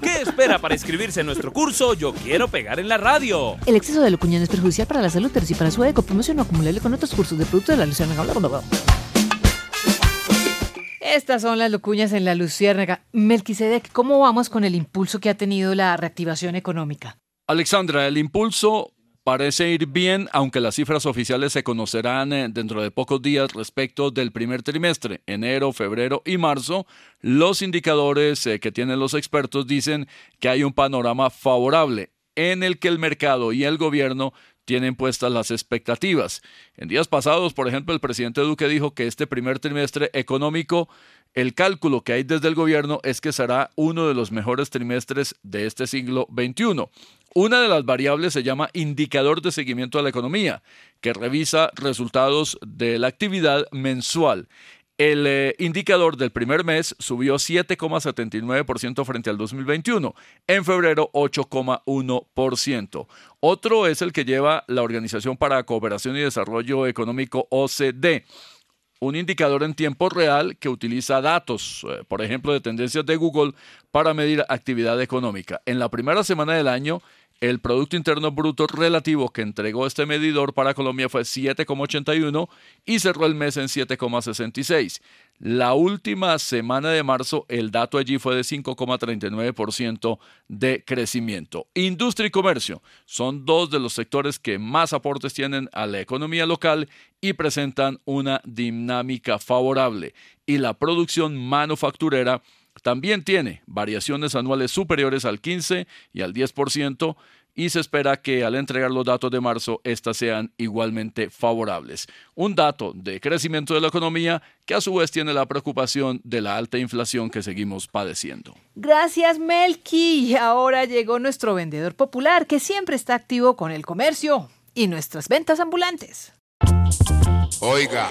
espera para inscribirse en nuestro curso Yo quiero pegar en la radio? El exceso de locuñón es perjudicial para la salud, pero si para su eco promoción no acumulable con otros cursos de producto de la bla. Estas son las locuñas en la Luciérnaga. Melquisedec, ¿cómo vamos con el impulso que ha tenido la reactivación económica? Alexandra, el impulso parece ir bien, aunque las cifras oficiales se conocerán eh, dentro de pocos días respecto del primer trimestre, enero, febrero y marzo. Los indicadores eh, que tienen los expertos dicen que hay un panorama favorable en el que el mercado y el gobierno tienen puestas las expectativas. En días pasados, por ejemplo, el presidente Duque dijo que este primer trimestre económico, el cálculo que hay desde el gobierno es que será uno de los mejores trimestres de este siglo XXI. Una de las variables se llama indicador de seguimiento de la economía, que revisa resultados de la actividad mensual. El eh, indicador del primer mes subió 7,79% frente al 2021, en febrero 8,1%. Otro es el que lleva la Organización para Cooperación y Desarrollo Económico OCDE un indicador en tiempo real que utiliza datos, eh, por ejemplo, de tendencias de Google para medir actividad económica. En la primera semana del año, el Producto Interno Bruto relativo que entregó este medidor para Colombia fue 7,81 y cerró el mes en 7,66. La última semana de marzo el dato allí fue de 5,39% de crecimiento. Industria y comercio son dos de los sectores que más aportes tienen a la economía local y presentan una dinámica favorable. Y la producción manufacturera también tiene variaciones anuales superiores al 15 y al 10% y se espera que al entregar los datos de marzo estas sean igualmente favorables. Un dato de crecimiento de la economía que a su vez tiene la preocupación de la alta inflación que seguimos padeciendo. Gracias, Melqui. Ahora llegó nuestro vendedor popular que siempre está activo con el comercio y nuestras ventas ambulantes. Oiga.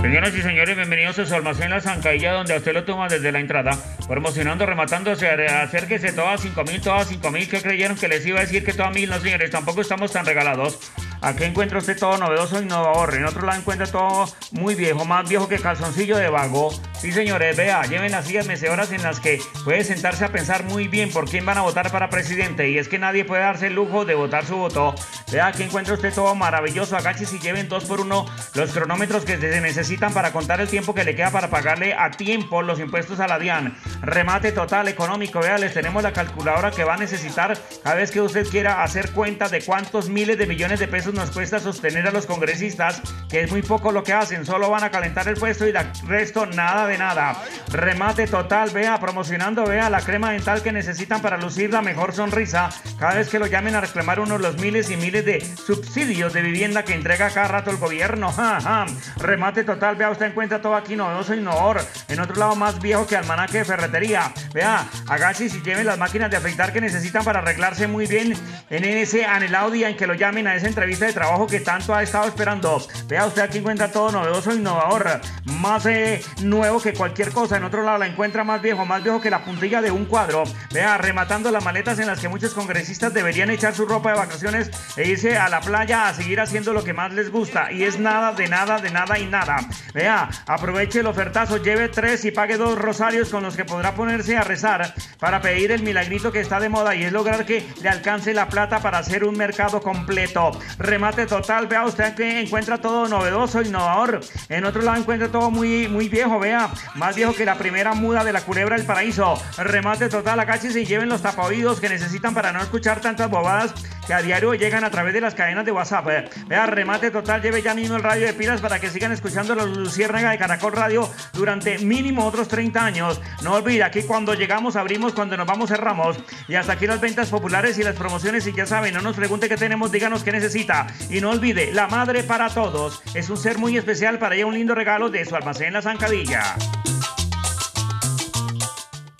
Señoras y señores, bienvenidos a su almacén La Zancadilla, donde usted lo toma desde la entrada, promocionando, rematando, acérquese todas 5 mil, todas 5 mil, que creyeron que les iba a decir que todas mil, no señores, tampoco estamos tan regalados. Aquí encuentra usted todo novedoso e innovador, en otro lado encuentra todo muy viejo, más viejo que calzoncillo de vago. Sí señores, vea, lleven las sillas mecedoras en las que puede sentarse a pensar muy bien por quién van a votar para presidente, y es que nadie puede darse el lujo de votar su voto. Vea, aquí encuentra usted todo maravilloso, agaches y lleven dos por uno los cronómetros que se necesitan para contar el tiempo que le queda para pagarle a tiempo los impuestos a la DIAN. Remate total económico, vea, les tenemos la calculadora que va a necesitar cada vez que usted quiera hacer cuenta de cuántos miles de millones de pesos nos cuesta sostener a los congresistas, que es muy poco lo que hacen, solo van a calentar el puesto y el resto nada de nada. Remate total, vea, promocionando, vea, la crema dental que necesitan para lucir la mejor sonrisa cada vez que lo llamen a reclamar uno de los miles y miles de subsidios de vivienda que entrega cada rato el gobierno. Ja, ja. Remate total, vea, usted encuentra todo aquí novedoso y innovador. En otro lado más viejo que almanaque de ferretería. Vea, agache y lleven las máquinas de afeitar que necesitan para arreglarse muy bien en ese anhelado día en que lo llamen a esa entrevista de trabajo que tanto ha estado esperando. Vea, usted aquí encuentra todo novedoso e innovador. Más eh, nuevo que cualquier cosa. En otro lado la encuentra más viejo, más viejo que la puntilla de un cuadro. Vea, rematando las maletas en las que muchos congresistas deberían echar su ropa de vacaciones e irse a la playa a seguir haciendo lo que más les gusta. Y es nada, de nada, de nada y nada. Vea, aproveche el ofertazo, lleve tres y pague dos rosarios con los que podrá ponerse a rezar para pedir el milagrito que está de moda y es lograr que le alcance la plata para hacer un mercado completo. Remate total, vea usted que encuentra todo novedoso, innovador. En otro lado encuentra todo muy, muy viejo, vea, más viejo que la primera muda de la culebra del paraíso. Remate total, agáchese y lleven los tapaoídos que necesitan para no escuchar tantas bobadas que a diario llegan a través de las cadenas de WhatsApp. Vea, remate total, lleve ya mismo el radio de pilas para que sigan escuchando la Luciérnaga de Caracol Radio durante mínimo otros 30 años. No olvide, aquí cuando llegamos abrimos, cuando nos vamos cerramos. Y hasta aquí las ventas populares y las promociones. Y ya saben, no nos pregunte qué tenemos, díganos qué necesita. Y no olvide, la madre para todos es un ser muy especial para ella un lindo regalo de su almacén La Zancadilla.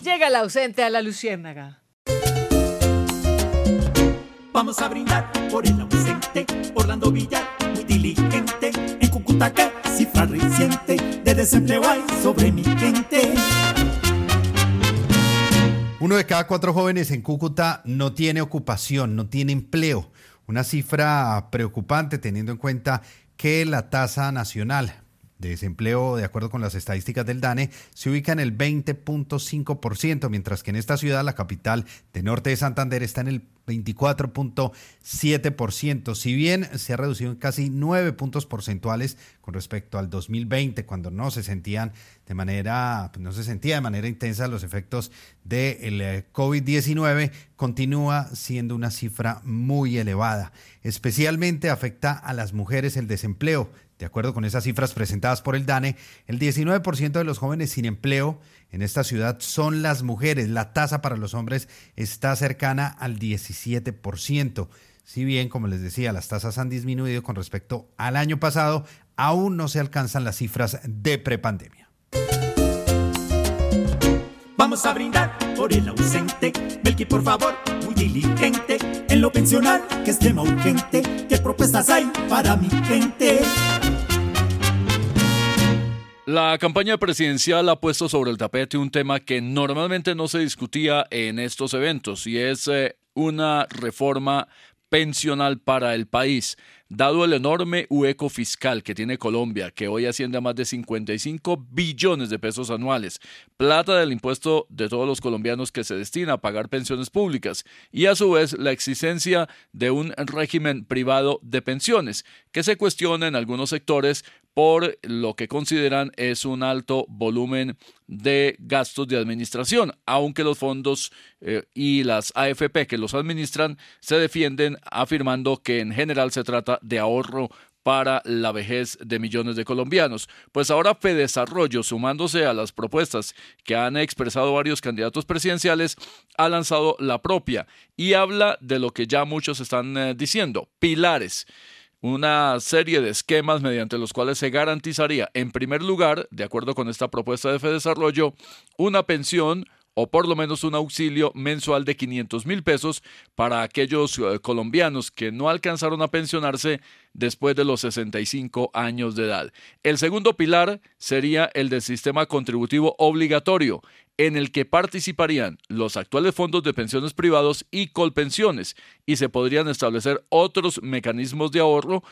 Llega el ausente a la Luciérnaga. Vamos a brindar por el ausente, Orlando Villar, muy diligente. En Cúcuta, ¿qué cifra reciente de desempleo hay sobre mi gente? Uno de cada cuatro jóvenes en Cúcuta no tiene ocupación, no tiene empleo. Una cifra preocupante teniendo en cuenta que la tasa nacional de desempleo, de acuerdo con las estadísticas del DANE, se ubica en el 20.5%, mientras que en esta ciudad, la capital de norte de Santander, está en el 24.7%, si bien se ha reducido en casi 9 puntos porcentuales con respecto al 2020, cuando no se sentían de manera, pues, no se sentía de manera intensa los efectos del eh, COVID-19, continúa siendo una cifra muy elevada. Especialmente afecta a las mujeres el desempleo. De acuerdo con esas cifras presentadas por el DANE, el 19% de los jóvenes sin empleo en esta ciudad son las mujeres. La tasa para los hombres está cercana al 17%. Si bien, como les decía, las tasas han disminuido con respecto al año pasado, aún no se alcanzan las cifras de prepandemia. Vamos a brindar por el ausente. Belki, por favor, muy diligente. En lo pensional, que es tema urgente. ¿Qué propuestas hay para mi gente? La campaña presidencial ha puesto sobre el tapete un tema que normalmente no se discutía en estos eventos y es eh, una reforma pensional para el país. Dado el enorme hueco fiscal que tiene Colombia, que hoy asciende a más de 55 billones de pesos anuales, plata del impuesto de todos los colombianos que se destina a pagar pensiones públicas, y a su vez la existencia de un régimen privado de pensiones, que se cuestiona en algunos sectores por lo que consideran es un alto volumen de gastos de administración, aunque los fondos eh, y las AFP que los administran se defienden afirmando que en general se trata de ahorro para la vejez de millones de colombianos. Pues ahora Fedesarrollo, sumándose a las propuestas que han expresado varios candidatos presidenciales, ha lanzado la propia y habla de lo que ya muchos están eh, diciendo, pilares una serie de esquemas mediante los cuales se garantizaría, en primer lugar, de acuerdo con esta propuesta de Fedesarrollo, una pensión o por lo menos un auxilio mensual de 500 mil pesos para aquellos eh, colombianos que no alcanzaron a pensionarse después de los 65 años de edad. El segundo pilar sería el del sistema contributivo obligatorio, en el que participarían los actuales fondos de pensiones privados y colpensiones, y se podrían establecer otros mecanismos de ahorro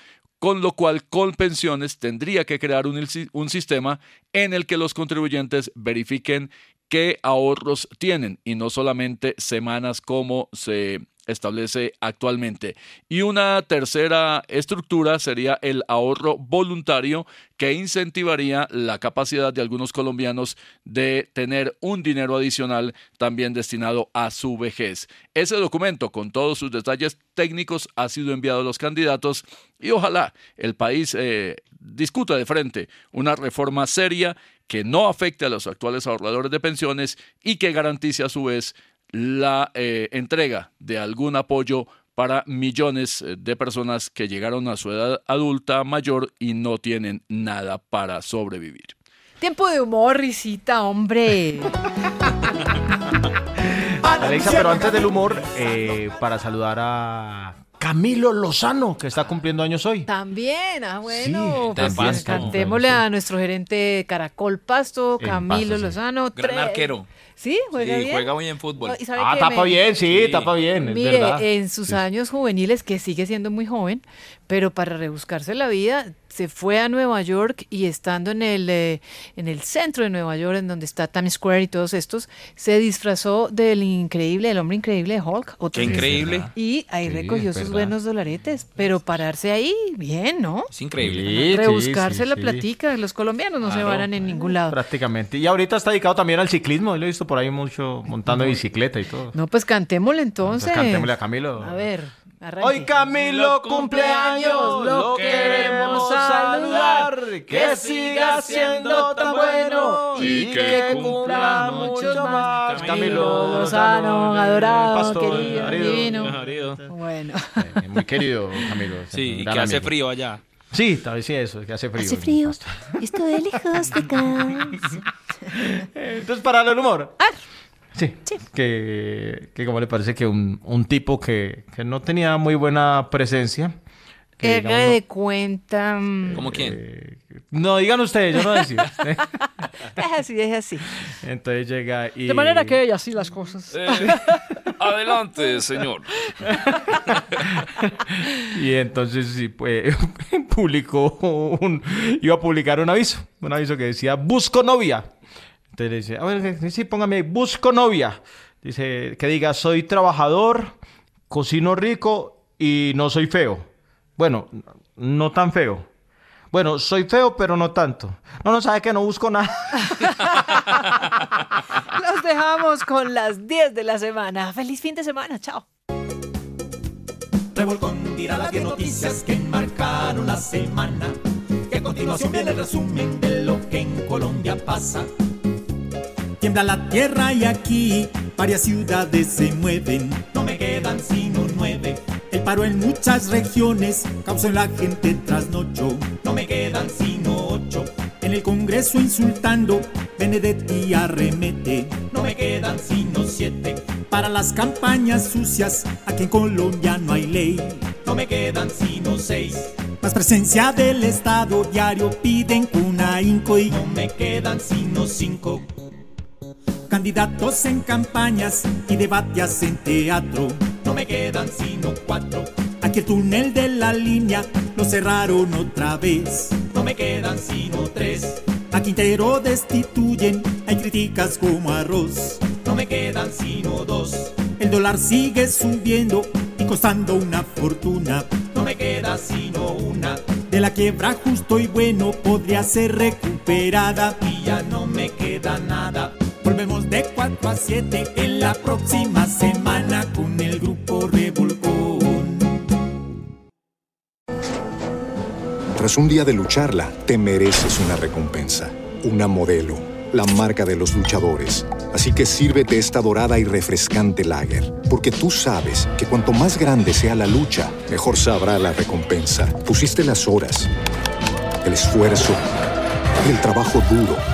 con lo cual Colpensiones tendría que crear un, un, sistema en el que los contribuyentes verifiquen qué ahorros tienen y no solamente semanas como se establece actualmente. Y una tercera estructura sería el ahorro voluntario que incentivaría la capacidad de algunos colombianos de tener un dinero adicional también destinado a su vejez. Ese documento con todos sus detalles técnicos ha sido enviado a los candidatos y ojalá el país eh, discuta de frente una reforma seria que no afecte a los actuales ahorradores de pensiones y que garantice a su vez la eh, entrega de algún apoyo para millones eh, de personas que llegaron a su edad adulta mayor y no tienen nada para sobrevivir. Tiempo de humor, risita, hombre. Alexa, pero antes del humor, eh, para saludar a Camilo Lozano, que está cumpliendo años hoy. También, ah, bueno, pues también. cantémosle a nuestro gerente Caracol Pasto, Camilo sí. Lozano. Gran arquero. Sí, juega Sí, bien. juega muy en fútbol. No, ¿y sabe Ah, tapa Me- bien, sí, tapa bien, es Mire, verdad. en sus años juveniles, que sigue siendo muy joven, pero para rebuscarse la vida, se fue a Nueva York y estando en el, eh, en el centro de Nueva York, en donde está Times Square y todos estos, se disfrazó del increíble, el hombre increíble de Hulk. otra Qué increíble. Y ahí Sí, recogió sus buenos dolaretes, pero pararse ahí, bien, ¿no? Es increíble. Sí, Rebuscarse sí, la sí. platica, los colombianos no se varan en ningún lado. Prácticamente. Y ahorita está dedicado también al ciclismo. Lo he visto por ahí mucho montando bicicleta y todo. No, pues cantémosle entonces. Entonces, cantémosle a Camilo. A ver, arranque. Hoy Camilo cumpleaños, lo queremos saludar, que siga siendo tan bueno y que cumpla mucho más. Camilo Lozano, adorado, pastor, querido, divino. Bueno. Eh, Muy querido Camilo. Sí, y gran que hace amigo. frío allá. Sí, tal vez sí eso, que hace frío. Hace frío. Estoy lejos de casa. Entonces, para el humor. Sí, Que, que como le parece que un, un tipo que, que no tenía muy buena presencia. que, Haga de cuenta. mm, ¿Cómo quién? no, digan ustedes, yo no voy a decir. Es así, es así. Entonces llega y... De manera que ella así las cosas. Adelante, señor. Y entonces sí, pues, publicó un, iba a publicar un aviso, un aviso que decía busco novia. Entonces le dice, a ver, sí, póngame ahí, busco novia. Dice, que diga, soy trabajador, cocino rico y no soy feo. Bueno, no tan feo. Bueno, soy feo, pero no tanto. No, no sabe que no busco nada. Los dejamos con las 10 de la semana. Feliz fin de semana. Chao. Revolcón dirá las 10 noticias que marcaron la semana. Que a continuación viene el resumen de lo que en Colombia pasa. Tiembla la tierra y aquí varias ciudades se mueven. No me quedan sino nueve. El paro en muchas regiones causó la gente trasnocho. No me quedan sino ocho. En el Congreso insultando, Benedetti arremete. No me quedan sino siete. Para las campañas sucias, aquí en Colombia no hay ley. No me quedan sino seis. Más presencia del Estado diario piden cuna inco y no me quedan sino cinco. Candidatos en campañas y debates en teatro. No me quedan sino cuatro. Aquí el túnel de la línea lo cerraron otra vez. No me quedan sino tres. A Quintero destituyen, hay críticas como arroz. No me quedan sino dos. El dólar sigue subiendo y costando una fortuna. No me queda sino una. De la quiebra justo y bueno podría ser recuperada. Y ya no me queda nada. Volvemos de 4 a 7 en la próxima semana con el grupo Revolcón. Tras un día de lucharla, te mereces una recompensa, una modelo, la marca de los luchadores. Así que sírvete esta dorada y refrescante lager, porque tú sabes que cuanto más grande sea la lucha, mejor sabrá la recompensa. Pusiste las horas, el esfuerzo, el trabajo duro.